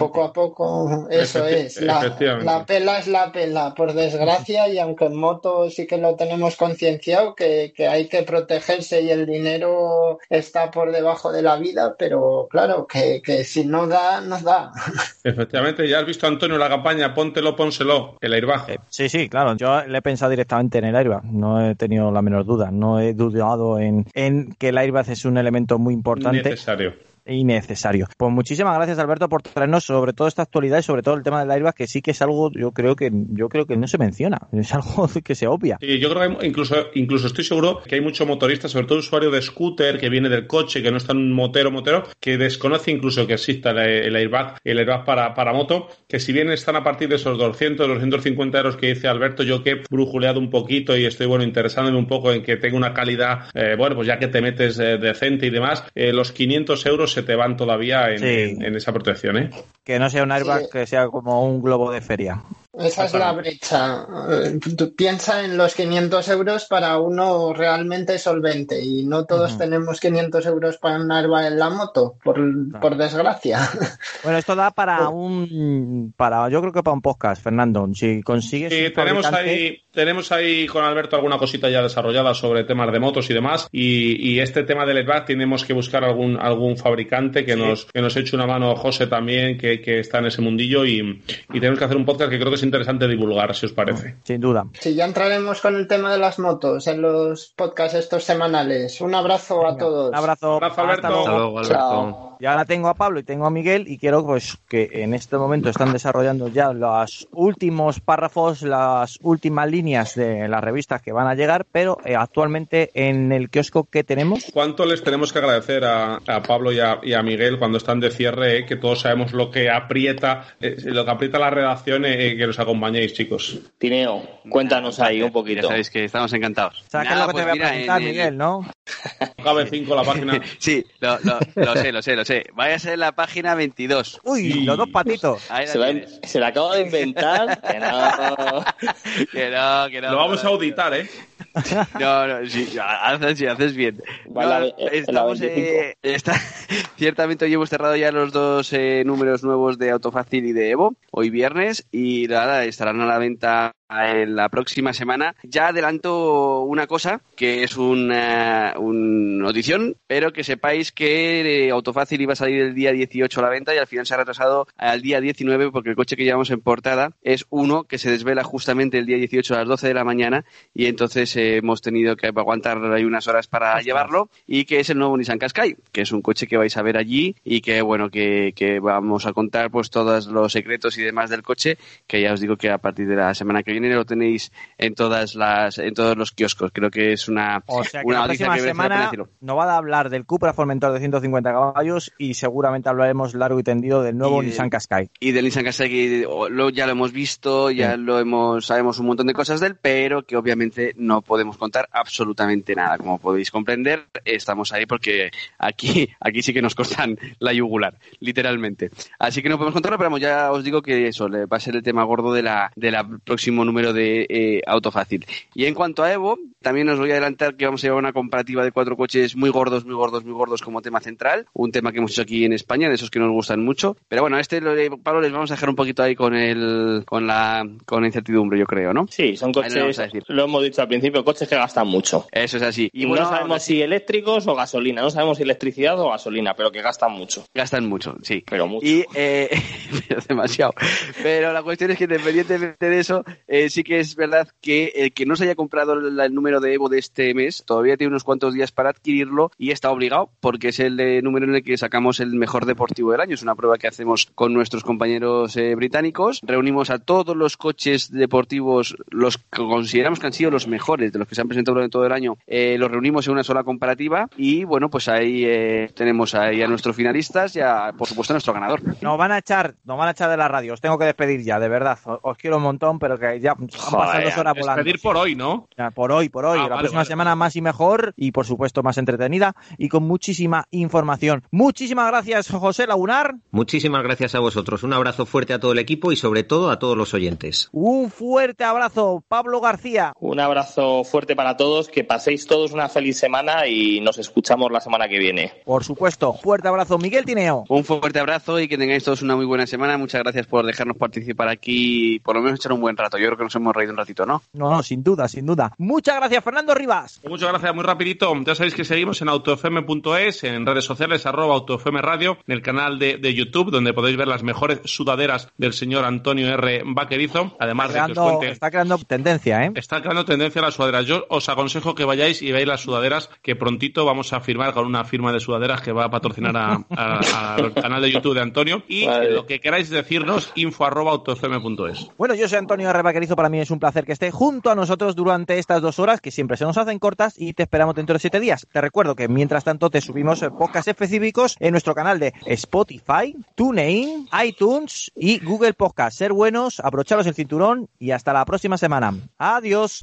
poco a poco eso Efecti- es, la, la pela es la pela, por desgracia, y aunque en moto sí que lo tenemos concienciado, que, que hay que protegerse y el dinero está por debajo de la vida, pero claro, que, que si no da, no da. Efectivamente, ya has visto, Antonio, la campaña Póntelo, pónselo, el airbag. Eh, Sí, sí, claro. Yo le he pensado directamente en el airbag. No he tenido la menor duda. No he dudado en, en que el airbag es un elemento muy importante. Necesario. Y necesario. Pues muchísimas gracias Alberto por traernos sobre todo esta actualidad y sobre todo el tema del airbag que sí que es algo yo creo que yo creo que no se menciona, es algo que se obvia. Sí, yo creo que incluso, incluso estoy seguro que hay mucho motorista, sobre todo usuario de scooter que viene del coche, que no está en motero motero, que desconoce incluso que exista el, el airbag, el airbag para, para moto, que si bien están a partir de esos 200, 250 euros que dice Alberto, yo que he brujuleado un poquito y estoy bueno interesándome un poco en que tenga una calidad, eh, bueno, pues ya que te metes eh, decente y demás, eh, los 500 euros se te van todavía en, Sí. en- en esa protección, ¿eh? Que no sea un airbag Sí. que sea como un globo de feria. Esa es la brecha. Eh, tú Piensa en los 500 euros para uno realmente solvente y no todos Ujú. tenemos 500 euros para un airbag en la moto, por, por desgracia. Bueno, esto da para un para yo creo que para un podcast, Fernando. Si consigues Sí, un tenemos fabricante- ahí, tenemos ahí con Alberto alguna cosita ya desarrollada sobre temas de motos y demás. Y, y este tema del airbag tenemos que buscar algún, algún fabricante que Sí. nos, que nos eche una mano, José también, que, que está en ese mundillo. Y, y tenemos que hacer un podcast que creo que es interesante divulgar, si os parece. sin duda. Sí, ya entraremos con el tema de las motos en los podcasts estos semanales. Un abrazo a todos. Un abrazo. Abrazo, Alberto. Hasta luego. Hasta luego, Alberto. Chao. Y ahora tengo a Pablo y tengo a Miguel y quiero pues que en este momento están desarrollando ya los últimos párrafos, las últimas líneas de las revistas que van a llegar, pero eh, actualmente en el kiosco que tenemos, ¿Cuánto les tenemos que agradecer a, a Pablo y a, y a Miguel cuando están de cierre? eh, que todos sabemos lo que aprieta, eh, lo que aprieta la redacción, eh, que nos acompañéis, chicos. Tineo, cuéntanos ahí un poquito. Ya sabéis que estamos encantados. ¿Sabes qué es Nada, lo que pues te voy a preguntar, en Miguel, no? Cabe 5 la página. Sí, lo, lo- lo sé, lo sé, lo sé. Vaya a ser la página 22. Uy, los dos patitos. Se, la, tienes. se la acabo de inventar. Que no. Que no, que no. Lo vamos a auditar, ¿eh? No, no, sí, haces, sí, haces bien. Vale, No, eh, estamos, 25. eh, está, ciertamente hoy hemos cerrado ya los dos eh, números nuevos de Autofácil y de Evo, hoy viernes, y nada, estarán a la venta en la próxima semana. Ya adelanto una cosa, que es una, una notición, pero que sepáis que eh, Autofácil iba a salir el día 18 a la venta y al final se ha retrasado al día 19 porque el coche que llevamos en portada es uno que se desvela justamente el día 18 a las 12 de la mañana y entonces eh, hemos tenido que aguantar ahí unas horas para llevarlo y que es el nuevo Nissan Qashqai, que es un coche que vais a ver allí y que bueno, que, que vamos a contar pues todos los secretos y demás del coche, que ya os digo que a partir de la semana que viene lo tenéis en todas las en todos los kioscos. Creo que es una, O sea que una la próxima que semana nos va a hablar del Cupra Formentor de 150 caballos y seguramente hablaremos largo y tendido del nuevo Y Nissan Qashqai. y del Nissan Qashqai que o- lo, ya lo hemos visto, ya lo hemos sabemos un montón de cosas de él, pero que obviamente no podemos contar absolutamente nada. Como podéis comprender, estamos ahí porque aquí aquí sí que nos cortan la yugular, literalmente. Así que no podemos contarlo, pero vamos, ya os digo que eso va a ser el tema gordo de la del próximo número de eh, Autofácil. Y en cuanto a Evo, también os voy a adelantar que vamos a llevar una comparativa de cuatro coches muy gordos, muy gordos, muy gordos como tema central, un tema que hemos hecho aquí en España, de esos que nos gustan mucho. Pero bueno, a este lo- Pablo les vamos a dejar un poquito ahí con el con la con la incertidumbre, yo creo, ¿no? Sí, son coches, lo hemos dicho al principio, coches que gastan mucho. Eso es así. Y bueno, no sabemos si eléctricos o gasolina, no sabemos si electricidad o gasolina, pero que gastan mucho. gastan mucho, sí. Pero mucho. Y eh, pero demasiado. Pero la cuestión es que independientemente de eso, eh, sí que es verdad que el que no se haya comprado el, el número de Evo de este mes todavía tiene unos cuantos días para adquirirlo y está obligado porque es el eh, número en el que sacamos el mejor deportivo del año. Es una prueba que hacemos con nuestros compañeros eh, británicos. Reunimos a todos los coches deportivos, los que consideramos que han sido los mejores de los que se han presentado durante todo el año, eh, los reunimos en una sola comparativa y bueno, pues ahí eh, tenemos ahí a nuestros finalistas y a, por supuesto a nuestro ganador. Nos van a echar, nos van a echar de la radio. Os tengo que despedir ya, de verdad. Os, os quiero un montón, pero que ya han pasado dos horas volando. Despedir por hoy, ¿no? Ya, por hoy, por hoy. Ah, la vale, próxima vale, semana más y mejor y por supuesto más entretenida y con muchísima información. Muchísimas gracias, José Lagunar. Muchísimas gracias a vosotros. Un abrazo fuerte a todo el equipo y sobre todo a todos los oyentes. Un fuerte abrazo, Pablo García. Un abrazo fuerte para todos, que paséis todos una feliz semana y nos escuchamos la semana que viene. Por supuesto, fuerte abrazo, Miguel Tineo. Un fuerte abrazo y que tengáis todos una muy buena semana. Muchas gracias por dejarnos participar aquí y por lo menos echar un buen rato. Yo creo que nos hemos reído un ratito, ¿no? No, no, sin duda, sin duda. Muchas gracias, Fernando Rivas. Pues Muchas gracias, muy rapidito. Ya sabéis que seguimos en autofm.es, en redes sociales, arroba autofm radio, en el canal de, de YouTube, donde podéis ver las mejores sudaderas del señor Antonio R. Vaquerizo, además de que os Creando- cuente... está creando tendencia, ¿eh? Está creando tendencia a las sudaderas. Yo os aconsejo que vayáis y veáis las sudaderas que prontito vamos a firmar con una firma de sudaderas que va a patrocinar a- a- al canal de YouTube de Antonio. Y Vale. lo que queráis decirnos, info arroba autofm.es. Bueno, yo soy Antonio R. Vaquerizo, para mí es un placer que esté junto a nosotros durante estas dos horas, que siempre se nos hacen cortas y te esperamos dentro de siete días. Te recuerdo que mientras tanto te subimos eh, podcasts específicos en nuestro canal de Spotify, TuneIn, iTunes y Google Podcast. Ser buenos, abrocharos el cinturón y hasta la próxima semana. Adiós.